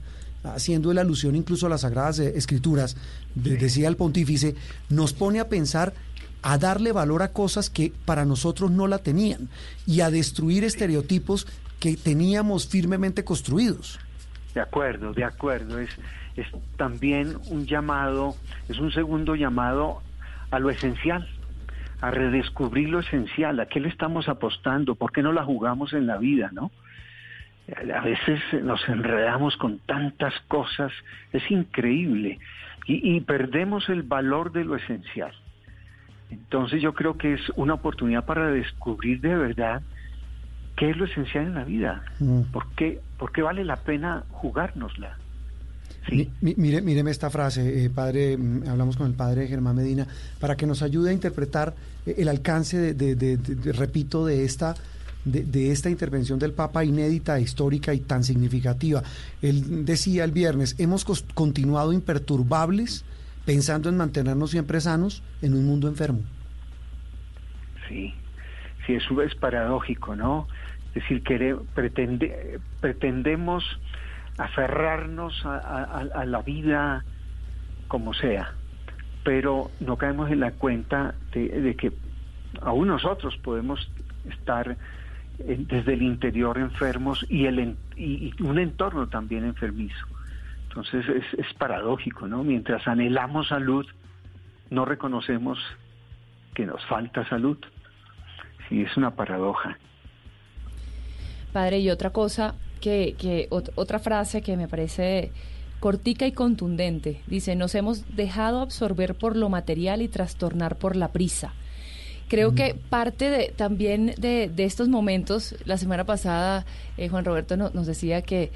haciendo la alusión incluso a las Sagradas Escrituras, decía el pontífice, nos pone a pensar a darle valor a cosas que para nosotros no la tenían y a destruir estereotipos que teníamos firmemente construidos. De acuerdo, de acuerdo. Es, es también un llamado, es un segundo llamado a lo esencial, a redescubrir lo esencial, a qué le estamos apostando, por qué no la jugamos en la vida, ¿no? A veces nos enredamos con tantas cosas, es increíble, y, perdemos el valor de lo esencial. Entonces yo creo que es una oportunidad para descubrir de verdad qué es lo esencial en la vida, mm. ¿Por, qué, vale la pena jugárnosla. mire, míreme esta frase, eh, padre, mm, hablamos con el padre Germán Medina, para que nos ayude a interpretar eh, el alcance de repito, de esta de, esta intervención del Papa inédita, histórica y tan significativa. Él decía el viernes, hemos continuado imperturbables pensando en mantenernos siempre sanos en un mundo enfermo. Sí, sí, eso es paradójico, ¿no? Es decir, que pretende, pretendemos aferrarnos a, la vida como sea, pero no caemos en la cuenta de, de que aún nosotros podemos estar desde el interior enfermos y, el, y, un entorno también enfermizo. Entonces es, es paradójico, ¿no? Mientras anhelamos salud, no reconocemos que nos falta salud. Sí, es una paradoja. Padre, y otra cosa, que, que otra frase que me parece cortica y contundente. Dice, nos hemos dejado absorber por lo material y trastornar por la prisa. Creo que parte de, también de, estos momentos, la semana pasada eh, Juan Roberto nos decía que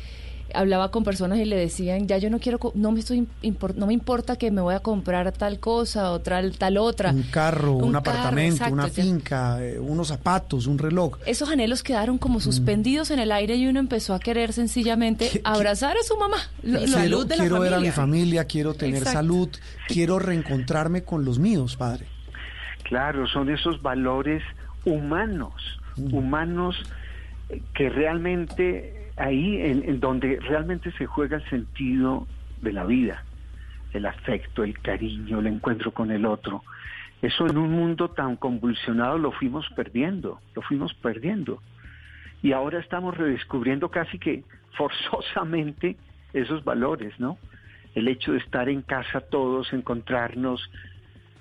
hablaba con personas y le decían, ya yo no quiero, no me estoy, no me importa que me voy a comprar tal cosa o tal, tal otra. Un carro, un, apartamento, una finca, eh, unos zapatos, un reloj. Esos anhelos quedaron como mm. suspendidos en el aire y uno empezó a querer sencillamente abrazar a su mamá. La salud de quiero ver a mi familia, quiero tener salud, quiero reencontrarme con los míos, padre. Claro, son esos valores humanos, mm. humanos eh, que realmente ahí en, donde realmente se juega el sentido de la vida, el afecto, el cariño, el encuentro con el otro. Eso en un mundo tan convulsionado lo fuimos perdiendo, lo fuimos perdiendo. Y ahora estamos redescubriendo casi que forzosamente esos valores, ¿no? El hecho de estar en casa todos, encontrarnos,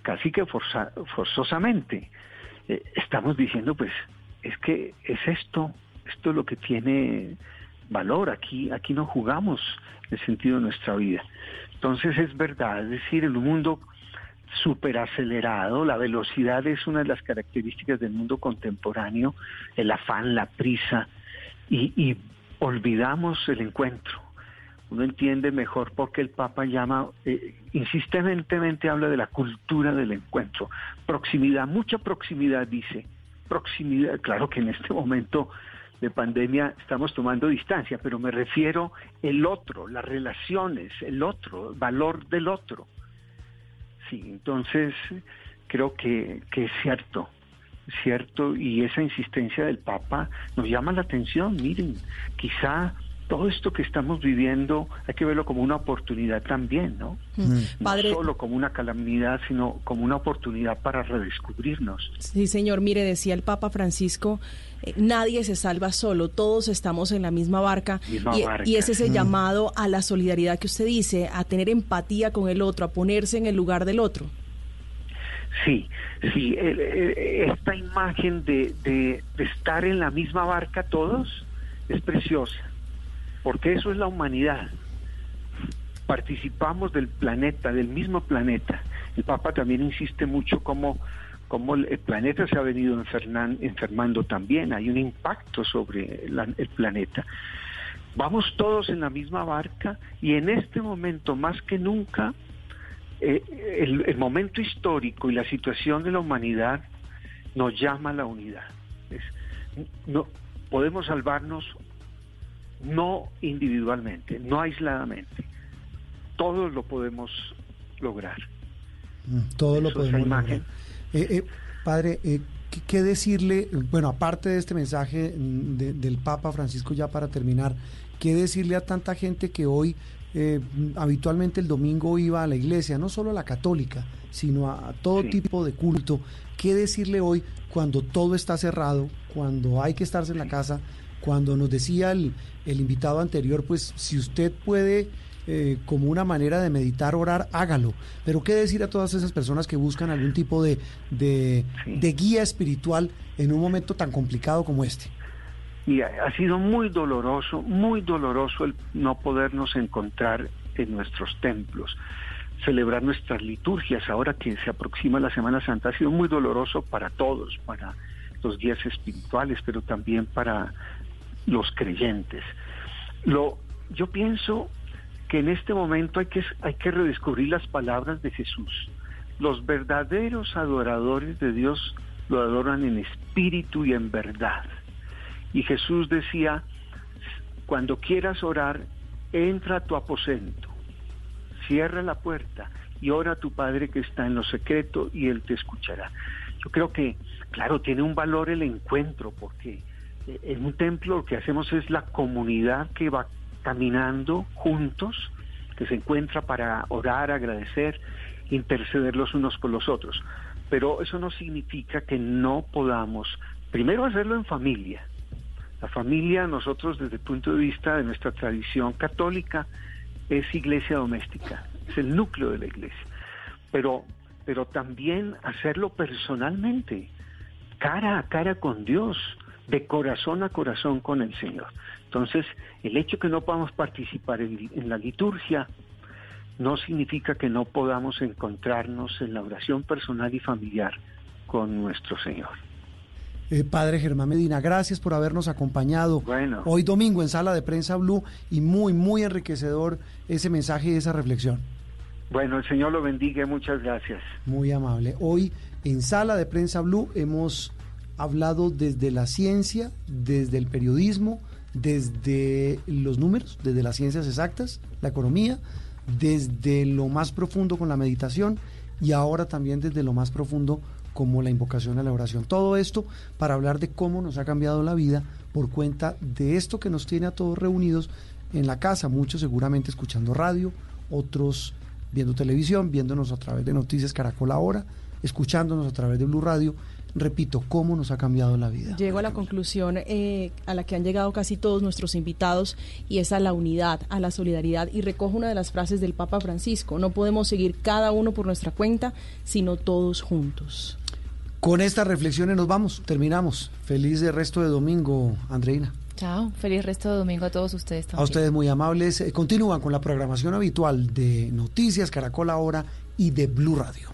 casi que forzosamente. Eh, estamos diciendo, pues, es que es esto, esto es lo que tiene valor, aquí, aquí no jugamos el sentido de nuestra vida. Entonces es verdad, es decir, en un mundo súper acelerado, la velocidad es una de las características del mundo contemporáneo, el afán, la prisa, y olvidamos el encuentro, uno entiende mejor porque el Papa llama, eh, insistentemente habla de la cultura del encuentro. Proximidad, mucha proximidad, dice. Proximidad, claro que en este momento de pandemia estamos tomando distancia, pero me refiero el otro, las relaciones, el otro, el valor del otro. Sí, entonces creo que, que es cierto, cierto, y esa insistencia del Papa nos llama la atención. Miren, quizá todo esto que estamos viviendo hay que verlo como una oportunidad también, ¿no? Mm. No solo como una calamidad, sino como una oportunidad para redescubrirnos. Sí, señor. Mire, decía el Papa Francisco, eh, nadie se salva solo, todos estamos en la misma barca. y, es ese mm. llamado a la solidaridad que usted dice, a tener empatía con el otro, a ponerse en el lugar del otro. Sí, sí, esta imagen de, de estar en la misma barca todos es preciosa porque eso es la humanidad. Participamos del planeta, del mismo planeta. El Papa también insiste mucho como, como el planeta se ha venido enfermando también, hay un impacto sobre el planeta. Vamos todos en la misma barca y en este momento más que nunca eh, el, momento histórico y la situación de la humanidad nos llama a la unidad. no, podemos salvarnos no individualmente, no aisladamente. Todos lo podemos lograr. Mm, todo lo podemos lograr. Eh, eh, padre, eh, ¿qué, decirle? Bueno, aparte de este mensaje mm, del Papa Francisco, ya para terminar, ¿qué decirle a tanta gente que hoy habitualmente el domingo iba a la iglesia, no solo a la católica, sino a, todo tipo de culto? ¿Qué decirle hoy cuando todo está cerrado, cuando hay que estarse en la casa? Cuando nos decía el, invitado anterior, pues si usted puede eh, como una manera de meditar, orar, hágalo. Pero ¿qué decir a todas esas personas que buscan algún tipo de, de, guía espiritual en un momento tan complicado como este? Y ha, sido muy doloroso, muy doloroso el no podernos encontrar en nuestros templos, celebrar nuestras liturgias ahora que se aproxima la Semana Santa. Ha sido muy doloroso para todos, para los guías espirituales, pero también para los creyentes. Lo, yo pienso que en este momento hay que, hay que redescubrir las palabras de Jesús. Los verdaderos adoradores de Dios lo adoran en espíritu y en verdad. Y Jesús decía, cuando quieras orar, entra a tu aposento, cierra la puerta y ora a tu Padre que está en lo secreto y Él te escuchará. Yo creo que, claro, tiene un valor el encuentro porque en un templo lo que hacemos es la comunidad que va caminando juntos, que se encuentra para orar, agradecer, interceder los unos con los otros. Pero eso no significa que no podamos, primero hacerlo en familia. La familia, nosotros desde el punto de vista de nuestra tradición católica, es iglesia doméstica, es el núcleo de la iglesia. Pero, pero también hacerlo personalmente, cara a cara con Dios, de corazón a corazón con el Señor. Entonces, el hecho que no podamos participar en, la liturgia no significa que no podamos encontrarnos en la oración personal y familiar con nuestro Señor. Eh, padre Germán Medina, gracias por habernos acompañado hoy domingo en Sala de Prensa Blue y muy, muy enriquecedor ese mensaje y esa reflexión. Bueno, el Señor lo bendiga, muchas gracias. Muy amable. Hoy en Sala de Prensa Blue hemos hablado desde la ciencia, desde el periodismo, desde los números, desde las ciencias exactas, la economía, desde lo más profundo con la meditación y ahora también desde lo más profundo como la invocación a la oración. Todo esto para hablar de cómo nos ha cambiado la vida por cuenta de esto que nos tiene a todos reunidos en la casa, muchos seguramente escuchando radio, otros viendo televisión, viéndonos a través de Noticias Caracol ahora, escuchándonos a través de Blue Radio repito, cómo nos ha cambiado la vida. Llego a la conclusión eh, a la que han llegado casi todos nuestros invitados y es a la unidad, a la solidaridad y recojo una de las frases del Papa Francisco, no podemos seguir cada uno por nuestra cuenta, sino todos juntos. Con estas reflexiones nos vamos, terminamos. Feliz resto de domingo, Andreina. Chao, feliz resto de domingo a todos ustedes también. A ustedes muy amables. Eh, continúan con la programación habitual de Noticias Caracol Ahora y de Blue Radio.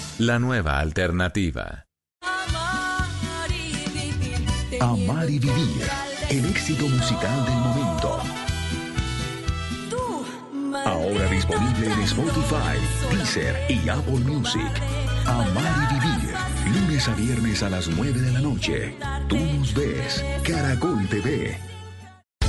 la nueva alternativa. Amar y vivir, el éxito musical del momento Ahora disponible en Spotify, Deezer y Apple Music. Amar y vivir. Lunes a viernes a las 9 de la noche. Tú nos ves. Caracol TV.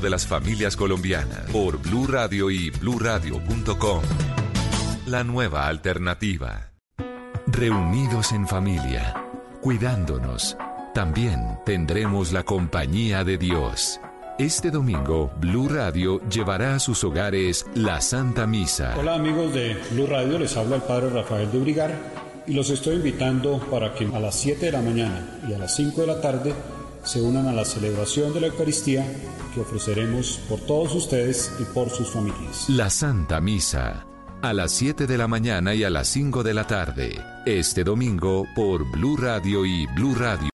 de las familias colombianas por Blue Radio y bluradio.com. La nueva alternativa. Reunidos en familia, cuidándonos. También tendremos la compañía de Dios. Este domingo, Blue Radio llevará a sus hogares la Santa Misa. Hola amigos de Blue Radio, les habla el Padre Rafael de Brigar y los estoy invitando para que a las 7 de la mañana y a las 5 de la tarde se unan a la celebración de la Eucaristía que ofreceremos por todos ustedes y por sus familias. La Santa Misa, a las 7 de la mañana y a las 5 de la tarde, este domingo por Blue Radio y Radio